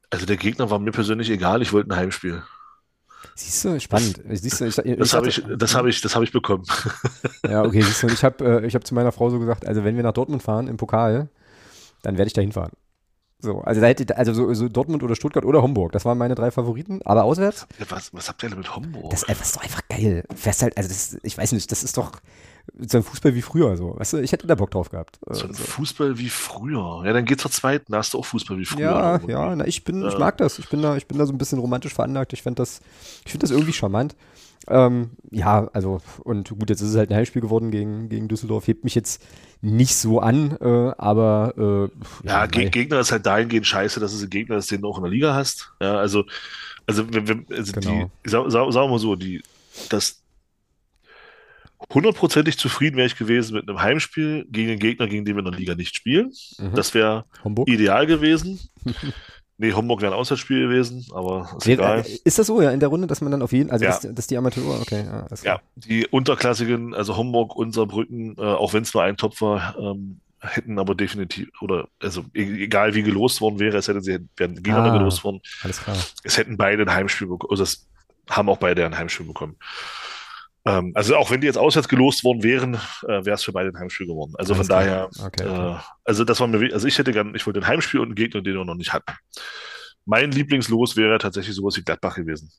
B: Also der Gegner war mir persönlich egal, ich wollte ein Heimspiel.
A: Siehst du, spannend. Siehst du, ich,
B: ich das habe ich, das habe ich, das habe ich bekommen.
A: Ja, okay. Siehst du, ich habe, äh, ich habe zu meiner Frau so gesagt, also wenn wir nach Dortmund fahren im Pokal, dann werde ich da hinfahren. So, also da hätte, also so, so, Dortmund oder Stuttgart oder Homburg, das waren meine drei Favoriten, aber auswärts.
B: Was, was habt ihr denn mit Homburg?
A: Das, das ist doch einfach geil. Fährst halt, also das, ich weiß nicht, das ist doch, so ein Fußball wie früher, so. Weißt du, ich hätte da Bock drauf gehabt.
B: So ein so. Fußball wie früher. Ja, dann geht's zur zweiten, da hast du auch Fußball wie früher.
A: Ja, ja, na, ich bin, ja. ich mag das. Ich bin da, ich bin da so ein bisschen romantisch veranlagt. Ich finde das, ich finde das irgendwie charmant. Ähm, ja, also, und gut, jetzt ist es halt ein Heimspiel geworden gegen, gegen Düsseldorf. Hebt mich jetzt nicht so an, äh, aber
B: äh, ja, ja Gegner ist halt dahingehend scheiße, dass es ein Gegner ist, den du auch in der Liga hast. Ja, also, also, wenn, wenn, also genau. die, sag, sag, sagen wir mal so, die, das, hundertprozentig zufrieden wäre ich gewesen mit einem Heimspiel gegen einen Gegner, gegen den wir in der Liga nicht spielen. Mhm. Das wäre ideal gewesen. nee, Homburg wäre ein Auswärtsspiel gewesen, aber ist nee, egal.
A: Äh, ist das so, ja, in der Runde, dass man dann auf jeden, also ja. dass, dass, die Amateure, okay.
B: Ja, ja, die unterklassigen, also Homburg, Unserbrücken, äh, auch wenn es nur ein Top war, ähm, hätten aber definitiv, oder also e-, egal wie gelost worden wäre, es hätten sie wären gegeneinander ah, gelost worden.
A: Alles klar.
B: Es hätten beide ein Heimspiel bekommen, also es haben auch beide ein Heimspiel bekommen. Ähm, also auch wenn die jetzt auswärts gelost worden wären, äh, wäre es für beide ein Heimspiel geworden. Also Alles von klar. daher, okay, okay. Äh, also das war mir, also ich hätte gern, ich wollte ein Heimspiel und einen Gegner, den wir noch nicht hatten. Mein Lieblingslos wäre tatsächlich sowas wie Gladbach gewesen.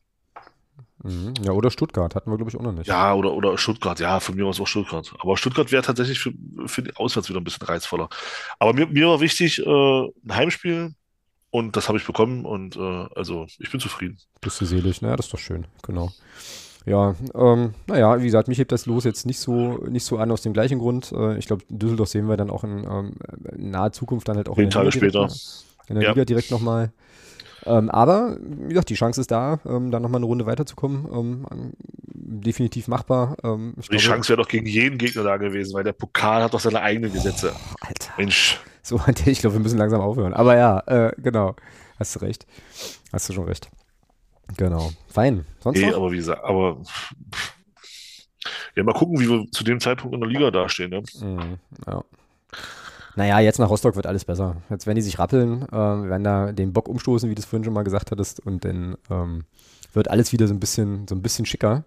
A: Mhm. Ja, oder Stuttgart hatten wir, glaube ich, auch noch nicht.
B: Ja, oder, oder Stuttgart, ja, von mir aus auch Stuttgart. Aber Stuttgart wäre tatsächlich für, für die Auswärts wieder ein bisschen reizvoller. Aber mir, mir war wichtig, äh, ein Heimspiel und das habe ich bekommen und äh, also ich bin zufrieden.
A: Bist du selig, naja, das ist doch schön, genau. Ja, ähm, naja, wie gesagt, mich hebt das Los jetzt nicht so, nicht so an aus dem gleichen Grund. Äh, ich glaube, Düsseldorf sehen wir dann auch in, ähm, in naher Zukunft dann halt auch
B: in der, Tage Liga, später.
A: Direkt, in der ja. Liga direkt nochmal. Ähm, aber, wie gesagt, die Chance ist da, ähm, da nochmal eine Runde weiterzukommen. Ähm, definitiv machbar. Ähm,
B: die glaube, Chance wäre doch gegen jeden Gegner da gewesen, weil der Pokal hat doch seine eigenen Gesetze.
A: Oh, Alter. Mensch. So, ich glaube, wir müssen langsam aufhören. Aber ja, äh, genau. Hast du recht. Hast du schon recht. Genau. Fein.
B: Sonst nee, noch? aber wie gesagt, aber ja, mal gucken, wie wir zu dem Zeitpunkt in der Liga dastehen. Ne?
A: Mhm, ja. Naja, jetzt nach Rostock wird alles besser. Jetzt werden die sich rappeln, äh, werden da den Bock umstoßen, wie du es vorhin schon mal gesagt hattest, und dann ähm, wird alles wieder so ein bisschen, so ein bisschen schicker.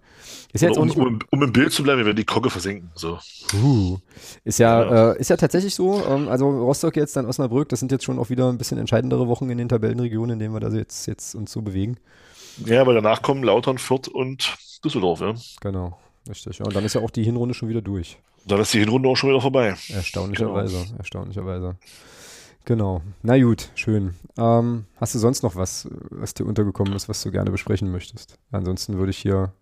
B: Ist ja jetzt um, um, um, im Bild zu bleiben, wir werden die Kogge versenken. So.
A: Uh, ist ja, ja. Äh, ist ja tatsächlich so. Ähm, also Rostock jetzt, dann Osnabrück, das sind jetzt schon auch wieder ein bisschen entscheidendere Wochen in den Tabellenregionen, in denen wir da jetzt, jetzt uns so bewegen.
B: Ja, aber danach kommen Lautern, Fürth und Düsseldorf, ja.
A: Genau. Richtig, ja. Und dann ist ja auch die Hinrunde schon wieder durch.
B: Dann ist die Hinrunde auch schon wieder vorbei.
A: Erstaunlicherweise, genau. erstaunlicherweise. Genau. Na gut, schön. Ähm, hast du sonst noch was, was dir untergekommen ist, was du gerne besprechen möchtest? Ansonsten würde ich hier.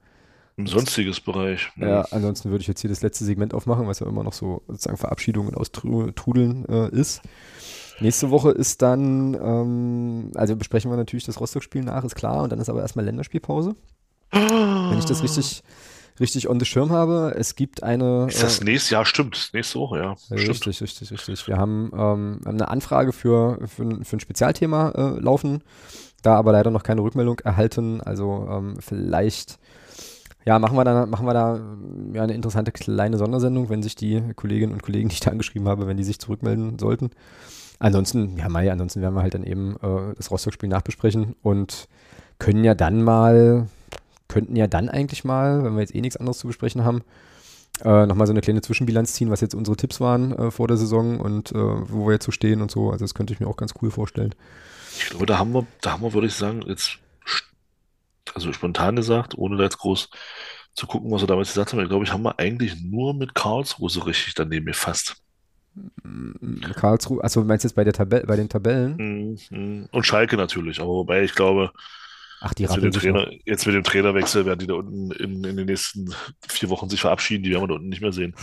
B: Im sonstiges Bereich.
A: Ja, ja ansonsten würde ich jetzt hier das letzte Segment aufmachen, was ja immer noch so sozusagen Verabschiedungen aus Trudeln äh, ist. Nächste Woche ist dann, ähm, also besprechen wir natürlich das Rostock-Spiel nach, ist klar, und dann ist aber erstmal Länderspielpause. Wenn ich das richtig, richtig on the Schirm habe. Es gibt eine.
B: Ist das äh, nächste Jahr? Stimmt, nächste Woche, ja.
A: Richtig, stimmt. richtig, richtig. Wir haben ähm, eine Anfrage für, für, für ein Spezialthema äh, laufen, da aber leider noch keine Rückmeldung erhalten. Also ähm, vielleicht. Ja, machen wir da, machen wir da ja, eine interessante kleine Sondersendung, wenn sich die Kolleginnen und Kollegen, die ich da angeschrieben habe, wenn die sich zurückmelden sollten. Ansonsten, ja, Mai, ansonsten werden wir halt dann eben äh, das Rostock-Spiel nachbesprechen und können ja dann mal, könnten ja dann eigentlich mal, wenn wir jetzt eh nichts anderes zu besprechen haben, äh, nochmal so eine kleine Zwischenbilanz ziehen, was jetzt unsere Tipps waren äh, vor der Saison und äh, wo wir jetzt so stehen und so. Also das könnte ich mir auch ganz cool vorstellen.
B: Ich glaube, da haben wir, da haben wir, würde ich sagen, jetzt also spontan gesagt, ohne da jetzt groß zu gucken, was wir damals gesagt haben, ich glaube, ich haben wir eigentlich nur mit Karlsruhe so richtig daneben gefasst.
A: Karlsruhe, also meinst du jetzt bei, der Tabelle, bei den Tabellen?
B: Mhm. Und Schalke natürlich, aber wobei ich glaube,
A: Ach, die
B: jetzt, mit dem Trainer, jetzt mit dem Trainerwechsel werden die da unten in, in, den nächsten vier Wochen sich verabschieden, die werden wir da unten nicht mehr sehen.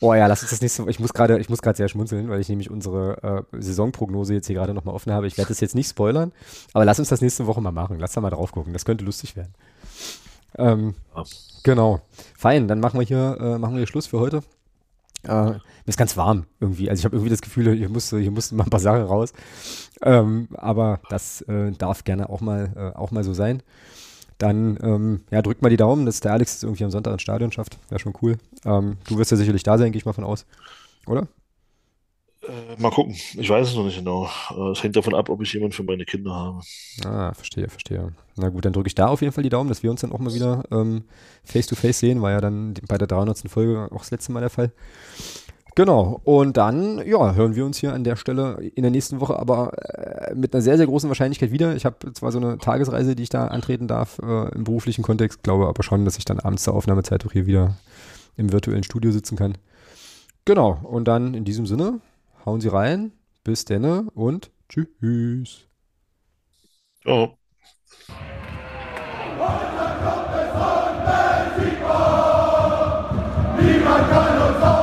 A: Oh ja, lass uns das nächste Ich muss gerade, ich muss gerade sehr schmunzeln, weil ich nämlich unsere äh, Saisonprognose jetzt hier gerade nochmal offen habe. Ich werde das jetzt nicht spoilern, aber lass uns das nächste Woche mal machen. Lass da mal drauf gucken. Das könnte lustig werden. Ähm, ja. Genau. Fein, dann machen wir hier, äh, machen wir hier Schluss für heute. Äh, ist ganz warm irgendwie. Also ich habe irgendwie das Gefühl, hier musste, hier mussten mal ein paar Sachen raus. Ähm, aber das äh, darf gerne auch mal, äh, auch mal so sein. Dann ähm, ja, drückt mal die Daumen, dass der Alex irgendwie am Sonntag ins Stadion schafft. Wäre schon cool. Ähm, du wirst ja sicherlich da sein, gehe ich mal von aus. Oder?
B: Äh, mal gucken. Ich weiß es noch nicht genau. Äh, es hängt davon ab, ob ich jemanden für meine Kinder habe.
A: Ah, verstehe, verstehe. Na gut, dann drücke ich da auf jeden Fall die Daumen, dass wir uns dann auch mal wieder ähm, face to face sehen. War ja dann bei der 300. Folge auch das letzte Mal der Fall. Genau. Und dann, ja, hören wir uns hier an der Stelle in der nächsten Woche, aber äh, mit einer sehr, sehr großen Wahrscheinlichkeit wieder. Ich habe zwar so eine Tagesreise, die ich da antreten darf, äh, im beruflichen Kontext, glaube aber schon, dass ich dann abends zur Aufnahmezeit auch hier wieder im virtuellen Studio sitzen kann. Genau. Und dann in diesem Sinne, hauen Sie rein. Bis denn und tschüss.
B: Oh. Niemand kann uns